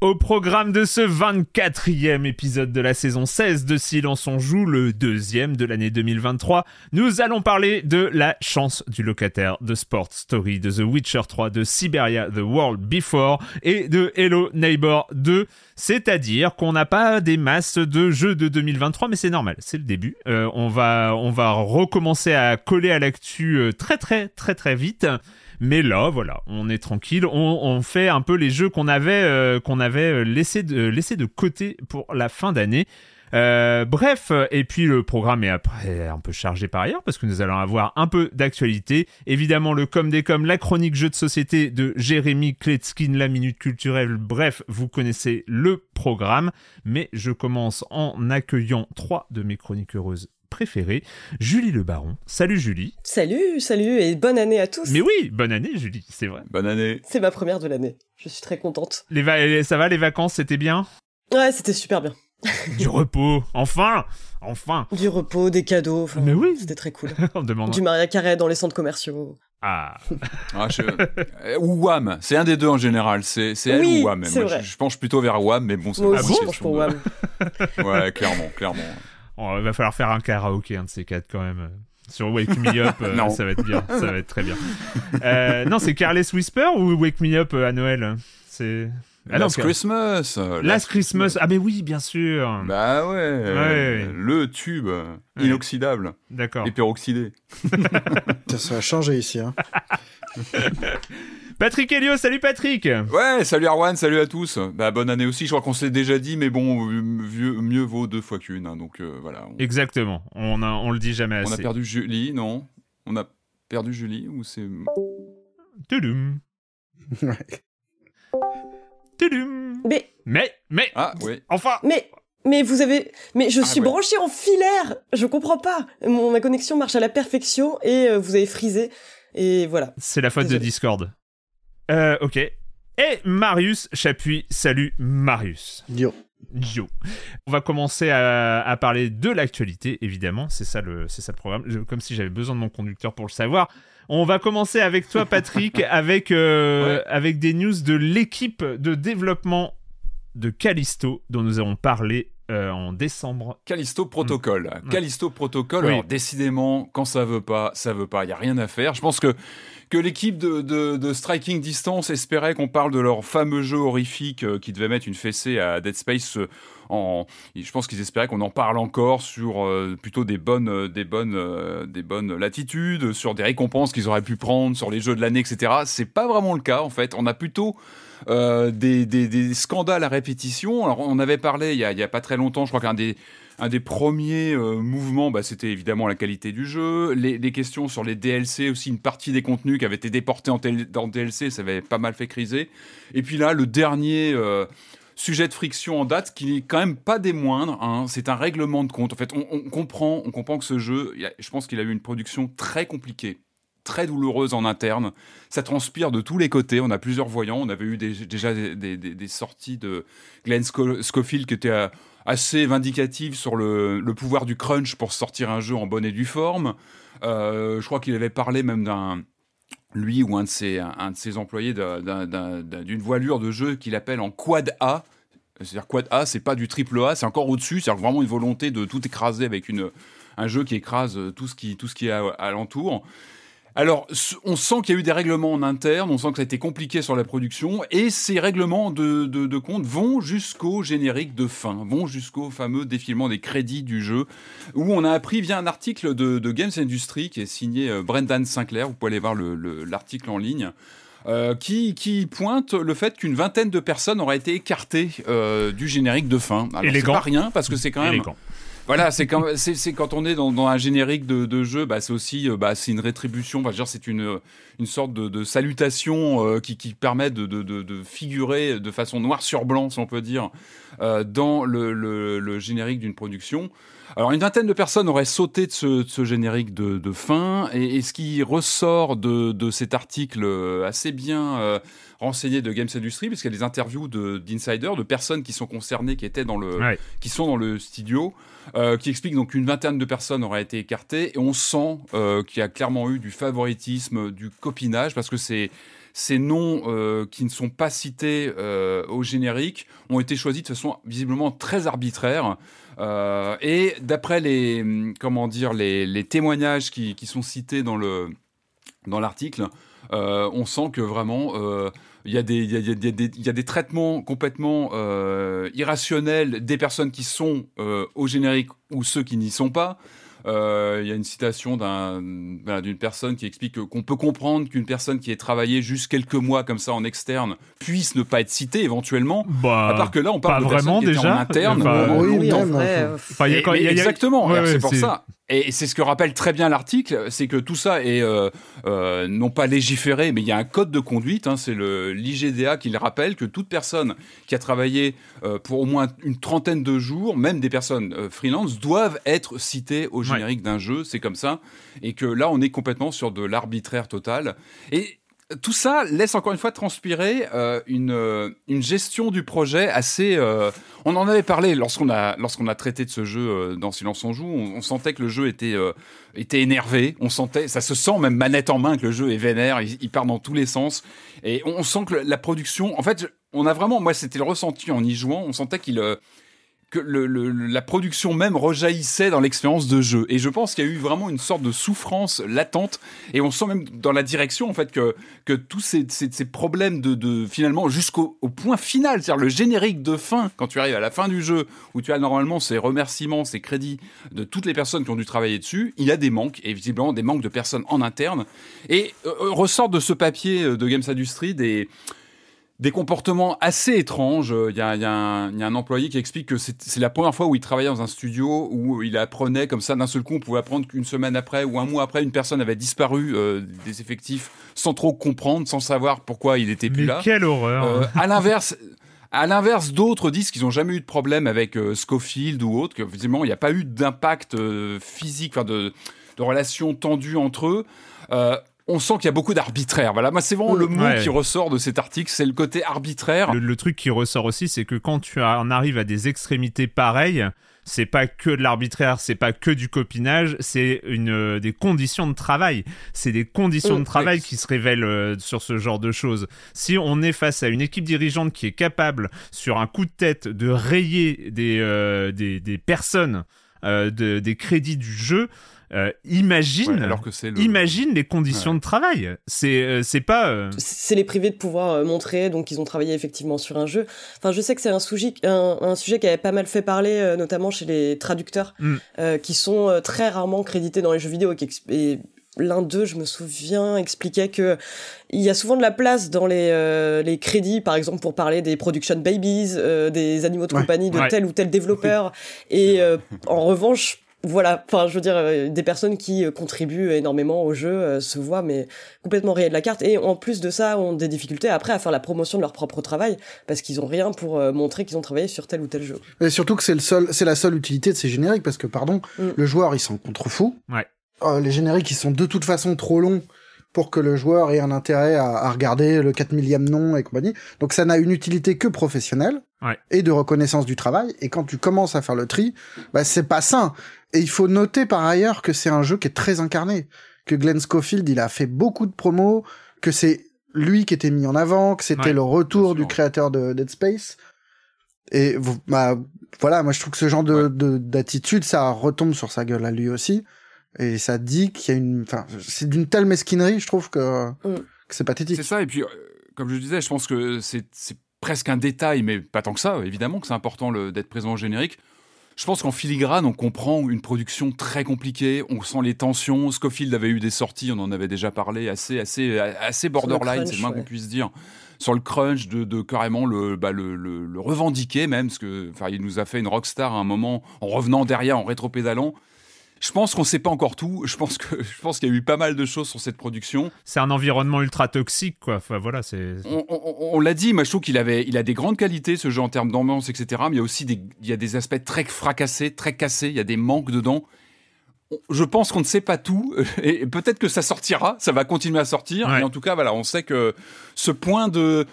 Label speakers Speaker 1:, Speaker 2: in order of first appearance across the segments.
Speaker 1: Au programme de ce 24e épisode de la saison 16 de Silence on joue, le deuxième de l'année 2023, nous allons parler de la chance du locataire, de Sport Story, de The Witcher 3, de Siberia The World Before et de Hello Neighbor 2. C'est-à-dire qu'on n'a pas des masses de jeux de 2023, mais c'est normal, c'est le début. Euh, on, va, on va recommencer à coller à l'actu euh, très très très très vite. Mais là, voilà, on est tranquille. On, fait un peu les jeux qu'on avait, euh, qu'on avait laissé de, laissé de côté pour la fin d'année. Euh, bref, et puis le programme est après un peu chargé par ailleurs parce que nous allons avoir un peu d'actualité. Évidemment, le com des com, la chronique jeu de société de Jérémy Kletskin, la minute culturelle. Bref, vous connaissez le programme. Mais je commence en accueillant trois de mes chroniques heureuses préférée, Julie Le Baron. Salut Julie.
Speaker 2: Salut, salut et bonne année à tous.
Speaker 1: Mais oui, bonne année Julie, c'est vrai.
Speaker 3: Bonne année.
Speaker 2: C'est ma première de l'année. Je suis très contente.
Speaker 1: Les ça va, les vacances, c'était bien?
Speaker 2: Ouais, c'était super bien.
Speaker 1: du repos, enfin Enfin
Speaker 2: Du repos, des cadeaux, Mais oui C'était très cool. On demande... Du Maria Carré dans les centres commerciaux.
Speaker 1: Ah,
Speaker 3: ah je... Euh, ou WAM, c'est un des deux en général, c'est elle ou WAM. Moi, je, je, penche plutôt vers WAM, mais bon, c'est
Speaker 2: pas aussi, je penche pour WAM.
Speaker 3: ouais, clairement, clairement
Speaker 1: il va falloir faire un karaoké, un de ces quatre quand même. Sur Wake Me Up, euh, ça va être bien, ça va être très bien. Euh, non, c'est Careless Whisper ou Wake Me Up euh, à Noël C'est
Speaker 3: ah Last Christmas
Speaker 1: Last, Christmas. Ah mais oui, bien sûr
Speaker 3: Bah ouais, Le tube inoxydable.
Speaker 1: D'accord.
Speaker 3: Et peroxydé.
Speaker 4: ça a changé ici. Hein.
Speaker 1: Patrick Helio, salut Patrick
Speaker 3: Ouais, salut Arwan, salut à tous. Bah bonne année aussi, je crois qu'on s'est déjà dit, mais bon, mieux, vaut deux fois qu'une, hein, donc euh, voilà.
Speaker 1: Exactement, on, a, on le dit jamais assez.
Speaker 3: On a perdu Julie, non On a perdu Julie ou c'est...
Speaker 1: Tudum. Tudum.
Speaker 2: Mais...
Speaker 1: Mais, mais...
Speaker 3: Ah oui.
Speaker 1: Enfin
Speaker 2: Mais... Mais vous avez, mais je ah, suis branché en filaire. Je comprends pas. Mon, ma connexion marche à la perfection et euh, vous avez frisé. Et voilà.
Speaker 1: C'est la faute de Discord. Euh, ok. Et Marius Chapuis. Salut Marius.
Speaker 4: Yo.
Speaker 1: Yo. On va commencer à, parler de l'actualité, évidemment. C'est ça le, c'est ça le programme. comme si j'avais besoin de mon conducteur pour le savoir. On va commencer avec toi, Patrick, avec, euh, avec des news de l'équipe de développement de Callisto dont nous avons parlé euh, en décembre.
Speaker 3: Callisto Protocol. Mm. Callisto Protocol. Alors décidément, quand ça veut pas, ça veut pas. Il y a rien à faire. Je pense que que l'équipe de, de, Striking Distance espérait qu'on parle de leur fameux jeu horrifique euh, qui devait mettre une fessée à Dead Space. Euh, en, je pense qu'ils espéraient qu'on en parle encore sur plutôt des bonnes, des bonnes, des bonnes latitudes, sur des récompenses qu'ils auraient pu prendre, sur les jeux de l'année, etc. C'est pas vraiment le cas en fait. On a plutôt euh, des, scandales à répétition. Alors, on avait parlé il y a, pas très longtemps, je crois qu'un des un des premiers mouvements, bah, c'était évidemment la qualité du jeu. Les, questions sur les DLC, aussi une partie des contenus qui avaient été déportés en, dans DLC, ça avait pas mal fait criser. Et puis là, le dernier sujet de friction en date qui n'est quand même pas des moindres. Hein. C'est un règlement de compte. En fait, on, comprend, on comprend que ce jeu, je pense qu'il a eu une production très compliquée très douloureuse en interne. Ça transpire de tous les côtés. On a plusieurs voyants. On avait eu déjà des, sorties de Glenn Schofield qui étaient euh, assez vindicatives sur le, pouvoir du crunch pour sortir un jeu en bonne et due forme. Euh, je crois qu'il avait parlé même d'un lui ou un de ses, employés d'une voilure de jeu qu'il appelle en quad A. C'est-à-dire quad A, c'est pas du triple A, c'est encore au-dessus. C'est vraiment une volonté de tout écraser avec un jeu qui écrase tout ce qui, tout ce qui est alentour. Alors, on sent qu'il y a eu des règlements en interne, on sent que ça a été compliqué sur la production, et ces règlements de, de, compte vont jusqu'au générique de fin, vont jusqu'au fameux défilement des crédits du jeu, où on a appris via un article de, Games Industry qui est signé euh, Brendan Sinclair, vous pouvez aller voir l'article en ligne, euh, qui, pointe le fait qu'une vingtaine de personnes auraient été écartées euh, du générique de fin. Alors, c'est pas rien, parce que c'est quand même... Voilà, c'est quand, on est dans, un générique de, jeu, bah, c'est aussi euh, bah, c'est une rétribution, enfin, c'est une, une sorte de, salutation euh, qui, permet de, figurer de façon noir sur blanc, si on peut dire, euh, dans le, générique d'une production. Alors une vingtaine de personnes auraient sauté de ce, générique de, fin, et, ce qui ressort de, cet article assez bien renseigné de Games Industry, puisqu'il y a des interviews d'insiders, de, personnes qui sont concernées, qui étaient dans le, qui sont dans le studio. Euh, qui explique donc qu'une vingtaine de personnes auraient été écartées et on sent euh, qu'il y a clairement eu du favoritisme, du copinage parce que c'est ces noms euh, qui ne sont pas cités au générique ont été choisis de façon visiblement très arbitraire. et d'après les comment dire les, témoignages qui, qui, sont cités dans le dans l'article, on sent que vraiment il y, a des, il, y a, des, il y a des traitements complètement euh, irrationnels des personnes qui sont euh, au générique ou ceux qui n'y sont pas. Euh, il y a une citation d'une personne qui explique qu'on peut comprendre qu'une personne qui ait travaillé juste quelques mois comme ça en externe puisse ne pas être citée éventuellement.
Speaker 1: Bah,
Speaker 3: à part que là, on parle
Speaker 1: de vraiment déjà.
Speaker 3: en interne.
Speaker 4: oui, en vrai.
Speaker 3: exactement. C'est pour ça. Et c'est ce que rappelle très bien l'article, c'est que tout ça est euh, euh, non pas légiféré, mais il y a un code de conduite. Hein, c'est le l'IGDA qui le rappelle que toute personne qui a travaillé euh, pour au moins une trentaine de jours, même des personnes freelance, doivent être citées au générique d'un jeu. C'est comme ça, et que là, on est complètement sur de l'arbitraire total. Et tout ça laisse encore une fois transpirer euh, une, euh, une, gestion du projet assez. Euh, on en avait parlé lorsqu'on a a traité de ce jeu dans Silence on joue. On, sentait que le jeu était était énervé. On sentait, ça se sent même manette en main que le jeu est vénère. Il part dans tous les sens et on, sent que la production. En fait, on a vraiment, moi, c'était le ressenti en y jouant. On sentait qu'il que le, la production même rejaillissait dans l'expérience de jeu. Et je pense qu'il y a eu vraiment une sorte de souffrance latente. Et on sent même dans la direction, en fait, que, que tous ces, ces, problèmes de, de finalement, jusqu'au point final, c'est-à-dire le générique de fin, quand tu arrives à la fin du jeu, où tu as normalement ces remerciements, ces crédits de toutes les personnes qui ont dû travailler dessus, il y a des manques, et visiblement des manques de personnes en interne. Et euh, ressort de ce papier euh, de Games Industry des des comportements assez étranges. Il y, a, un employé qui explique que c'est la première fois où il travaillait dans un studio où il apprenait comme ça d'un seul coup, on pouvait apprendre qu'une semaine après ou un mois après, une personne avait disparu euh, des effectifs sans trop comprendre, sans savoir pourquoi il était plus
Speaker 1: Mais
Speaker 3: là.
Speaker 1: Quelle horreur euh,
Speaker 3: À l'inverse. À l'inverse, d'autres disent qu'ils n'ont jamais eu de problème avec euh, Schofield ou autre, que il n'y a pas eu d'impact physique, enfin de, de relations tendues entre eux on sent qu'il y a beaucoup d'arbitraire. Voilà, moi c'est vraiment le mot qui ressort de cet article, c'est le côté arbitraire.
Speaker 1: Le, truc qui ressort aussi, c'est que quand tu en arrives à des extrémités pareilles, c'est pas que de l'arbitraire, c'est pas que du copinage, c'est une euh, des conditions de travail. C'est des conditions de travail qui se révèlent euh, sur ce genre de choses. Si on est face à une équipe dirigeante qui est capable, sur un coup de tête, de rayer des, euh, des, personnes des crédits du jeu, euh, imagine, alors que le... imagine les conditions de travail. C'est euh, c'est pas. Euh,
Speaker 2: c'est les privés de pouvoir montrer, donc ils ont travaillé effectivement sur un jeu. Enfin, je sais que c'est un sujet, un, sujet qui avait pas mal fait parler, notamment chez les traducteurs, mm. qui sont très rarement crédités dans les jeux vidéo et l'un d'eux, je me souviens, expliquait que il y a souvent de la place dans les, les crédits, par exemple pour parler des production babies, des animaux de compagnie de tel ou tel développeur. Et en revanche, voilà, enfin, je veux dire, euh, des personnes qui euh, contribuent énormément au jeu euh, se voient mais complètement rayées de la carte et en plus de ça ont des difficultés après à faire la promotion de leur propre travail parce qu'ils ont rien pour montrer qu'ils ont travaillé sur tel ou tel jeu.
Speaker 4: Et surtout que c'est le seul, c'est la seule utilité de ces génériques parce que pardon, mm. le joueur il s'en contrefou.
Speaker 1: Ouais.
Speaker 4: les génériques ils sont de toute façon trop longs pour que le joueur ait un intérêt à, à regarder le 4 millième nom et compagnie. Donc ça n'a une utilité que professionnelle
Speaker 1: ouais.
Speaker 4: et de reconnaissance du travail. Et quand tu commences à faire le tri, bah c'est pas sain. Et il faut noter par ailleurs que c'est un jeu qui est très incarné, que Glenn Schofield il a fait beaucoup de promos, que c'est lui qui était mis en avant, que c'était le retour du créateur de Dead Space. Et bah, voilà, moi je trouve que ce genre de d'attitude, ça retombe sur sa gueule à lui aussi. Et ça dit qu'il y a une, enfin, c'est d'une telle mesquinerie, je trouve que, mm. que c'est pathétique.
Speaker 3: C'est ça. Et puis, euh, comme je disais, je pense que c'est presque un détail, mais pas tant que ça. Évidemment que c'est important d'être présent au générique. Je pense qu'en filigrane, on comprend une production très compliquée, on sent les tensions. Scofield avait eu des sorties, on en avait déjà parlé, assez, assez, assez borderline, c'est le moins qu'on puisse dire, sur le crunch, de, de carrément le, bah, le, le, le, revendiquer même, parce que, enfin, il nous a fait une rockstar à un moment en revenant derrière, en rétropédalant. Je pense qu'on ne sait pas encore tout. Je pense que je pense qu'il y a eu pas mal de choses sur cette production.
Speaker 1: C'est un environnement ultra toxique, quoi. Enfin voilà, c'est.
Speaker 3: On, l'a dit. Trouve qu'il avait, il a des grandes qualités ce jeu en termes d'ambiance, etc. Mais il y a aussi des, il y a des aspects très fracassés, très cassés. Il y a des manques dedans. Je pense qu'on ne sait pas tout et peut-être que ça sortira, ça va continuer à sortir. Mais en tout cas, voilà, on sait que ce point de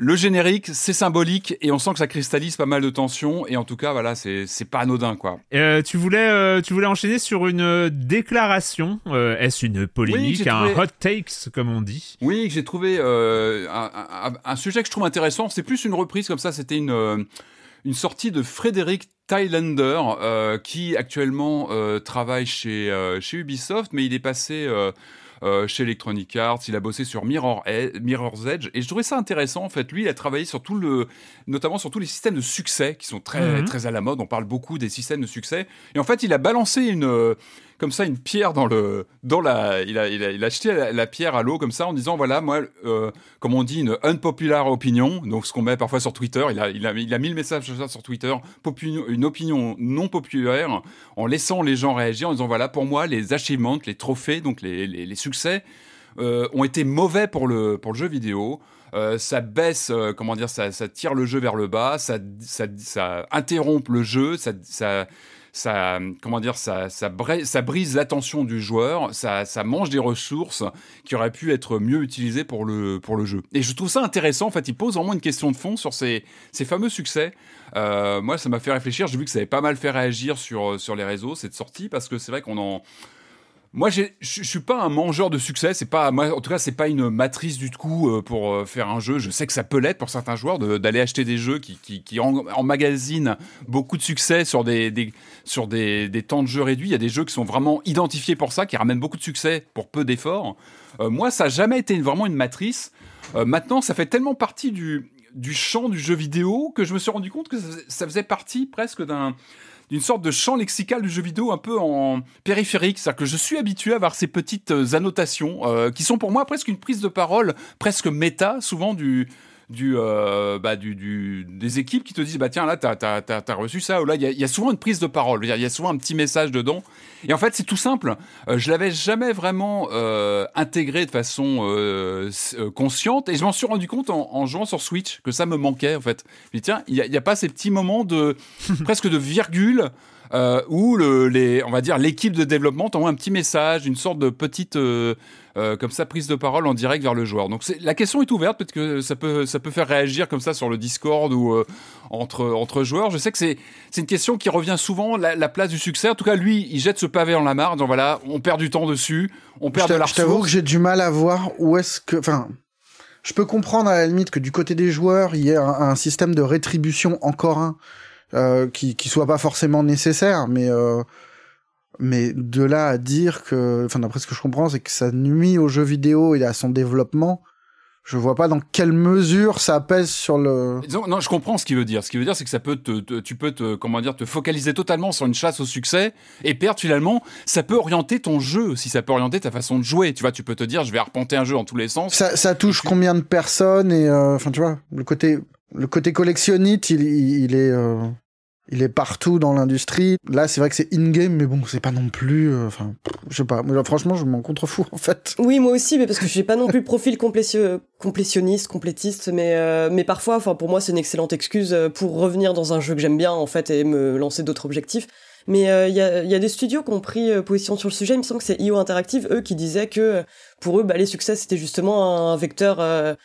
Speaker 3: le générique, c'est symbolique et on sent que ça cristallise pas mal de tensions et en tout cas voilà, c'est pas anodin quoi.
Speaker 1: Euh, tu voulais euh, tu voulais enchaîner sur une euh, déclaration, euh, est-ce une polémique, un hot takes comme on dit?
Speaker 3: Oui, j'ai trouvé un, un, un, sujet que je trouve intéressant. C'est plus une reprise comme ça. C'était une une sortie de Frédéric Thailander qui actuellement travaille chez chez Ubisoft, mais il est passé euh, chez Electronic Arts, il a bossé sur Mirror Mirror's Edge, et je trouvais ça intéressant en fait. Lui, il a travaillé sur tout le, notamment sur tous les systèmes de succès qui sont très mhm. très à la mode. On parle beaucoup des systèmes de succès, et en fait, il a balancé une comme ça une pierre dans le dans la il a il a, il a jeté la, pierre à l'eau comme ça en disant voilà moi euh, comme on dit une unpopular opinion donc ce qu'on met parfois sur Twitter il a il a il a mis le message sur Twitter une opinion non populaire en laissant les gens réagir en disant voilà pour moi les achievements les trophées donc les les, succès euh, ont été mauvais pour le pour le jeu vidéo. Euh, ça baisse, comment dire, ça, ça, tire le jeu vers le bas, ça, ça, ça interrompt le jeu, ça, ça, ça, comment dire, ça, ça, brise, l'attention du joueur, ça, mange des ressources qui auraient pu être mieux utilisées pour le, pour le jeu. Et je trouve ça intéressant, en fait, il pose vraiment une question de fond sur ces, ces fameux succès. Euh, moi, ça m'a fait réfléchir, j'ai vu que ça avait pas mal fait réagir sur, sur les réseaux, cette sortie, parce que c'est vrai qu'on en moi, je suis pas un mangeur de succès. C'est pas, en tout cas, c'est pas une matrice du coup euh, pour euh, faire un jeu. Je sais que ça peut l'être pour certains joueurs d'aller acheter des jeux qui, qui, qui emmagasinent beaucoup de succès sur des, des sur des, des, temps de jeu réduits. Il y a des jeux qui sont vraiment identifiés pour ça, qui ramènent beaucoup de succès pour peu d'efforts. Euh, moi, ça n'a jamais été vraiment une matrice. maintenant, ça fait tellement partie du du champ du jeu vidéo que je me suis rendu compte que ça faisait partie presque d'un d'une sorte de champ lexical du jeu vidéo un peu en périphérique. C'est-à-dire que je suis habitué à avoir ces petites euh, annotations euh, qui sont pour moi presque une prise de parole, presque méta, souvent du, du, euh, bah, du, du, des équipes qui te disent bah tiens là t'as as, as, reçu ça ou là il y, y a, souvent une prise de parole. Il y, a souvent un petit message dedans. Et en fait c'est tout simple. Euh, je l'avais jamais vraiment euh, intégré de façon euh, euh, consciente. Et je m'en suis rendu compte en, en, jouant sur Switch que ça me manquait en fait. Je tiens il n'y a, a, pas ces petits moments de presque de virgule euh, où le, les, on va dire l'équipe de développement t'envoie un petit message, une sorte de petite euh, euh, comme ça prise de parole en direct vers le joueur. Donc la question est ouverte, peut-être que ça peut ça peut faire réagir comme ça sur le Discord ou euh, entre entre joueurs. Je sais que c'est c'est une question qui revient souvent la, la, place du succès. En tout cas, lui, il jette ce pavé en la mare. Donc voilà, on perd du temps dessus, on perd de la
Speaker 4: Je t'avoue que j'ai du mal à voir où est-ce que, enfin. Je peux comprendre à la limite que du côté des joueurs, il y ait un, un système de rétribution encore un euh, qui qui soit pas forcément nécessaire, mais euh, mais de là à dire que, enfin d'après ce que je comprends, c'est que ça nuit au jeu vidéo et à son développement. je vois pas dans quelle mesure ça pèse sur le.
Speaker 3: Non, je comprends ce qu'il veut dire. Ce qu'il veut dire, c'est que ça peut te, tu peux te, comment dire, te focaliser totalement sur une chasse au succès et perdre finalement. Ça peut orienter ton jeu, si ça peut orienter ta façon de jouer. Tu vois, tu peux te dire, je vais arpenter un jeu en tous les sens.
Speaker 4: Ça, ça touche combien de personnes et, euh, enfin, tu vois, le côté, le côté collectionniste, il, est. Euh, il est partout dans l'industrie. Là, c'est vrai que c'est in-game, mais bon, c'est pas non plus. Euh, enfin, je sais pas. Moi, franchement, je m'en contrefous en fait.
Speaker 2: Oui, moi aussi, mais parce que j'ai pas non plus le profil complétionniste, complétiste, mais euh, mais parfois, enfin, pour moi, c'est une excellente excuse euh, pour revenir dans un jeu que j'aime bien en fait et me lancer d'autres objectifs. Mais il y, a, y, a, des studios qui ont pris position sur le sujet. Il me semble que c'est IO Interactive, eux, qui disaient que pour eux, bah, les succès, c'était justement un vecteur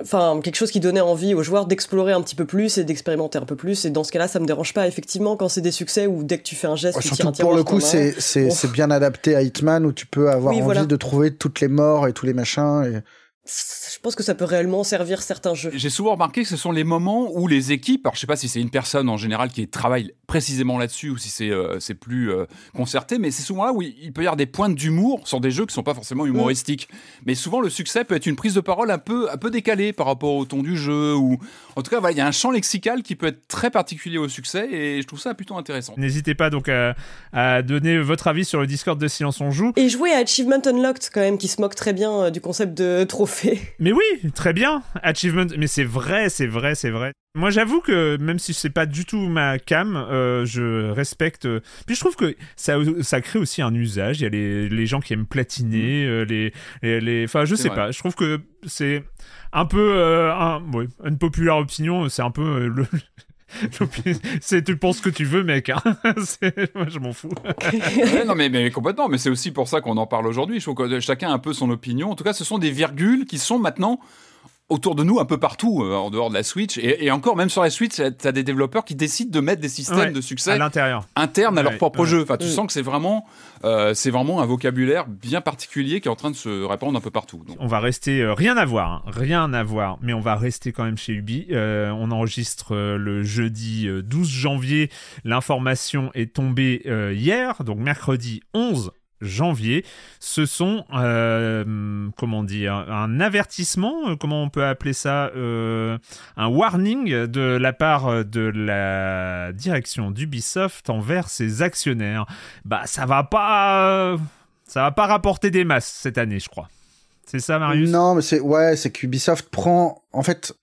Speaker 2: enfin quelque chose qui donnait envie aux joueurs d'explorer un petit peu plus et d'expérimenter un peu plus. Et dans ce cas-là ça me dérange pas. Effectivement quand c'est des succès ou dès que tu fais un geste
Speaker 4: surtout pour le coup c'est c'est c'est bien adapté à Hitman où tu peux avoir envie de trouver toutes les morts et tous les machins et
Speaker 2: je pense que ça peut réellement servir certains jeux.
Speaker 3: J'ai souvent remarqué que ce sont les moments où les équipes, alors je sais pas si c'est une personne en général qui travaille précisément là-dessus ou si c'est euh, c'est plus euh, concerté, mais c'est souvent là où il peut y avoir des pointes d'humour sur des jeux qui sont pas forcément humoristiques. Mais souvent le succès peut être une prise de parole un peu un peu décalée par rapport au ton du jeu ou en tout cas il y a un champ lexical qui peut être très particulier au succès et je trouve ça plutôt intéressant.
Speaker 1: N'hésitez pas donc à, à, donner votre avis sur le Discord de Silence on joue
Speaker 2: et jouer à Achievement Unlocked quand même qui se moque très bien euh, du concept de trophée.
Speaker 1: Mais oui, très bien, Achievement, mais c'est vrai, c'est vrai, c'est vrai. Moi, j'avoue que même si c'est pas du tout ma cam, euh, je respecte. Euh, puis je trouve que ça, ça crée aussi un usage. Il y a les, les gens qui aiment platiner, mm. euh, les, les, enfin, je sais pas. Je trouve que c'est un peu un, oui, une populaire opinion. C'est un peu le. c'est tu penses ce que tu veux mec hein. moi je m'en fous
Speaker 3: non mais, mais complètement mais c'est aussi pour ça qu'on en parle aujourd'hui je trouve que chacun a un peu son opinion en tout cas ce sont des virgules qui sont maintenant autour de nous un peu partout euh, en dehors de la Switch. Et, encore même sur la Switch tu as des développeurs qui décident de mettre des systèmes de succès à
Speaker 1: l'intérieur.
Speaker 3: internes à leur propre jeu. Enfin tu mm. sens que c'est vraiment euh, c'est vraiment un vocabulaire bien particulier qui est en train de se répandre un peu partout
Speaker 1: on va rester euh, rien à voir hein, rien à voir mais on va rester quand même chez Ubi. On enregistre le jeudi 12 janvier. L'information est tombée hier donc mercredi 11 janvier. Ce sont, euh, comment dire, un avertissement, euh, comment on peut appeler ça, euh, un warning de la part de la direction d'Ubisoft envers ses actionnaires. Bah, ça va pas, ça va pas rapporter des masses cette année, je crois. C'est ça, Marius?
Speaker 4: Non, mais c'est ouais, c'est qu'Ubisoft prend, en fait,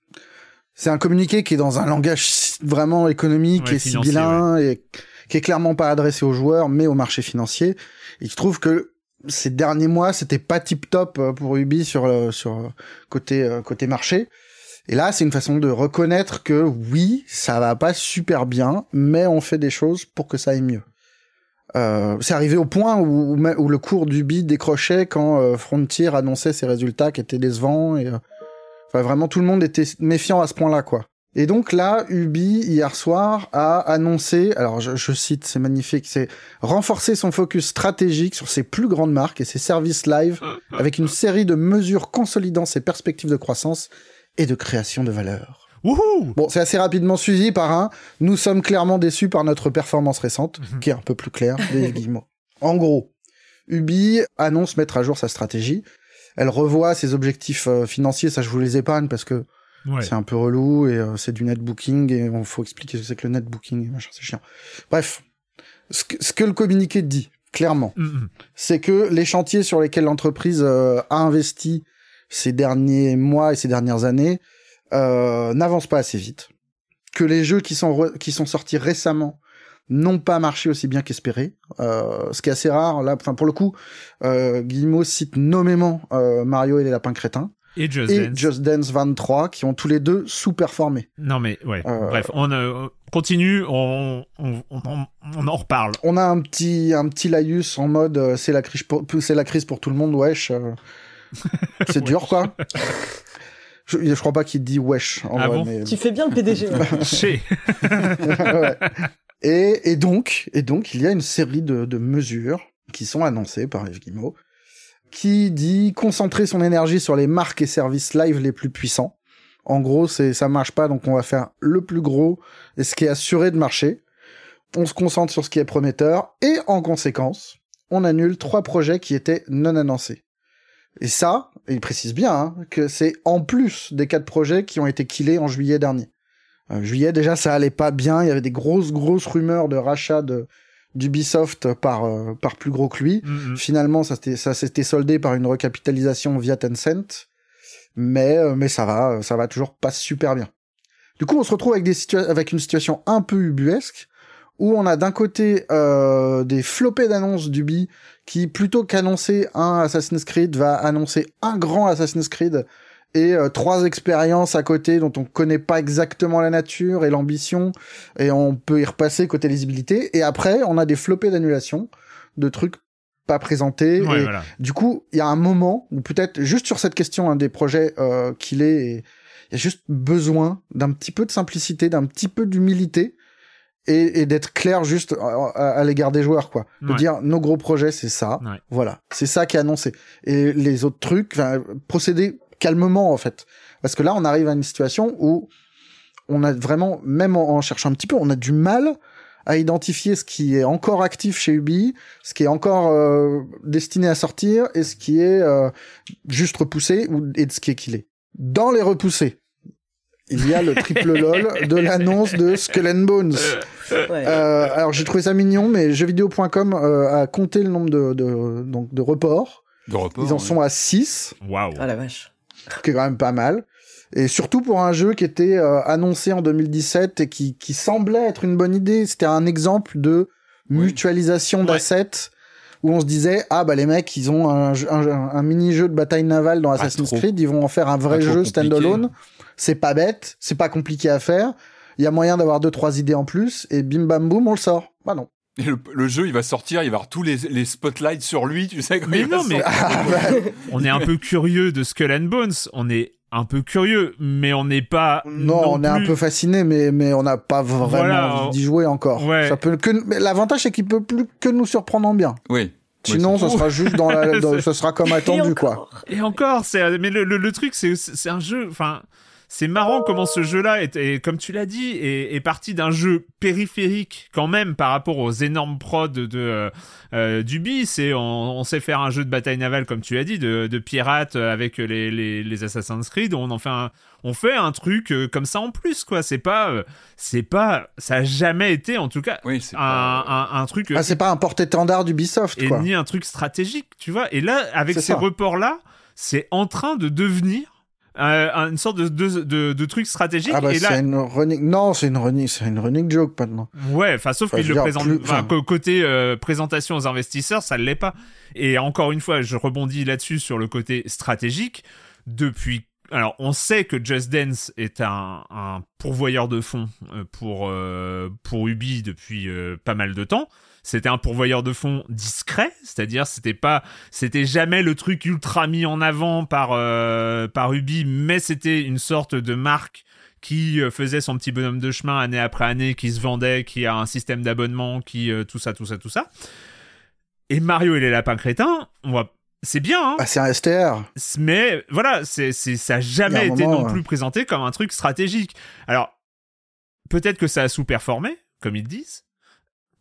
Speaker 4: c'est un communiqué qui est dans un langage vraiment économique et sibyllin et qui est clairement pas adressé aux joueurs, mais au marché financier. Et je trouve que ces derniers mois, c'était pas tip top euh, pour Ubi sur euh, sur côté euh, côté marché. Et là, c'est une façon de reconnaître que oui, ça va pas super bien, mais on fait des choses pour que ça aille mieux. Euh, c'est arrivé au point où, où le cours d'Ubi décrochait quand Frontier annonçait ses résultats qui étaient décevants et enfin vraiment tout le monde était méfiant à ce point-là quoi. Et donc là, Ubi, hier soir, a annoncé, alors je, cite, c'est magnifique, c'est renforcer son focus stratégique sur ses plus grandes marques et ses services live avec une série de mesures consolidant ses perspectives de croissance et de création de valeur. Bon, c'est assez rapidement suivi par un « Nous sommes clairement déçus par notre performance récente mhm. qui est un peu plus clair, des guillemets. En gros, Ubi annonce mettre à jour sa stratégie. Elle revoit ses objectifs euh, financiers, ça je vous les épargne parce que c'est un peu relou et euh, c'est du netbooking et il faut expliquer ce que c'est que le netbooking et machin, c'est chiant. Bref, ce que, ce que, le communiqué dit, clairement, mm, mm. c'est que les chantiers sur lesquels l'entreprise euh, a investi ces derniers mois et ces dernières années euh, n'avancent pas assez vite, que les jeux qui sont, qui sont sortis récemment n'ont pas marché aussi bien qu'espéré, euh, ce qui est assez rare. Là, enfin pour le coup, euh, Guillemot cite nommément euh, Mario et les lapins crétins
Speaker 1: et Just,
Speaker 4: Dance. 23 qui ont tous les deux sous-performé.
Speaker 1: Non mais ouais, euh, bref, on euh, continue, on, on, on, on, en reparle.
Speaker 4: On a un petit un petit laïus en mode euh, c'est la crise pour c'est la crise pour tout le monde, wesh. c'est dur quoi. Je, je crois pas qu'il dit wesh
Speaker 1: en ah bon
Speaker 2: mais... Tu fais bien le PDG.
Speaker 1: Chez.
Speaker 4: ouais. et, et donc et donc il y a une série de, de mesures qui sont annoncées par Yves Guillemot qui dit concentrer son énergie sur les marques et services live les plus puissants. En gros, c'est ça marche pas, donc on va faire le plus gros et ce qui est assuré de marcher. On se concentre sur ce qui est prometteur et en conséquence, on annule trois projets qui étaient non annoncés. Et ça, il précise bien hein, que c'est en plus des quatre projets qui ont été killés en juillet dernier. Euh, juillet, déjà, ça allait pas bien. Il y avait des grosses, grosses rumeurs de rachat de d'Ubisoft par euh, par plus gros que lui.
Speaker 1: Mm, mm.
Speaker 4: Finalement, ça s'était ça s'était soldé par une recapitalisation via Tencent, mais euh, mais ça va, ça va toujours pas super bien. Du coup, on se retrouve avec des situa- avec une situation un peu ubuesque où on a d'un côté euh, des flopées d'annonces d'Ubi qui plutôt qu'annoncer un Assassin's Creed va annoncer un grand Assassin's Creed et euh, trois expériences à côté dont on connaît pas exactement la nature et l'ambition et on peut y repasser côté lisibilité et après on a des flopées d'annulation de trucs pas présentés
Speaker 1: Ouais,
Speaker 4: et
Speaker 1: voilà.
Speaker 4: du coup il y a un moment où peut-être juste sur cette question hein, des projets euh, qu'il est il y a juste besoin d'un petit peu de simplicité d'un petit peu d'humilité et, et d'être clair juste à, à- à l'égard des joueurs quoi de
Speaker 1: Ouais.
Speaker 4: dire nos gros projets c'est ça
Speaker 1: Ouais.
Speaker 4: voilà c'est ça qui est annoncé et les autres trucs procéder calmement en fait parce que là on arrive à une situation où on a vraiment même en, en cherchant un petit peu on a du mal à identifier ce qui est encore actif chez Ubi, ce qui est encore euh, destiné à sortir et ce qui est euh, juste repoussé ou et de ce qui est killé. Dans les repoussés, il y a le triple lol de l'annonce de Skull and Bones.
Speaker 2: Ouais.
Speaker 4: Euh, alors j'ai trouvé ça mignon, mais jeuxvideo.com euh, a compté le nombre de, de, donc de reports.
Speaker 3: De report,
Speaker 4: Ils en
Speaker 3: ouais.
Speaker 4: sont à 6,
Speaker 1: Waouh.
Speaker 2: Ah la vache.
Speaker 4: qui est quand même pas mal. Et surtout pour un jeu qui était euh, annoncé en 2017 et qui, qui semblait être une bonne idée. C'était un exemple de mutualisation
Speaker 1: Ouais.
Speaker 4: d'assets où on se disait ah bah les mecs ils ont un, jeu- un, un mini-jeu de bataille navale dans Assassin's. Creed, ils vont en faire un vrai jeu standalone. C'est pas bête, c'est pas compliqué à faire. Il y a moyen d'avoir deux trois idées en plus et bim bam boum on le sort. Bah non.
Speaker 3: Et le, le jeu, il va sortir, il va avoir tous les, les spotlights sur lui, tu sais. Quand
Speaker 1: Mais
Speaker 3: il
Speaker 1: non, mais- On est un peu curieux de Skull and Bones. On est un peu curieux, mais on n'est pas.
Speaker 4: non, on est un peu fasciné mais mais on n'a pas vraiment
Speaker 1: Voilà,
Speaker 4: envie d'y jouer encore.
Speaker 1: ouais.
Speaker 4: Ça peut que mais l'avantage c'est qu'il peut plus que nous surprendre en bien.
Speaker 3: Oui.
Speaker 4: Sinon, ça sera juste dans la, dans- ça sera comme
Speaker 2: Et
Speaker 4: attendu, quoi.
Speaker 1: Et encore, c'est mais le, le, le truc, c'est c'est un jeu. Enfin, c'est marrant comment ce jeu-là est, est- comme tu l'as dit, est, est parti d'un jeu périphérique quand même par rapport aux énormes prods de euh, euh, d'Ubi. C'est on, on sait faire un jeu de bataille navale comme tu as dit, de, de pirates avec les, les, les Assassin's Creed. On en fait un, on fait un truc euh, comme ça en plus, quoi. C'est pas, euh, c'est pas, ça a jamais été en tout cas
Speaker 3: Oui,
Speaker 1: un,
Speaker 3: pas-
Speaker 1: un, un truc.
Speaker 4: Ah, c'est pas un porte-étendard d'Ubisoft,
Speaker 1: et
Speaker 4: quoi.
Speaker 1: ni un truc stratégique, tu vois. Et là, avec ces reports-là, c'est en train de devenir euh, une sorte de, de, de, de truc stratégique.
Speaker 4: Ah bah
Speaker 1: et là,
Speaker 4: une running, non, c'est une running, c'est une running joke maintenant.
Speaker 1: ouais, enfin, sauf qu'il le présente,
Speaker 4: plus-
Speaker 1: enfin, côté euh, présentation aux investisseurs, ça ne l'est pas. Et encore une fois, je rebondis là-dessus sur le côté stratégique. Depuis, alors, on sait que Just Dance est un, un pourvoyeur de fonds euh, pour euh, pour Ubi depuis pas mal de temps. C'était un pourvoyeur de fonds discret, c'est-à-dire c'était pas, c'était jamais le truc ultra mis en avant par euh, par Ubi, mais c'était une sorte de marque qui euh, faisait son petit bonhomme de chemin année après année, qui se vendait, qui a un système d'abonnement, qui euh, tout ça, tout ça, tout ça. Et Mario et les lapins crétins, on va, c'est bien, hein,
Speaker 4: Ah, c'est un STR.
Speaker 1: mais voilà, c'est, c'est, ça a
Speaker 4: Il y a
Speaker 1: jamais été
Speaker 4: moment,
Speaker 1: non
Speaker 4: ouais.
Speaker 1: plus présenté comme un truc stratégique. Alors, peut-être que ça a sous-performé, comme ils disent.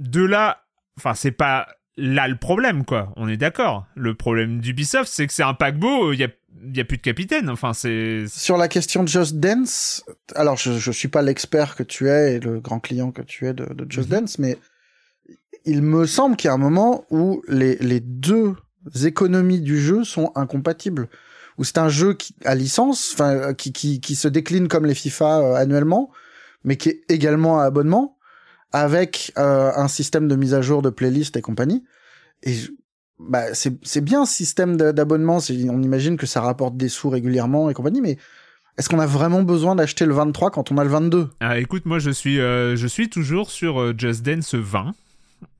Speaker 1: De là, enfin, c'est pas là le problème, quoi. On est d'accord. Le problème d'Ubisoft, c'est que c'est un paquebot, il y a, il y a plus de capitaine. Enfin, c'est.
Speaker 4: Sur la question de Just Dance, alors je, je suis pas l'expert que tu es et le grand client que tu es de, de Just
Speaker 1: Mhm.
Speaker 4: Dance, mais il me semble qu'il y a un moment où les, les deux économies du jeu sont incompatibles. Où c'est un jeu qui, à licence, enfin, qui, qui, qui se décline comme les FIFA euh, annuellement, mais qui est également à abonnement, avec euh, un système de mise à jour de playlist et compagnie. Et bah, c'est bien ce système d'abonnement. On imagine que ça rapporte des sous régulièrement et compagnie, mais est-ce qu'on a vraiment besoin d'acheter le 23 quand on a le 22
Speaker 1: Ah, écoute, moi, je suis, euh, je suis toujours sur euh, Just Dance 20.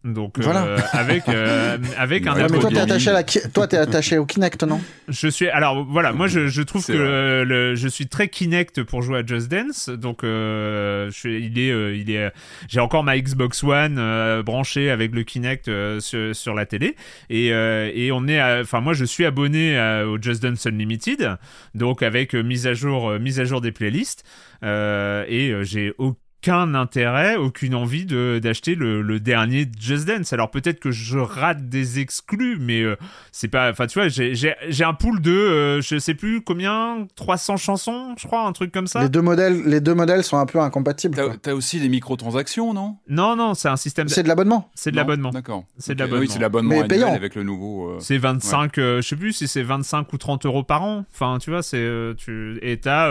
Speaker 1: Donc, euh, avec, euh, avec un
Speaker 3: Ouais,
Speaker 4: mais toi, t'es attaché à la, ki- toi, t'es attaché au Kinect, non?
Speaker 1: Je suis alors voilà, moi je, je trouve
Speaker 3: C'est
Speaker 1: que le, je suis très Kinect pour jouer à Just Dance, donc euh, je suis, il est euh, il est j'ai encore ma Xbox One euh, branchée avec le Kinect euh, sur, sur la télé. Et euh, et on est à- enfin moi je suis abonné à- au Just Dance Unlimited, donc avec euh, mise à jour euh, mise à jour des playlists. Euh, et euh, j'ai au- aucun intérêt, aucune envie de d'acheter le, le, dernier Just Dance. Alors peut-être que je rate des exclus, mais euh, c'est pas. Enfin, tu vois, j'ai un pool de, euh, je sais plus combien, 300 chansons, je crois, un truc comme ça.
Speaker 4: Les deux modèles, les deux modèles sont un peu incompatibles.
Speaker 3: T'as as aussi des microtransactions, non?
Speaker 1: Non, non, c'est un système.
Speaker 4: C'est de l'abonnement.
Speaker 1: C'est de l'abonnement.
Speaker 3: D'accord.
Speaker 1: C'est de l'abonnement.
Speaker 3: Oui, c'est l'abonnement annuel payant. avec le nouveau.
Speaker 1: Euh, c'est 25, je sais plus si c'est 25 ou 30 euros par an. Enfin, tu vois, c'est tu et t'as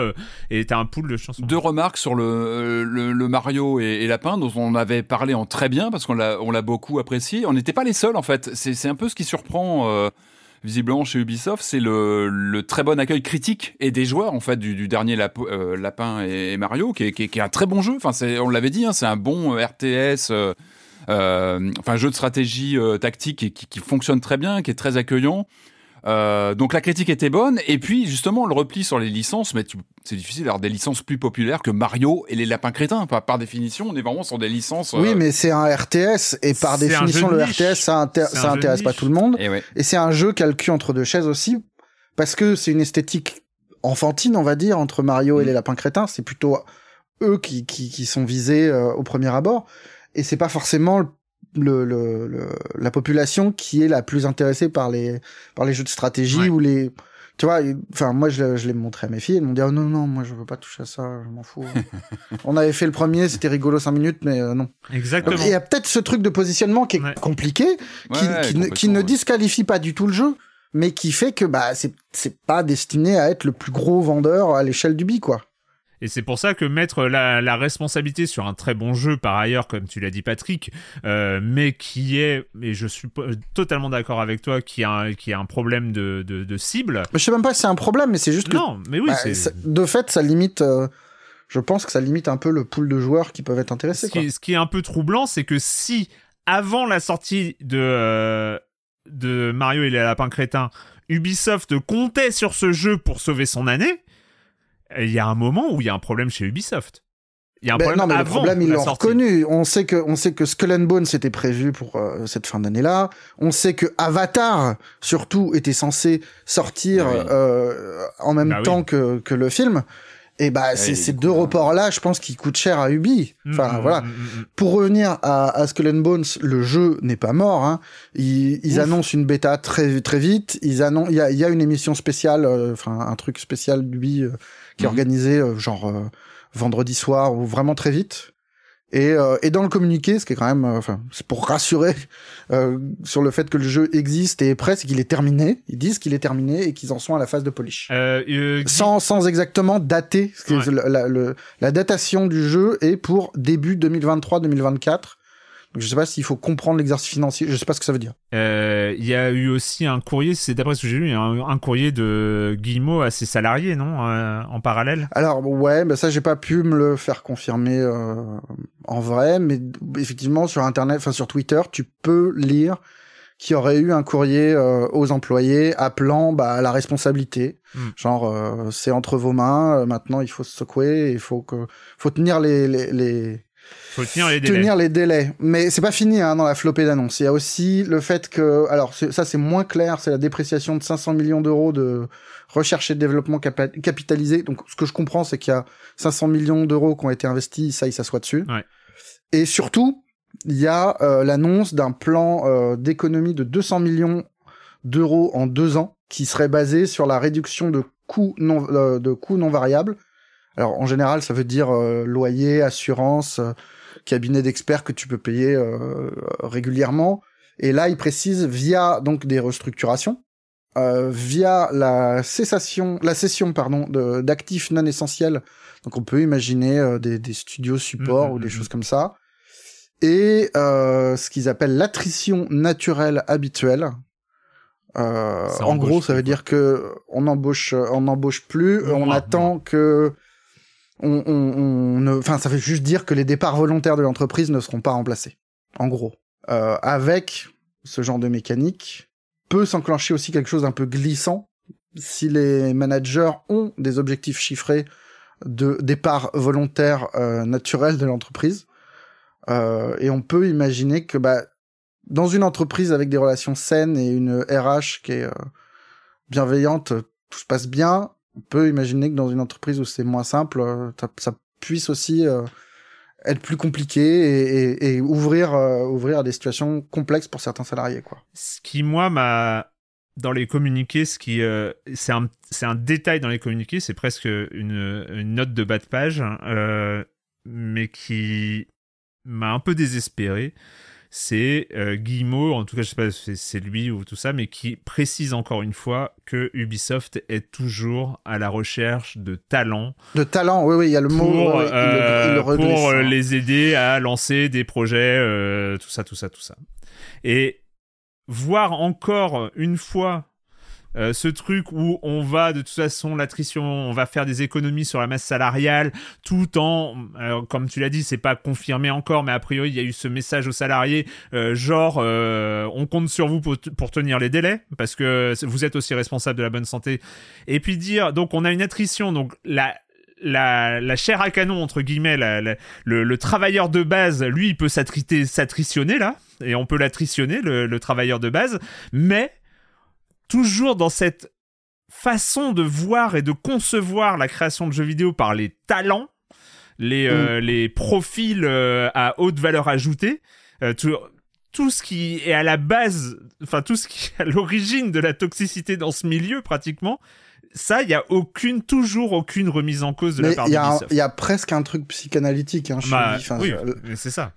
Speaker 1: et t'as un pool de chansons.
Speaker 3: Deux remarques sur le, le, Mario et, Lapin dont on avait parlé en très bien parce qu'on l'a beaucoup apprécié. On n'était pas les seuls en fait. C'est un peu ce qui surprend. Euh, visiblement chez Ubisoft, c'est le, très bon accueil critique et des joueurs en fait du, dernier euh, Lapin et, Mario, qui est, un très bon jeu. Enfin, on l'avait dit, hein, c'est un bon euh, RTS, euh, enfin jeu de stratégie tactique qui, qui, fonctionne très bien, qui est très accueillant. Euh, donc la critique était bonne, et puis justement le repli sur les licences, mais c'est difficile d'avoir des licences plus populaires que Mario et les lapins crétins. Par, par définition, on est vraiment sur des licences.
Speaker 4: Oui, euh, mais c'est un RTS, et par définition le RTS ça, ça intéresse pas tout le monde.
Speaker 3: Et,
Speaker 4: et c'est un jeu qui a le cul entre deux chaises aussi, parce que c'est une esthétique enfantine, on va dire, entre Mario et mm. les lapins crétins. C'est plutôt eux qui, qui, qui sont visés euh, au premier abord, et c'est pas forcément le, le, la population qui est la plus intéressée par les par les jeux de stratégie ou les tu vois enfin moi je, je l'ai montré à mes filles elles m'ont dit oh non non moi je veux pas toucher à ça je m'en fous. On avait fait le premier c'était rigolo cinq minutes mais euh, non.
Speaker 1: Exactement.
Speaker 4: Il y a peut-être ce truc de positionnement qui est compliqué qui, qui, ne, qui ne disqualifie pas du tout le jeu mais qui fait que bah c'est c'est pas destiné à être le plus gros vendeur à l'échelle du bi quoi
Speaker 1: et c'est pour ça que mettre la, responsabilité sur un très bon jeu, par ailleurs, comme tu l'as dit Patrick, euh, mais qui est, et je suis totalement d'accord avec toi, qui a, un, qui a un problème de, de, cible.
Speaker 4: Je sais même pas si c'est un problème, mais c'est juste que...
Speaker 1: Non, mais oui, bah,
Speaker 4: De fait, ça limite... Euh, je pense que ça limite un peu le pool de joueurs qui peuvent être intéressés.
Speaker 1: Ce, Qui, ce qui est un peu troublant, c'est que si, avant la sortie de, euh, de Mario et les lapins crétins, Ubisoft comptait sur ce jeu pour sauver son année, il y a un moment où il y a un problème chez Ubisoft. Il y a un ben problème non, mais le problème, ils l'ont reconnu.
Speaker 4: On sait que, on sait que Skull and Bones était prévu pour euh, cette fin d'année-là. On sait que Avatar, surtout, était censé sortir euh, en même bah temps que, que le film. Et bah, c'est ces deux reports-là, je pense, qui coûtent cher à Ubi. Mm, enfin, mm, voilà. Mm, pour revenir à, à Skull and Bones, le jeu n'est pas mort. Hein. Ils, ils annoncent une bêta très très vite. Ils annoncent, il y a, y a, une émission spéciale, euh, enfin un truc spécial d'Ubi qui est mhm. organisé euh, genre euh, vendredi soir ou vraiment très vite. Et, euh, et dans le communiqué, ce qui est quand même, enfin, c'est pour rassurer sur le fait que le jeu existe et est prêt, c'est qu'il est terminé. Ils disent qu'il est terminé et qu'ils en sont à la phase de polish. sans, sans exactement dater. La, la, la, datation du jeu est pour début 2023-2024 je sais pas s'il faut comprendre l'exercice financier, je sais pas ce que ça veut dire.
Speaker 1: Euh, il y a eu aussi un courrier, c'est d'après ce que j'ai lu, un, un, courrier de Guillemot à ses salariés, non, euh, en parallèle?
Speaker 4: Alors ouais, mais ça j'ai pas pu me le faire confirmer euh, en vrai, mais effectivement sur internet, enfin sur Twitter, tu peux lire qu'il y aurait eu un courrier aux employés appelant bah, à la responsabilité. Hmm. Genre c'est entre vos mains, maintenant il faut se secouer, il faut que faut tenir les, les, les
Speaker 1: faut tenir les délais.
Speaker 4: Tenir les délais. Mais c'est pas fini hein, dans la flopée d'annonces. Il y a aussi le fait que, alors ça c'est moins clair, c'est la dépréciation de 500 millions d'euros de recherche et développement capitalisé. Donc ce que je comprends, c'est qu'il y a 500 millions d'euros qui ont été investis, ça il s'assoit dessus.
Speaker 1: Ouais.
Speaker 4: Et surtout, il y a euh, l'annonce d'un plan euh, d'économie de 200 millions d'euros en deux ans, qui serait basé sur la réduction de coûts non, euh, de coûts non variables alors en général, ça veut dire euh, loyer, assurance, euh, cabinet d'experts que tu peux payer euh, régulièrement. Et là, il précise via donc des restructurations, via la cessation, la cession pardon d'actifs non essentiels. Donc on peut imaginer des, des, studios support mmh, ou des mmh, choses mmh. comme ça. Et ce qu'ils appellent l'attrition naturelle habituelle. en gros, ça veut dire que on embauche, on n'embauche plus, on attend que on, on, enfin, ça veut juste dire que les départs volontaires de l'entreprise ne seront pas remplacés. En gros, euh, avec ce genre de mécanique, peut s'enclencher aussi quelque chose d'un peu glissant si les managers ont des objectifs chiffrés de départ volontaire euh, naturel de l'entreprise. Euh, et on peut imaginer que bah, dans une entreprise avec des relations saines et une RH qui est euh, bienveillante, tout se passe bien on peut imaginer que dans une entreprise où c'est moins simple, euh, ça puisse aussi euh, être plus compliqué et, ouvrir ouvrir à des situations complexes pour certains salariés quoi.
Speaker 1: Ce qui moi m'a dans les communiqués, ce qui c'est un un détail dans les communiqués, c'est presque une, une, note de bas de page, hein, mais qui m'a un peu désespéré c'est euh, Guillemot, en tout cas je sais pas si c'est lui ou tout ça, mais qui précise encore une fois que Ubisoft est toujours à la recherche de talents.
Speaker 4: De talents, oui, oui, il y a le mot.
Speaker 1: Pour,
Speaker 4: euh,
Speaker 1: pour euh, les aider à lancer des projets, tout ça, tout ça, tout ça. Et voir encore une fois euh, ce truc où on va de toute façon l'attrition, on va faire des économies sur la masse salariale, tout en, comme tu l'as dit, c'est pas confirmé encore, mais a priori il y a eu ce message aux salariés, euh, genre euh, on compte sur vous pour, pour, tenir les délais parce que vous êtes aussi responsable de la bonne santé. Et puis dire donc on a une attrition, donc la la, la, chair à canon, entre guillemets, le, le, travailleur de base, lui, il peut s'attritionner là, et on peut l'attritionner, le, le travailleur de base, mais toujours dans cette façon de voir et de concevoir la création de jeux vidéo par les talents, les, euh, mm. les profils euh, à haute valeur ajoutée, euh, tout, tout, ce qui est à la base, enfin tout ce qui est à l'origine de la toxicité dans ce milieu pratiquement, ça, il y a aucune, toujours aucune remise en cause de la part d'Ubisoft.
Speaker 4: Il y a presque un truc psychanalytique. Hein,
Speaker 1: bah, oui, c'est ça.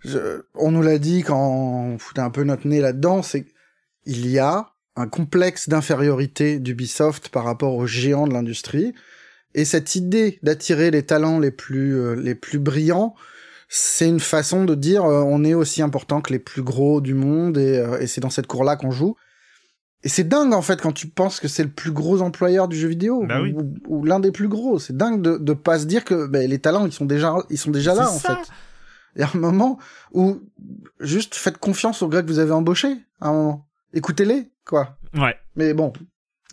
Speaker 4: on nous l'a dit quand on foutait un peu notre nez là-dedans, c'est il y a un complexe d'infériorité d'Ubisoft par rapport aux géants de l'industrie. Et cette idée d'attirer les talents les plus euh, les plus brillants, c'est une façon de dire euh, on est aussi important que les plus gros du monde et, euh, et c'est dans cette cour-là qu'on joue. Et c'est dingue en fait quand tu penses que c'est le plus gros employeur du jeu vidéo
Speaker 1: bah
Speaker 4: ou, l'un des plus gros. C'est dingue de de pas se dire que ben, les talents ils sont déjà ils sont déjà là en fait. Il y a un moment où juste faites confiance aux gars que vous avez embauchés à un moment. Écoutez-les quoi.
Speaker 1: Ouais.
Speaker 4: Mais bon,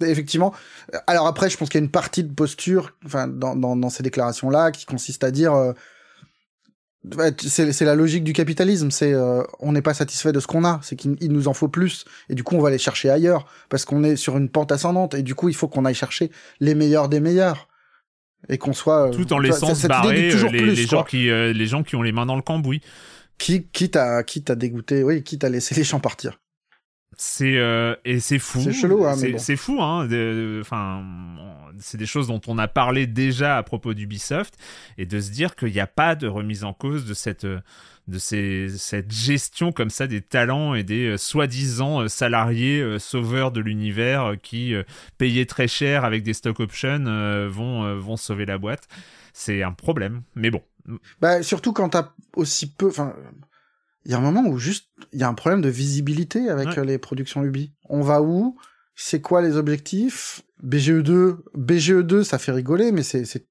Speaker 4: effectivement. Alors après, je pense qu'il y a une partie de posture, enfin, dans, dans, dans ces déclarations-là, qui consiste à dire, euh, c'est la logique du capitalisme. C'est, euh, on n'est pas satisfait de ce qu'on a, c'est qu'il nous en faut plus, et du coup, on va aller chercher ailleurs parce qu'on est sur une pente ascendante, et du coup, il faut qu'on aille chercher les meilleurs des meilleurs. Et qu'on soit
Speaker 1: tout en laissant se barrer euh, les, les gens qui les gens qui ont les mains dans le cambouis
Speaker 4: qui quitte à quitte à dégoûter oui quitte à laisser les gens partir
Speaker 1: c'est euh, et c'est fou.
Speaker 4: C'est chelou, hein,
Speaker 1: C'est fou, hein. Enfin, c'est des choses dont on a parlé déjà à propos d'Ubisoft et de se dire qu'il n'y a pas de remise en cause de cette de ces, cette gestion comme ça des talents et des euh, soi-disant euh, salariés sauveurs de l'univers qui payés très cher avec des stock options vont vont sauver la boîte. C'est un problème, mais bon.
Speaker 4: Bah surtout quand t'as aussi peu, enfin il y a un moment où juste il y a un problème de visibilité avec euh, les productions Ubi. On va où? C'est quoi les objectifs? BGE2, BGE2, ça fait rigoler, mais c'est, c'est,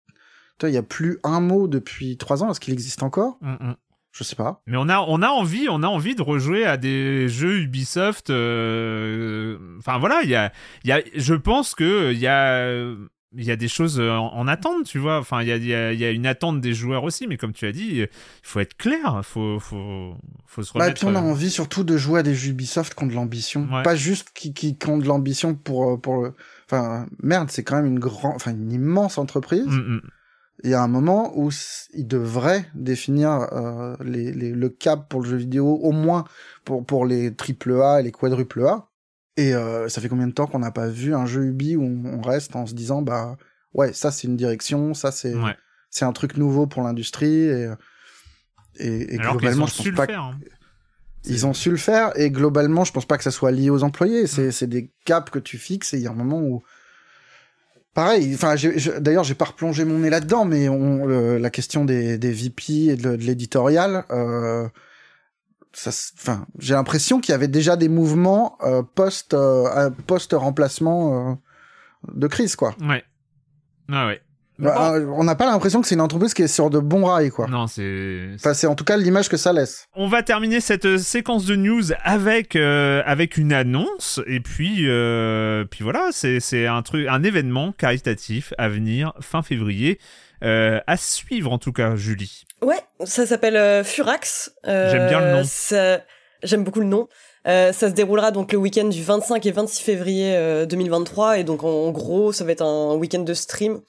Speaker 4: il y a plus un mot depuis trois ans. Est-ce qu'il existe encore? Mm, mm. Je sais pas.
Speaker 1: Mais on a, on a envie, on a envie de rejouer à des jeux Ubisoft. Euh, enfin voilà, il y a, il y a, je pense que il y a il y a des choses euh, en, attente, tu vois. Enfin, il y a, y a, une attente des joueurs aussi, mais comme tu as dit, il faut être clair, il faut, faut, faut se remettre. Bah, et
Speaker 4: puis on a euh, envie surtout de jouer à des jeux Ubisoft qui ont de l'ambition, pas juste qui, qui, qui, ont de l'ambition pour, euh, pour, enfin, merde, c'est quand même une grande, enfin, une immense entreprise. Mm, mm. Il y a un moment où ils devraient définir euh, les, les, le cap pour le jeu vidéo, au moins pour, pour les triple A et les quadruple A et euh, ça fait combien de temps qu'on n'a pas vu un jeu Ubi où on, reste en se disant bah ouais ça c'est une direction, ça c'est c'est un truc nouveau pour l'industrie et et, globalement je pense pas faire, hein. ils ont su le faire et globalement je pense pas que ça soit lié aux employés, c'est c'est des caps que tu fixes et il y a un moment où Pareil, enfin, d'ailleurs, j'ai pas replongé mon nez là-dedans, mais on, la question des, des VP et de, l'éditorial, euh, enfin, j'ai l'impression qu'il y avait déjà des mouvements euh, post euh, post remplacement euh, de crise, quoi.
Speaker 1: Ouais. Ah ouais.
Speaker 4: Bah, on n'a pas l'impression que c'est une entreprise qui est sur de bons rails, quoi.
Speaker 1: Non, c'est.
Speaker 4: Enfin, c'est en tout cas l'image que ça laisse.
Speaker 1: On va terminer cette séquence de news avec avec une annonce et puis puis voilà, c'est c'est un truc, un événement caritatif à venir fin février. Euh, à suivre en tout cas, Julie.
Speaker 2: Ouais, ça s'appelle euh, Furax.
Speaker 1: Euh, J'aime bien le nom.
Speaker 2: J'aime beaucoup le nom. ça se déroulera donc le week-end du 25 et 26 février 2023 et donc en, gros ça va être un week-end de stream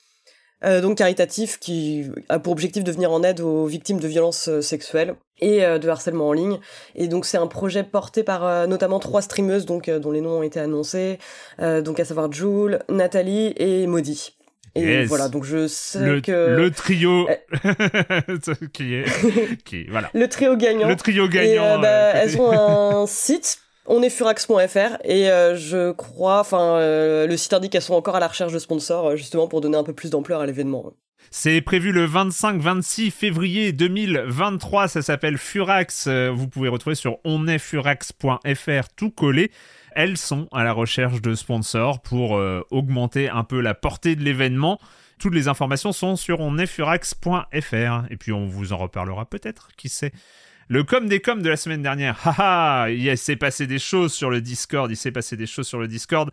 Speaker 2: donc caritatif qui a pour objectif de venir en aide aux victimes de violences sexuelles et de harcèlement en ligne. Et donc c'est un projet porté par notamment trois streameuses donc dont les noms ont été annoncés, donc à savoir Jules, Nathalie et Maudie. Et voilà, donc je sais
Speaker 1: le,
Speaker 2: que
Speaker 1: le trio qui est qui voilà.
Speaker 2: Le trio gagnant.
Speaker 1: Le trio gagnant.
Speaker 2: Et, bah, elles ont un site on est furax.fr et euh, je crois, enfin, euh, le site indique qu'elles sont encore à la recherche de sponsors euh, justement pour donner un peu plus d'ampleur à l'événement.
Speaker 1: C'est prévu le 25-26 février 2023. Ça s'appelle Furax. Vous pouvez retrouver sur onestfurax.fr tout collé. Elles sont à la recherche de sponsors pour augmenter un peu la portée de l'événement. Toutes les informations sont sur onestfurax.fr et puis on vous en reparlera peut-être, qui sait. Le com des coms de la semaine dernière. Haha, il s'est passé des choses sur le Discord, il s'est passé des choses sur le Discord.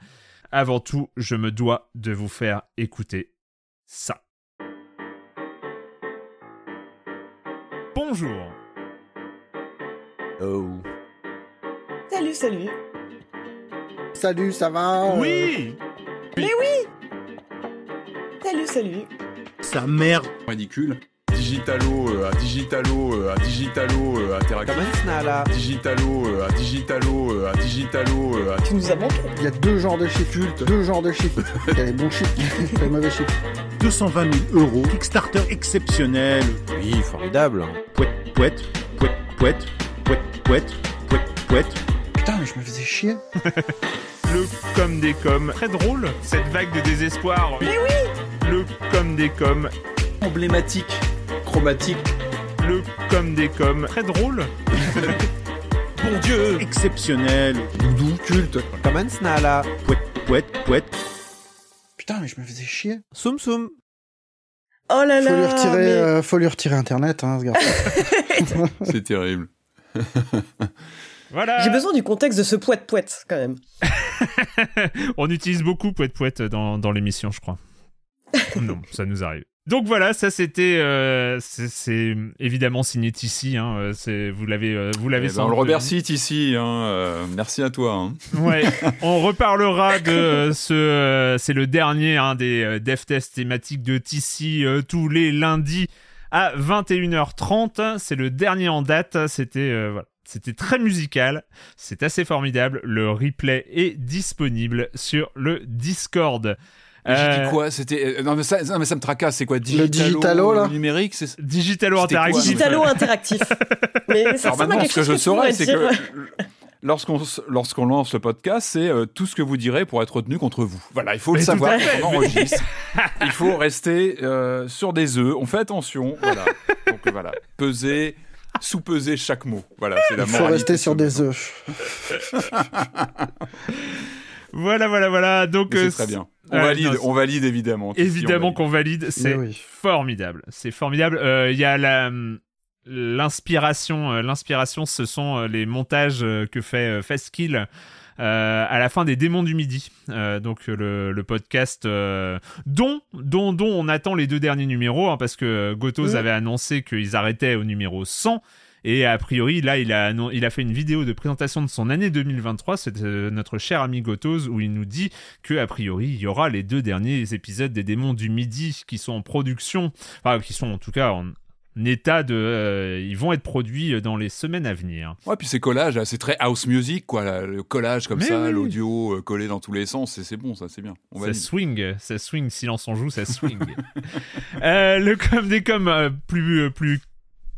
Speaker 1: Avant tout, je me dois de vous faire écouter ça. Bonjour.
Speaker 5: Oh.
Speaker 2: Salut, salut.
Speaker 4: Salut, ça va?
Speaker 1: Oui.
Speaker 2: Mais oui. Salut, salut.
Speaker 5: Sa mère.
Speaker 3: Ridicule. Digitalo euh, à Digitalo euh, à Digitalo euh, à Terra Digitalo à Digitalo à Digitalo à
Speaker 2: Tu nous as manqué.
Speaker 4: Il y a deux genres de chiffres, deux genres de chiffres. Il y a les bons chiffres et les mauvais chiffres.
Speaker 5: 220 000 euros, Kickstarter exceptionnel.
Speaker 6: Oui, formidable.
Speaker 5: Pouette, pouette, pouette, pouette, pouette, pouette, pouette, pouette.
Speaker 4: Putain, mais je me faisais chier.
Speaker 1: Le com des coms. Très drôle, cette vague de désespoir.
Speaker 2: Mais oui
Speaker 1: Le com des coms.
Speaker 6: Emblématique chromatique.
Speaker 1: Le com des coms. Très drôle.
Speaker 5: bon Dieu Exceptionnel.
Speaker 6: Doudou, culte. Kaman Snala.
Speaker 5: Pouette, pouette, pouette.
Speaker 4: Putain, mais je me faisais chier.
Speaker 6: Soum soum.
Speaker 2: Oh là là
Speaker 4: Faut lui retirer, euh, faut lui retirer Internet, hein, ce gars.
Speaker 3: C'est terrible.
Speaker 1: Voilà.
Speaker 2: J'ai besoin du contexte de ce poète poète quand même.
Speaker 1: On utilise beaucoup poète poète dans, dans l'émission, je crois. non, ça nous arrive. Donc voilà, ça c'était, euh, c'est évidemment signé ici. Hein, c'est vous l'avez, euh, vous l'avez.
Speaker 3: Eh ben, on le remercie ici. Hein, euh, merci à toi. Hein.
Speaker 1: Ouais, on reparlera de ce, c'est le dernier hein, des dev tests thématiques de TC tous les lundis à 21h30. C'est le dernier en date. C'était voilà. C'était très musical, c'est assez formidable. Le replay est disponible sur le Discord.
Speaker 3: J'ai dit quoi? C'était euh, non mais ça, non mais ça me tracasse. C'est quoi Digitalo,
Speaker 4: Le digitalo, là?
Speaker 3: numérique c'est
Speaker 1: Digitalo interactif.
Speaker 2: Digitalo interactif. mais ça
Speaker 3: Alors maintenant,
Speaker 2: quelque
Speaker 3: ce que je saurais, c'est que lorsqu'on lorsqu'on lance le podcast, c'est euh, tout ce que vous direz pour être retenu contre vous. Voilà, il faut
Speaker 1: Mais
Speaker 3: le savoir on enregistre. il faut rester euh, sur des œufs. On fait attention. Voilà. Donc euh, voilà, peser. Sous-peser chaque mot. Voilà, c'est la
Speaker 4: Il faut
Speaker 3: moralité
Speaker 4: rester sur des œufs.
Speaker 1: Voilà, voilà, voilà. Donc
Speaker 3: Mais
Speaker 1: euh,
Speaker 3: C'est très bien. On
Speaker 1: euh,
Speaker 3: valide,
Speaker 1: non,
Speaker 3: on valide évidemment.
Speaker 1: Évidemment
Speaker 3: on
Speaker 1: qu'on valide, c'est
Speaker 4: oui.
Speaker 1: formidable. C'est formidable. Euh, Il y a la l'inspiration, euh, l'inspiration, ce sont les montages que fait Fastkill. euh, à la fin des démons du midi, Euh, donc euh, le, le podcast euh, dont, dont, dont on attend les deux derniers numéros, hein, parce que euh, Gotos
Speaker 2: Mhm.
Speaker 1: avait annoncé qu'ils arrêtaient au numéro 100, et a priori, là, il a, il a fait une vidéo de présentation de son année 2023. C'est euh, notre cher ami Gotos où il nous dit que a priori, il y aura les deux derniers épisodes des Démons du Midi qui sont en production, enfin, qui sont en tout cas en état de. euh, ils vont être produits dans les semaines à venir.
Speaker 3: Ouais, puis c'est collage, là, c'est très house music, quoi. là, le collage comme
Speaker 1: Mais
Speaker 3: ça,
Speaker 1: oui.
Speaker 3: l'audio euh, collé dans tous les sens, c'est- bon, ça, c'est bien. On
Speaker 1: Ça swing, ça swing, silence on joue, ça swing. Euh, le com des com euh, plus, euh, plus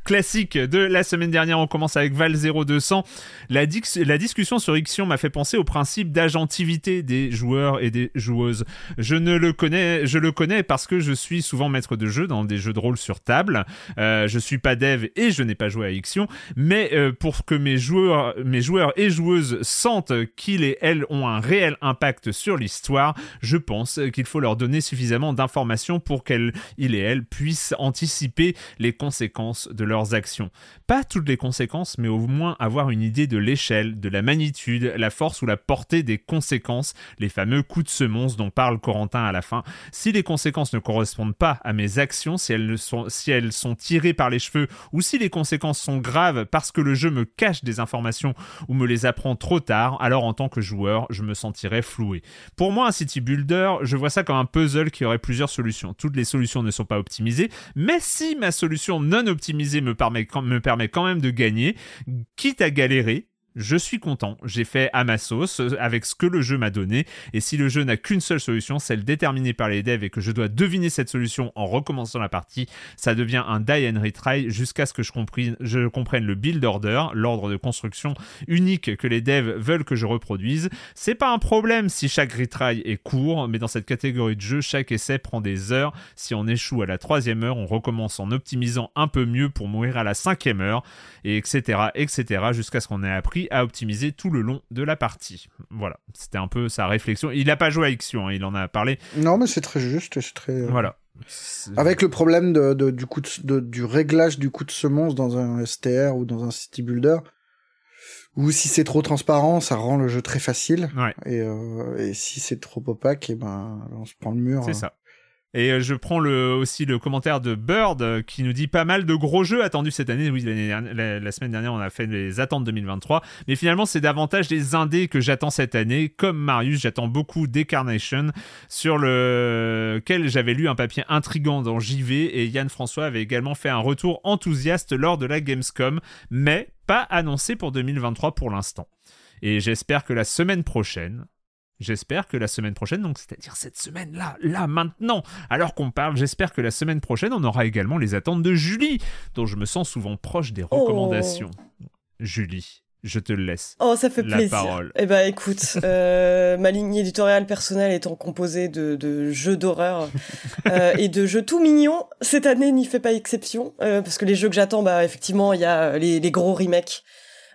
Speaker 1: classique de la semaine dernière, on commence avec Val 0200. La, la discussion sur Ixion m'a fait penser au principe d'agentivité des joueurs et des joueuses. Je ne le connais, je le connais parce que je suis souvent maître de jeu dans des jeux de rôle sur table. Euh, je suis pas dev et je n'ai pas joué à Ixion, mais euh, pour que mes joueurs, mes joueurs et joueuses sentent qu'ils et elles ont un réel impact sur l'histoire, je pense qu'il faut leur donner suffisamment d'informations pour qu'elles, ils et elles puissent anticiper les conséquences de leurs actions. Pas toutes les conséquences, mais au moins avoir une idée de l'échelle, de la magnitude, la force ou la portée des conséquences, les fameux coups de semonce dont parle Corentin à la fin. Si les conséquences ne correspondent pas à mes actions, si elles, sont, si elles sont tirées par les cheveux, ou si les conséquences sont graves parce que le jeu me cache des informations ou me les apprend trop tard, alors en tant que joueur, je me sentirais floué. Pour moi, un city builder, je vois ça comme un puzzle qui aurait plusieurs solutions. Toutes les solutions ne sont pas optimisées, mais si ma solution non optimisée me permet, me permet quand même de gagner, quitte à galérer, je suis content, j'ai fait à ma sauce euh, avec ce que le jeu m'a donné, et si le jeu n'a qu'une seule solution, celle déterminée par les devs et que je dois deviner cette solution en recommençant la partie, ça devient un die and retry jusqu'à ce que je comprenne, le build order, l'ordre de construction unique que les devs veulent que je reproduise. C'est pas un problème si chaque retry est court, mais dans cette catégorie de jeu, chaque essai prend des heures. Si on échoue à la troisième heure, on recommence en optimisant un peu mieux pour mourir à la cinquième heure, et etc., etc., jusqu'à ce qu'on ait appris à optimiser tout le long de la partie. Voilà, c'était un peu sa réflexion. Il n'a pas joué à Ixion, hein, il en a parlé.
Speaker 4: Non, mais c'est très juste, c'est très. euh,
Speaker 1: Voilà.
Speaker 4: Avec le problème de, de- du, coup de- de- du réglage du coup de semonce dans un STR ou dans un City Builder, ou si c'est trop transparent, ça rend le jeu très facile.
Speaker 1: Ouais.
Speaker 4: Et, euh, et si c'est trop opaque, et ben on se prend le mur.
Speaker 1: C'est
Speaker 4: hein.
Speaker 1: ça. Et euh, je prends le, aussi le commentaire de Bird euh, qui nous dit pas mal de gros jeux attendus cette année. Oui, la semaine dernière, on a fait les attentes 2023. Mais finalement, c'est davantage les indés que j'attends cette année. Comme Marius, j'attends beaucoup d'Ecarnation, sur lequel j'avais lu un papier intrigant dans JV. Et Yann François avait également fait un retour enthousiaste lors de la Gamescom, mais pas annoncé pour 2023 pour l'instant. Et j'espère que la semaine prochaine, J'espère que la semaine prochaine, donc c'est-à-dire cette semaine-là, là, maintenant, alors qu'on parle, j'espère que la semaine prochaine, on aura également les attentes de Julie, dont je me sens souvent proche des recommandations. Julie, je te le laisse.
Speaker 2: Oh, ça fait
Speaker 1: La
Speaker 2: plaisir.
Speaker 1: parole.
Speaker 2: Eh ben, écoute, euh, ma ligne éditoriale personnelle étant composée de, de jeux d'horreur euh, et de jeux tout mignons, cette année n'y fait pas exception, euh, parce que les jeux que j'attends, bah, effectivement, il y a les, les gros remakes.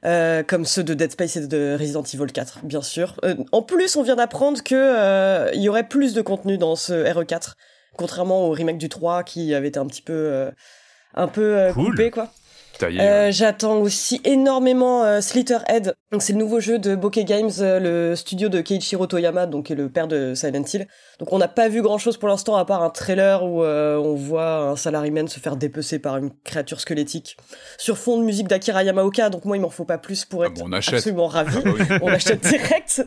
Speaker 2: Euh, comme ceux de Dead Space et de Resident Evil 4, bien sûr. Euh, en plus, on vient d'apprendre que euh, il y aurait plus de contenu dans ce RE4, contrairement au remake du 3 qui avait été un petit peu, euh, un peu
Speaker 1: Cool.
Speaker 2: coupé, quoi. Euh, J'attends aussi énormément euh, Slitterhead. Donc c'est le nouveau jeu de Bokeh Games, euh, le studio de Keiichiro Toyama, donc qui est le père de Silent Hill. Donc on n'a pas vu grand chose pour l'instant à part un trailer où euh, on voit un salaryman se faire dépecer par une créature squelettique sur fond de musique d'Akira Yamaoka. Donc moi il m'en faut pas plus pour
Speaker 3: Ah
Speaker 2: être
Speaker 3: bon, on achète.
Speaker 2: absolument ravi.
Speaker 3: Ah oui.
Speaker 2: on achète direct.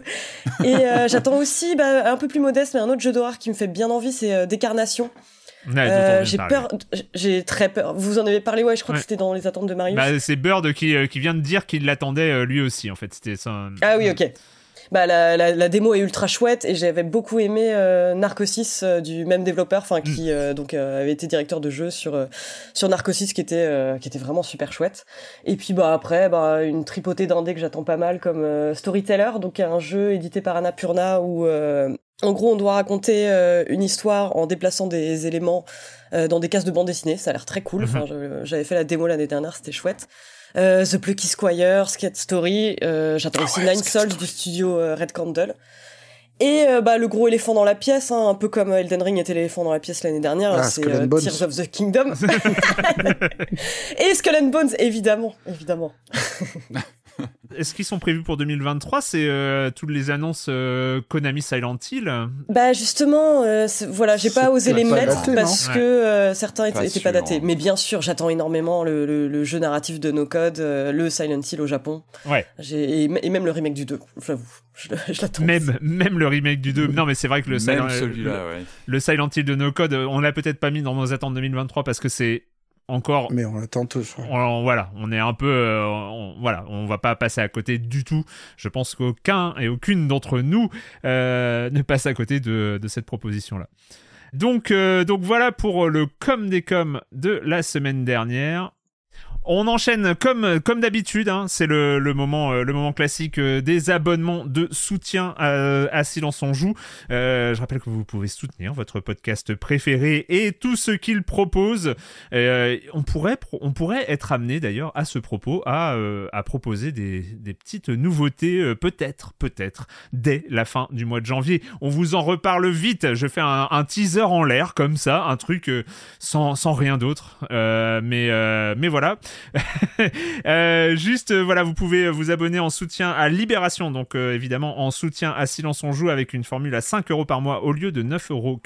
Speaker 2: Et j'attends aussi bah, un peu plus modeste, mais un autre jeu d'horreur qui me fait bien envie, c'est Décarnation.
Speaker 1: Ouais,
Speaker 2: Euh, j'ai
Speaker 1: parler.
Speaker 2: peur, j'ai très peur. Vous en avez parlé, ouais, je crois
Speaker 1: Ouais.
Speaker 2: que c'était dans les attentes de Marius.
Speaker 1: Bah, c'est Bird qui, euh, qui vient de dire qu'il l'attendait euh, lui aussi, en fait. C'était ça.
Speaker 2: Ah oui, ok. Bah la, la, la démo est ultra chouette et j'avais beaucoup aimé Narcosis du même développeur, enfin qui euh, donc avait été directeur de jeu sur sur Narcosis qui était qui était vraiment super chouette. Et puis bah après bah une tripotée d'indés que j'attends pas mal comme Storyteller, donc un jeu édité par Annapurna où en gros on doit raconter euh, une histoire en déplaçant des éléments euh, dans des cases de bande dessinée. Ça a l'air très cool. Enfin je- j'avais fait la démo l'année dernière, c'était chouette. Euh, The Plucky Squire, Skate Story, euh, j'attends aussi Nine Souls du studio euh, Red Candle. Et euh, bah, le gros éléphant dans la pièce, hein, un peu comme Elden Ring était l'éléphant dans la pièce l'année dernière,
Speaker 4: Ah,
Speaker 2: c'est. Tears of the Kingdom. Et Skull and Bones, évidemment, évidemment.
Speaker 1: Est-ce qu'ils sont prévus pour 2023 C'est euh, toutes les annonces euh, Konami Silent Hill
Speaker 2: Bah justement, euh, voilà, j'ai pas osé les
Speaker 4: pas
Speaker 2: mettre
Speaker 4: daté,
Speaker 2: parce que euh, certains étaient,
Speaker 3: Pas
Speaker 2: étaient pas
Speaker 3: sûr,
Speaker 2: datés.
Speaker 3: hein.
Speaker 2: Mais bien sûr, j'attends énormément le, le- le jeu narratif de No Code, euh, le Silent Hill au Japon.
Speaker 1: Ouais.
Speaker 2: Et, et même le remake du 2, j'avoue. Je, je l'attends.
Speaker 1: Même, même le remake du 2. Non, mais c'est vrai que le, Silent,
Speaker 3: ouais.
Speaker 1: le, le Silent Hill de No Code, on l'a peut-être pas mis dans nos attentes 2023 parce que c'est encore
Speaker 4: Mais on l'attend tous. ouais.
Speaker 1: on- voilà, on est un peu, euh, on, voilà, on va pas passer à côté du tout. Je pense qu'aucun et aucune d'entre nous euh, ne passe à côté de, de cette proposition-là. Donc, euh, donc voilà pour le com des coms de la semaine dernière. On enchaîne comme, d'habitude, hein, c'est le, moment, euh, le moment classique euh, des abonnements de soutien à, à Silence on Joue. Euh, je rappelle que vous pouvez soutenir votre podcast préféré et tout ce qu'il propose. Euh, on, pourrait, être amené d'ailleurs à ce propos à, euh, proposer des, des petites nouveautés, euh, peut-être, peut-être, dès la fin du mois de janvier. On vous en reparle vite. Je fais un, teaser en l'air comme ça, un truc euh, sans, sans rien d'autre. Euh, euh, mais voilà, voilà. Euh, juste, euh, voilà, vous pouvez vous abonner en soutien à Libération, donc euh, évidemment en soutien à Silence on joue avec une formule à 5 euros par mois au lieu de 9,90 euros.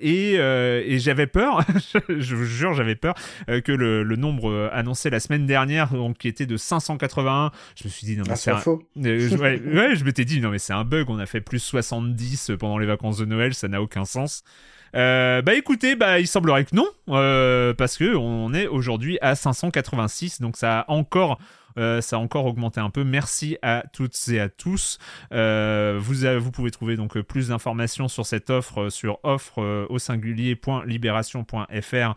Speaker 1: Et, et j'avais peur, je vous jure, j'avais peur que le, le nombre annoncé la semaine dernière, donc qui était de 581, je me suis dit non mais
Speaker 4: Ah,
Speaker 1: c'est un-
Speaker 4: faux.
Speaker 1: je- ouais, ouais, je m'étais dit, non, mais c'est un bug, on a fait plus 70 pendant les vacances de Noël, ça n'a aucun sens. Euh, bah écoutez, bah il semblerait que non, euh, parce que on est aujourd'hui à 586, donc ça a encore, euh, ça a encore augmenté un peu. Merci à toutes et à tous. Vous, vous pouvez trouver donc plus d'informations sur cette offre sur offre au singulier.libération.fr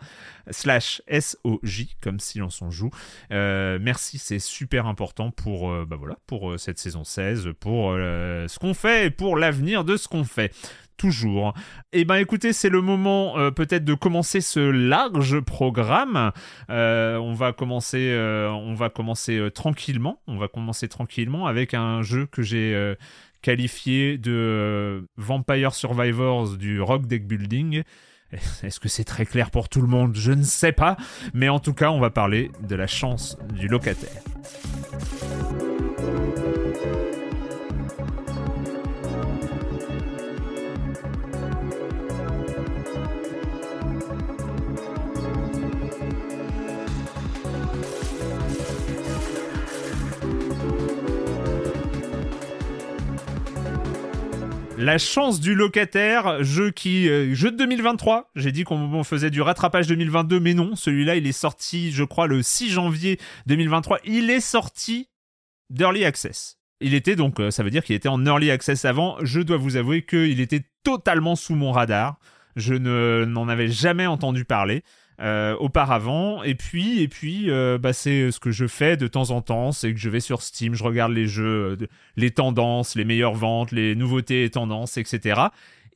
Speaker 1: slash SOJ comme si l'on s'en joue. Merci, c'est super important pour, bah voilà, pour cette saison 16, pour ce qu'on fait et pour l'avenir de ce qu'on fait. Toujours. Et ben écoutez, c'est le moment euh, peut-être de commencer ce large programme. Euh, on va commencer, euh, on va commencer tranquillement. On va commencer tranquillement avec un jeu que j'ai qualifié de Vampire Survivors du Rock Deck Building. Est-ce que c'est très clair pour tout le monde? Je ne sais pas. Mais en tout cas, on va parler de la chance du locataire. La chance du locataire, jeu qui euh, jeu de 2023. J'ai dit qu'on on faisait du rattrapage 2022, mais non, celui-là il est sorti, je crois, le 6 janvier 2023. Il est sorti d'early access. Il était donc, euh, ça veut dire qu'il était en early access avant. Je dois vous avouer qu'il était totalement sous mon radar. Je ne n'en avais jamais entendu parler euh, auparavant. Et puis, et puis, euh, bah, c'est ce que je fais de temps en temps, c'est que je vais sur Steam, je regarde les jeux, euh, les tendances, les meilleures ventes, les nouveautés et tendances, etc.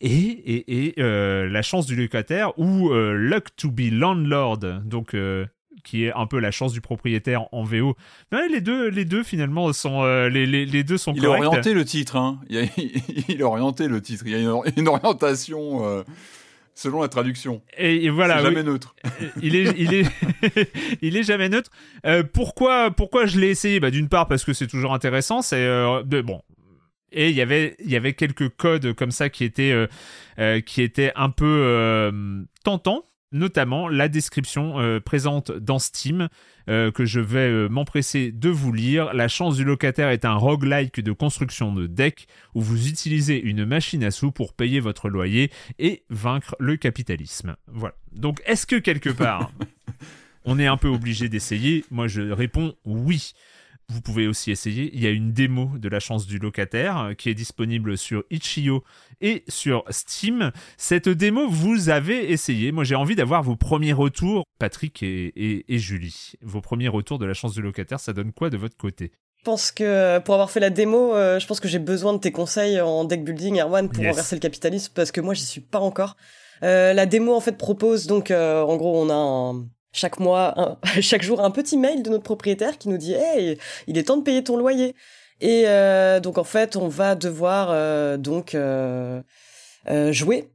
Speaker 1: Et, et, et euh, la chance du locataire ou Luck to be landlord, donc qui est un peu la chance du propriétaire en VO. Ouais, les deux, les deux finalement sont euh, les, les, les deux sont
Speaker 3: Il est orienté le titre, hein. Il, a- il est orienté le titre. Il y a une, une orientation euh, selon la traduction.
Speaker 1: Et, et voilà,
Speaker 3: C'est
Speaker 1: oui.
Speaker 3: jamais neutre.
Speaker 1: il est, il est, il est jamais neutre. Euh, pourquoi, pourquoi je l'ai essayé? Bah, D'une part parce que c'est toujours intéressant. C'est euh, de- bon. Et il y avait, il y avait quelques codes comme ça qui étaient, euh, qui étaient un peu tentants. Notamment la description euh, présente dans Steam euh, que je vais euh, m'empresser de vous lire. La chance du locataire est un roguelike de construction de deck où vous utilisez une machine à sous pour payer votre loyer et vaincre le capitalisme. Voilà. Donc est-ce que quelque part on est un peu obligé d'essayer? Moi je réponds oui. Vous pouvez aussi essayer. Il y a une démo de la chance du locataire euh, qui est disponible sur Itch.io et sur Steam. Cette démo, vous avez essayé. Moi, j'ai envie d'avoir vos premiers retours, Patrick et, et- et Julie. Vos premiers retours de la chance du locataire, ça donne quoi de votre côté?
Speaker 2: Je pense que pour avoir fait la démo, euh, je pense que j'ai besoin de tes conseils en deck building, Erwan, pour
Speaker 1: Yes.
Speaker 2: renverser le capitalisme, parce que moi, j'y suis pas encore. Euh, la démo, en fait, propose donc, euh, en gros, on a un- chaque mois, chaque jour, un petit mail de notre propriétaire qui nous dit, hey, il est temps de payer ton loyer. Et euh, donc, en fait, on va devoir euh, donc euh, jouer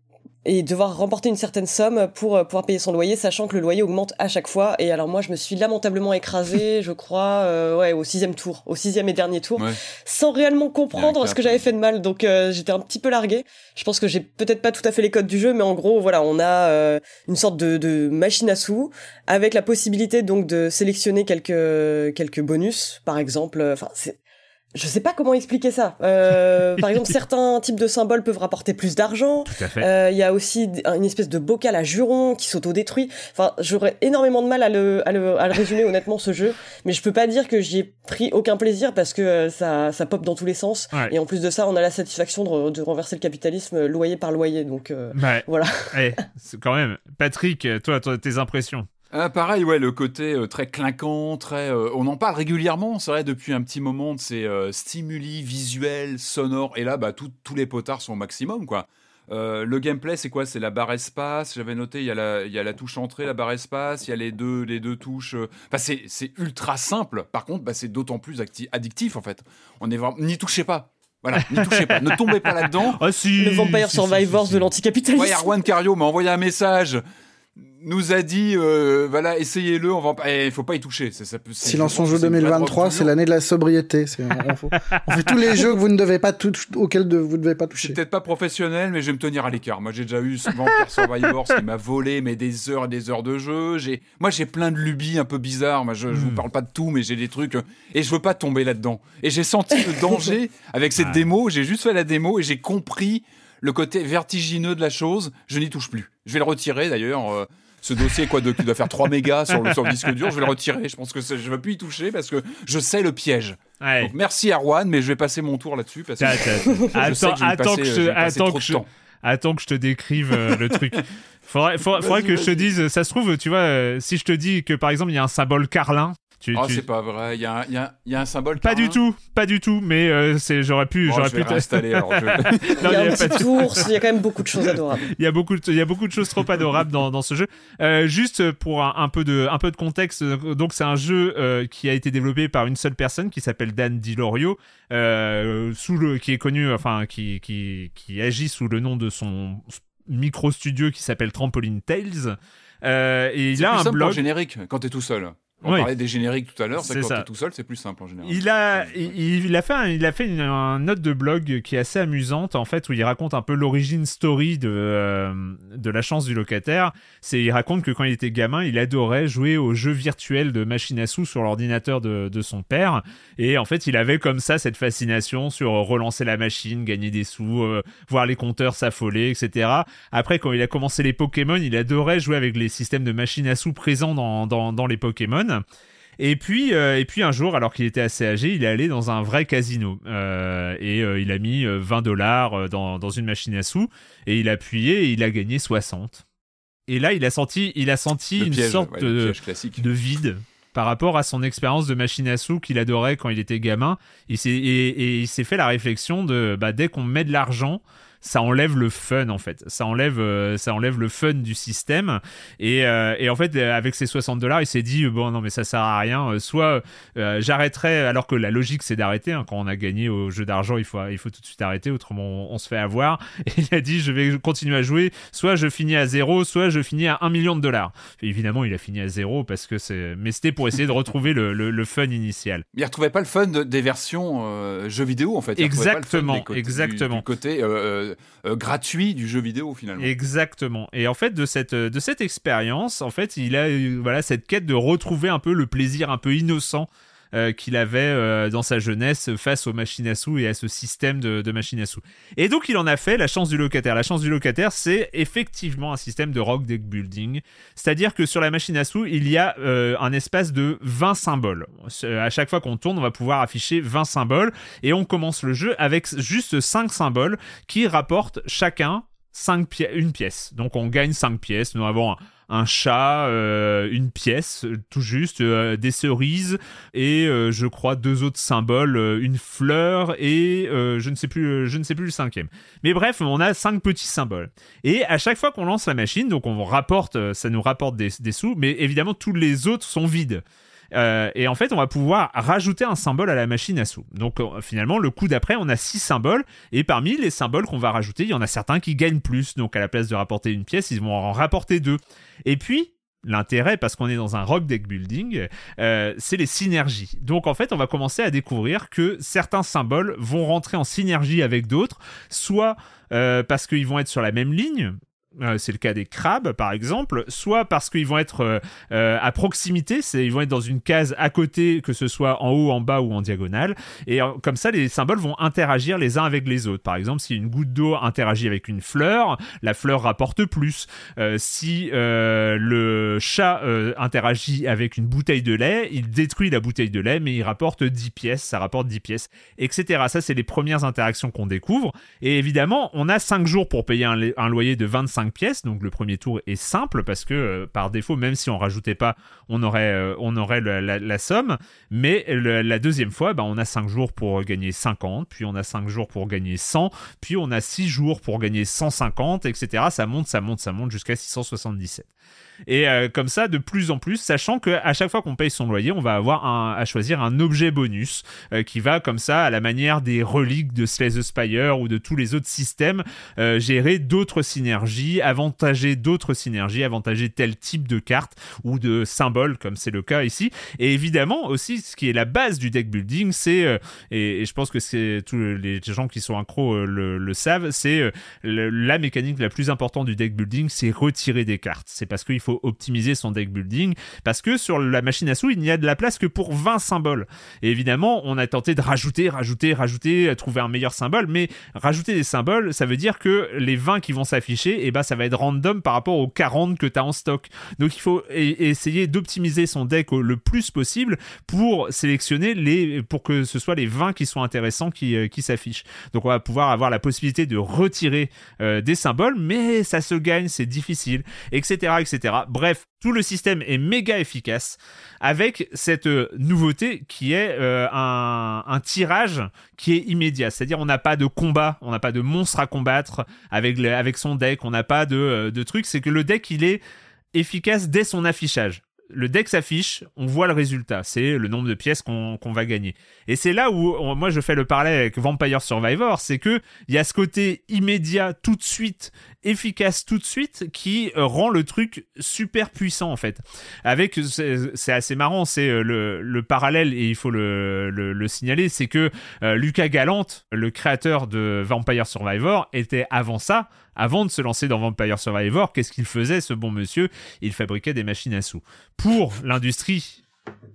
Speaker 2: et devoir remporter une certaine somme pour euh, pouvoir payer son loyer, sachant que le loyer augmente à chaque fois. Et alors moi, je me suis lamentablement écrasée, je crois, euh, ouais, au sixième tour, au sixième et dernier tour,
Speaker 3: Ouais.
Speaker 2: sans réellement comprendre ce que j'avais fait de mal. Donc euh, j'étais un petit peu larguée. Je pense que j'ai peut-être pas tout à fait les codes du jeu, mais en gros, voilà, on a euh, une sorte de, de machine à sous avec la possibilité donc de sélectionner quelques quelques bonus, par exemple. Enfin, c'est je sais pas comment expliquer ça. Euh, par exemple, certains types de symboles peuvent rapporter plus d'argent. Euh, Il y a aussi une espèce de bocal à jurons qui s'autodétruit. Enfin, j'aurais énormément de mal à le, à le, à le résumer honnêtement ce jeu, mais je peux pas dire que j'y ai pris aucun plaisir parce que euh, ça, ça pop dans tous les sens.
Speaker 1: Ouais.
Speaker 2: Et en plus de ça, on a la satisfaction de, de renverser le capitalisme euh, loyer par loyer. Donc euh,
Speaker 1: Ouais.
Speaker 2: voilà.
Speaker 1: Eh, c'est quand même. Patrick, toi, toi, tes impressions?
Speaker 3: Ah, pareil, ouais, le côté euh, très clinquant, très. euh, on en parle régulièrement, c'est vrai, depuis un petit moment de ces euh, stimuli visuels, sonores. Et là, bah, tout- tous les potards sont au maximum, quoi. Euh, le gameplay, c'est quoi? C'est la barre espace. J'avais noté, il y, a la- il y a la touche entrée, la barre espace. Il y a les deux, les deux touches. Enfin, c'est c'est ultra simple. Par contre, bah, c'est d'autant plus addictif, en fait. On est vraiment. N'y touchez pas. Voilà, n'y touchez pas. Ne tombez pas là-dedans.
Speaker 1: Ah si
Speaker 2: Le Vampire
Speaker 1: si,
Speaker 2: Survivors
Speaker 1: si, si.
Speaker 2: de l'anticapitalisme.
Speaker 3: Ouais, Arwan Cario m'a envoyé un message. Nous a dit euh, voilà essayez-le on va il faut pas y toucher ça, ça peut,
Speaker 4: Silence on joue 2023 c'est l'année de la sobriété on, on, fait tous les jeux que vous ne devez pas auxquels de, vous ne devez pas toucher.
Speaker 3: C'est peut-être pas professionnel mais je vais me tenir à l'écart. Moi j'ai déjà eu Vampire Survivors qui m'a volé mais des heures et des heures de jeu. J'ai moi j'ai plein de lubies un peu bizarres. Moi je, je vous hmm. parle pas de tout mais j'ai des trucs et je veux pas tomber là-dedans. Et j'ai senti le danger avec cette démo. J'ai juste fait la démo et j'ai compris le côté vertigineux de la chose. Je n'y touche plus. Je vais le retirer d'ailleurs euh, ce dossier quoi de, qui doit faire 3 mégas sur le, sur disque dur, je vais le retirer. Je pense que je ne vais plus y toucher parce que je sais le piège. Donc merci Arwan, mais je vais passer mon tour là-dessus parce que
Speaker 1: attends, attends que je, attends que je, attends que je te décrive euh, le truc. Faudrait, faudrait, que je te dise, ça se trouve, tu vois, euh, si je te dis que par exemple il y a un symbole Carlin
Speaker 3: oh, c'est pas vrai. Il y, a, y, a, y a un symbole.
Speaker 1: Pas du tout, pas du tout. Mais euh, c'est, j'aurais pu,
Speaker 3: oh,
Speaker 1: j'aurais
Speaker 3: pu.
Speaker 1: t'installer.
Speaker 2: il y a, un petit ours. Il y a quand même beaucoup de choses adorables.
Speaker 1: il y a beaucoup, de, il y a beaucoup de choses trop adorables dans, dans ce jeu. Euh, juste pour un, peu de, un peu de contexte. Donc c'est un jeu euh, qui a été développé par une seule personne qui s'appelle Dan Dilorio, euh, sous le, qui est connu, enfin qui, qui, qui agit sous le nom de son micro studio qui s'appelle Trampoline Tales. Euh, et il a un blog
Speaker 3: générique quand t'es tout seul. On parlait des génériques tout à l'heure, c'est quand t'es tout seul, c'est plus simple en général.
Speaker 1: Il a, il, a fait, un, il a fait une, note de blog qui est assez amusante en fait où il raconte un peu l'origine story de euh, de la chance du locataire. C'est, il raconte que quand il était gamin, il adorait jouer aux jeux virtuels de machine à sous sur l'ordinateur de, de son père et en fait il avait comme ça cette fascination sur relancer la machine, gagner des sous, euh, voir les compteurs s'affoler, etc. Après quand il a commencé les Pokémon, il adorait jouer avec les systèmes de machine à sous présents dans, dans, dans les Pokémon. Et puis, euh, et puis un jour, alors qu'il était assez âgé, il est allé dans un vrai casino euh, et euh, il a mis 20 dollars dans, dans, une machine à sous et il a appuyé et il a gagné 60. Et là, il a senti, il a senti une sorte de, de, vide par rapport à son expérience de machine à sous qu'il adorait quand il était gamin. Il et, et, il s'est fait la réflexion de bah, dès qu'on met de l'argent ça enlève le fun en fait. Ça enlève, euh, ça enlève le fun du système. Et, euh, et en fait, avec ces 60 dollars, il s'est dit bon non mais ça sert à rien. Euh, soit j'arrêterai alors que la logique c'est d'arrêter. Hein. Quand on a gagné au jeu d'argent, il faut, il faut tout de suite arrêter, autrement on, se fait avoir. Et il a dit je vais continuer à jouer. Soit je finis à zéro, soit je finis à un million de dollars. évidemment, il a fini à zéro parce que c'est, mais c'était pour essayer de retrouver le, le, fun initial.
Speaker 3: Il retrouvait pas le fun des versions jeux vidéo en fait.
Speaker 1: exactement, exactement.
Speaker 3: Du, côté euh, gratuit du jeu vidéo finalement.
Speaker 1: Exactement. Et en fait de cette de cette expérience, en fait, il a voilà cette quête de retrouver un peu le plaisir un peu innocent euh, qu'il avait euh, dans sa jeunesse face aux machines à sous et à ce système de, machines à sous. Et donc il en a fait la chance du locataire. La chance du locataire, c'est effectivement un système de rock deck building. C'est-à-dire que sur la machine à sous, il y a euh, un espace de 20 symboles. À chaque fois qu'on tourne, on va pouvoir afficher 20 symboles et on commence le jeu avec juste 5 symboles qui rapportent chacun 5 une pièce. Donc on gagne 5 pièces. Nous avons un chat, euh, une pièce, tout juste, euh, des cerises et euh, je crois deux autres symboles, une fleur et je ne sais plus, je ne sais plus le cinquième. Mais bref, on a cinq petits symboles. Et à chaque fois qu'on lance la machine, donc on rapporte, ça nous rapporte des, des sous, mais évidemment tous les autres sont vides. Euh, et en fait, on va pouvoir rajouter un symbole à la machine à sous. Donc euh, finalement, le coup d'après, on a six symboles. Et parmi les symboles qu'on va rajouter, il y en a certains qui gagnent plus. Donc à la place de rapporter une pièce, ils vont en rapporter deux. Et puis, l'intérêt, parce qu'on est dans un rock deck building, euh, c'est les synergies. Donc en fait, on va commencer à découvrir que certains symboles vont rentrer en synergie avec d'autres, soit parce qu'ils vont être sur la même ligne, c'est le cas des crabes par exemple, soit parce qu'ils vont être euh, euh, à proximité, c'est ils vont être dans une case à côté, que ce soit en haut, en bas ou en diagonale, et comme ça les symboles vont interagir les uns avec les autres. Par exemple, si une goutte d'eau interagit avec une fleur, la fleur rapporte plus. si le chat interagit avec une bouteille de lait, il détruit la bouteille de lait, mais il rapporte 10 pièces, ça rapporte 10 pièces, etc. Ça, c'est les premières interactions qu'on découvre. Et évidemment, on a 5 jours pour payer un, un loyer de 25 pièces. Donc le premier tour est simple parce que euh, par défaut, même si on rajoutait pas, on aurait, euh, la, somme. Mais la deuxième fois, bah, on a 5 jours pour gagner 50, puis on a 5 jours pour gagner 100, puis on a 6 jours pour gagner 150, etc. Ça monte, ça monte, ça monte jusqu'à 677. Et euh, comme ça, de plus en plus, sachant que à chaque fois qu'on paye son loyer, on va avoir à choisir un objet bonus euh, qui va comme ça, à la manière des reliques de Slay the Spire ou de tous les autres systèmes, euh, gérer d'autres synergies, avantager d'autres synergies, avantager tel type de carte ou de symbole, comme c'est le cas ici. Et évidemment aussi, ce qui est la base du deck building, c'est et, je pense que tous les gens qui sont accros le, le, savent, c'est la mécanique la plus importante du deck building, c'est retirer des cartes. C'est parce qu'il faut optimiser son deck building parce que sur la machine à sous, il n'y a de la place que pour 20 symboles. Évidemment, on a tenté de rajouter, rajouter, rajouter, euh, trouver un meilleur symbole, mais rajouter des symboles, ça veut dire que les 20 qui vont s'afficher, et eh ben ça va être random par rapport aux 40 que tu as en stock. Donc il faut essayer d'optimiser son deck le plus possible pour sélectionner les pour que ce soit les 20 qui sont intéressants qui, euh, qui s'affichent. Donc on va pouvoir avoir la possibilité de retirer euh, des symboles, mais ça se gagne, c'est difficile, etc., etc. Bref, tout le système est méga efficace avec cette euh, nouveauté qui est euh, un, tirage qui est immédiat. C'est-à-dire on n'a pas de combat, on n'a pas de monstre à combattre avec, son deck, on n'a pas de, euh, de truc. C'est que le deck, il est efficace dès son affichage le deck s'affiche, on voit le résultat, c'est le nombre de pièces qu'on va gagner. Et c'est là où moi je fais le parallèle avec Vampire Survivor, c'est que il y a ce côté immédiat, tout de suite, efficace tout de suite, qui euh, rend le truc super puissant en fait. Avec, c'est assez marrant, c'est euh, le, parallèle et il faut le, signaler, c'est que euh, Lucas Galante, le créateur de Vampire Survivor, était avant ça avant de se lancer dans Vampire Survivor, qu'est-ce qu'il faisait ce bon monsieur? Il fabriquait des machines à sous. Pour l'industrie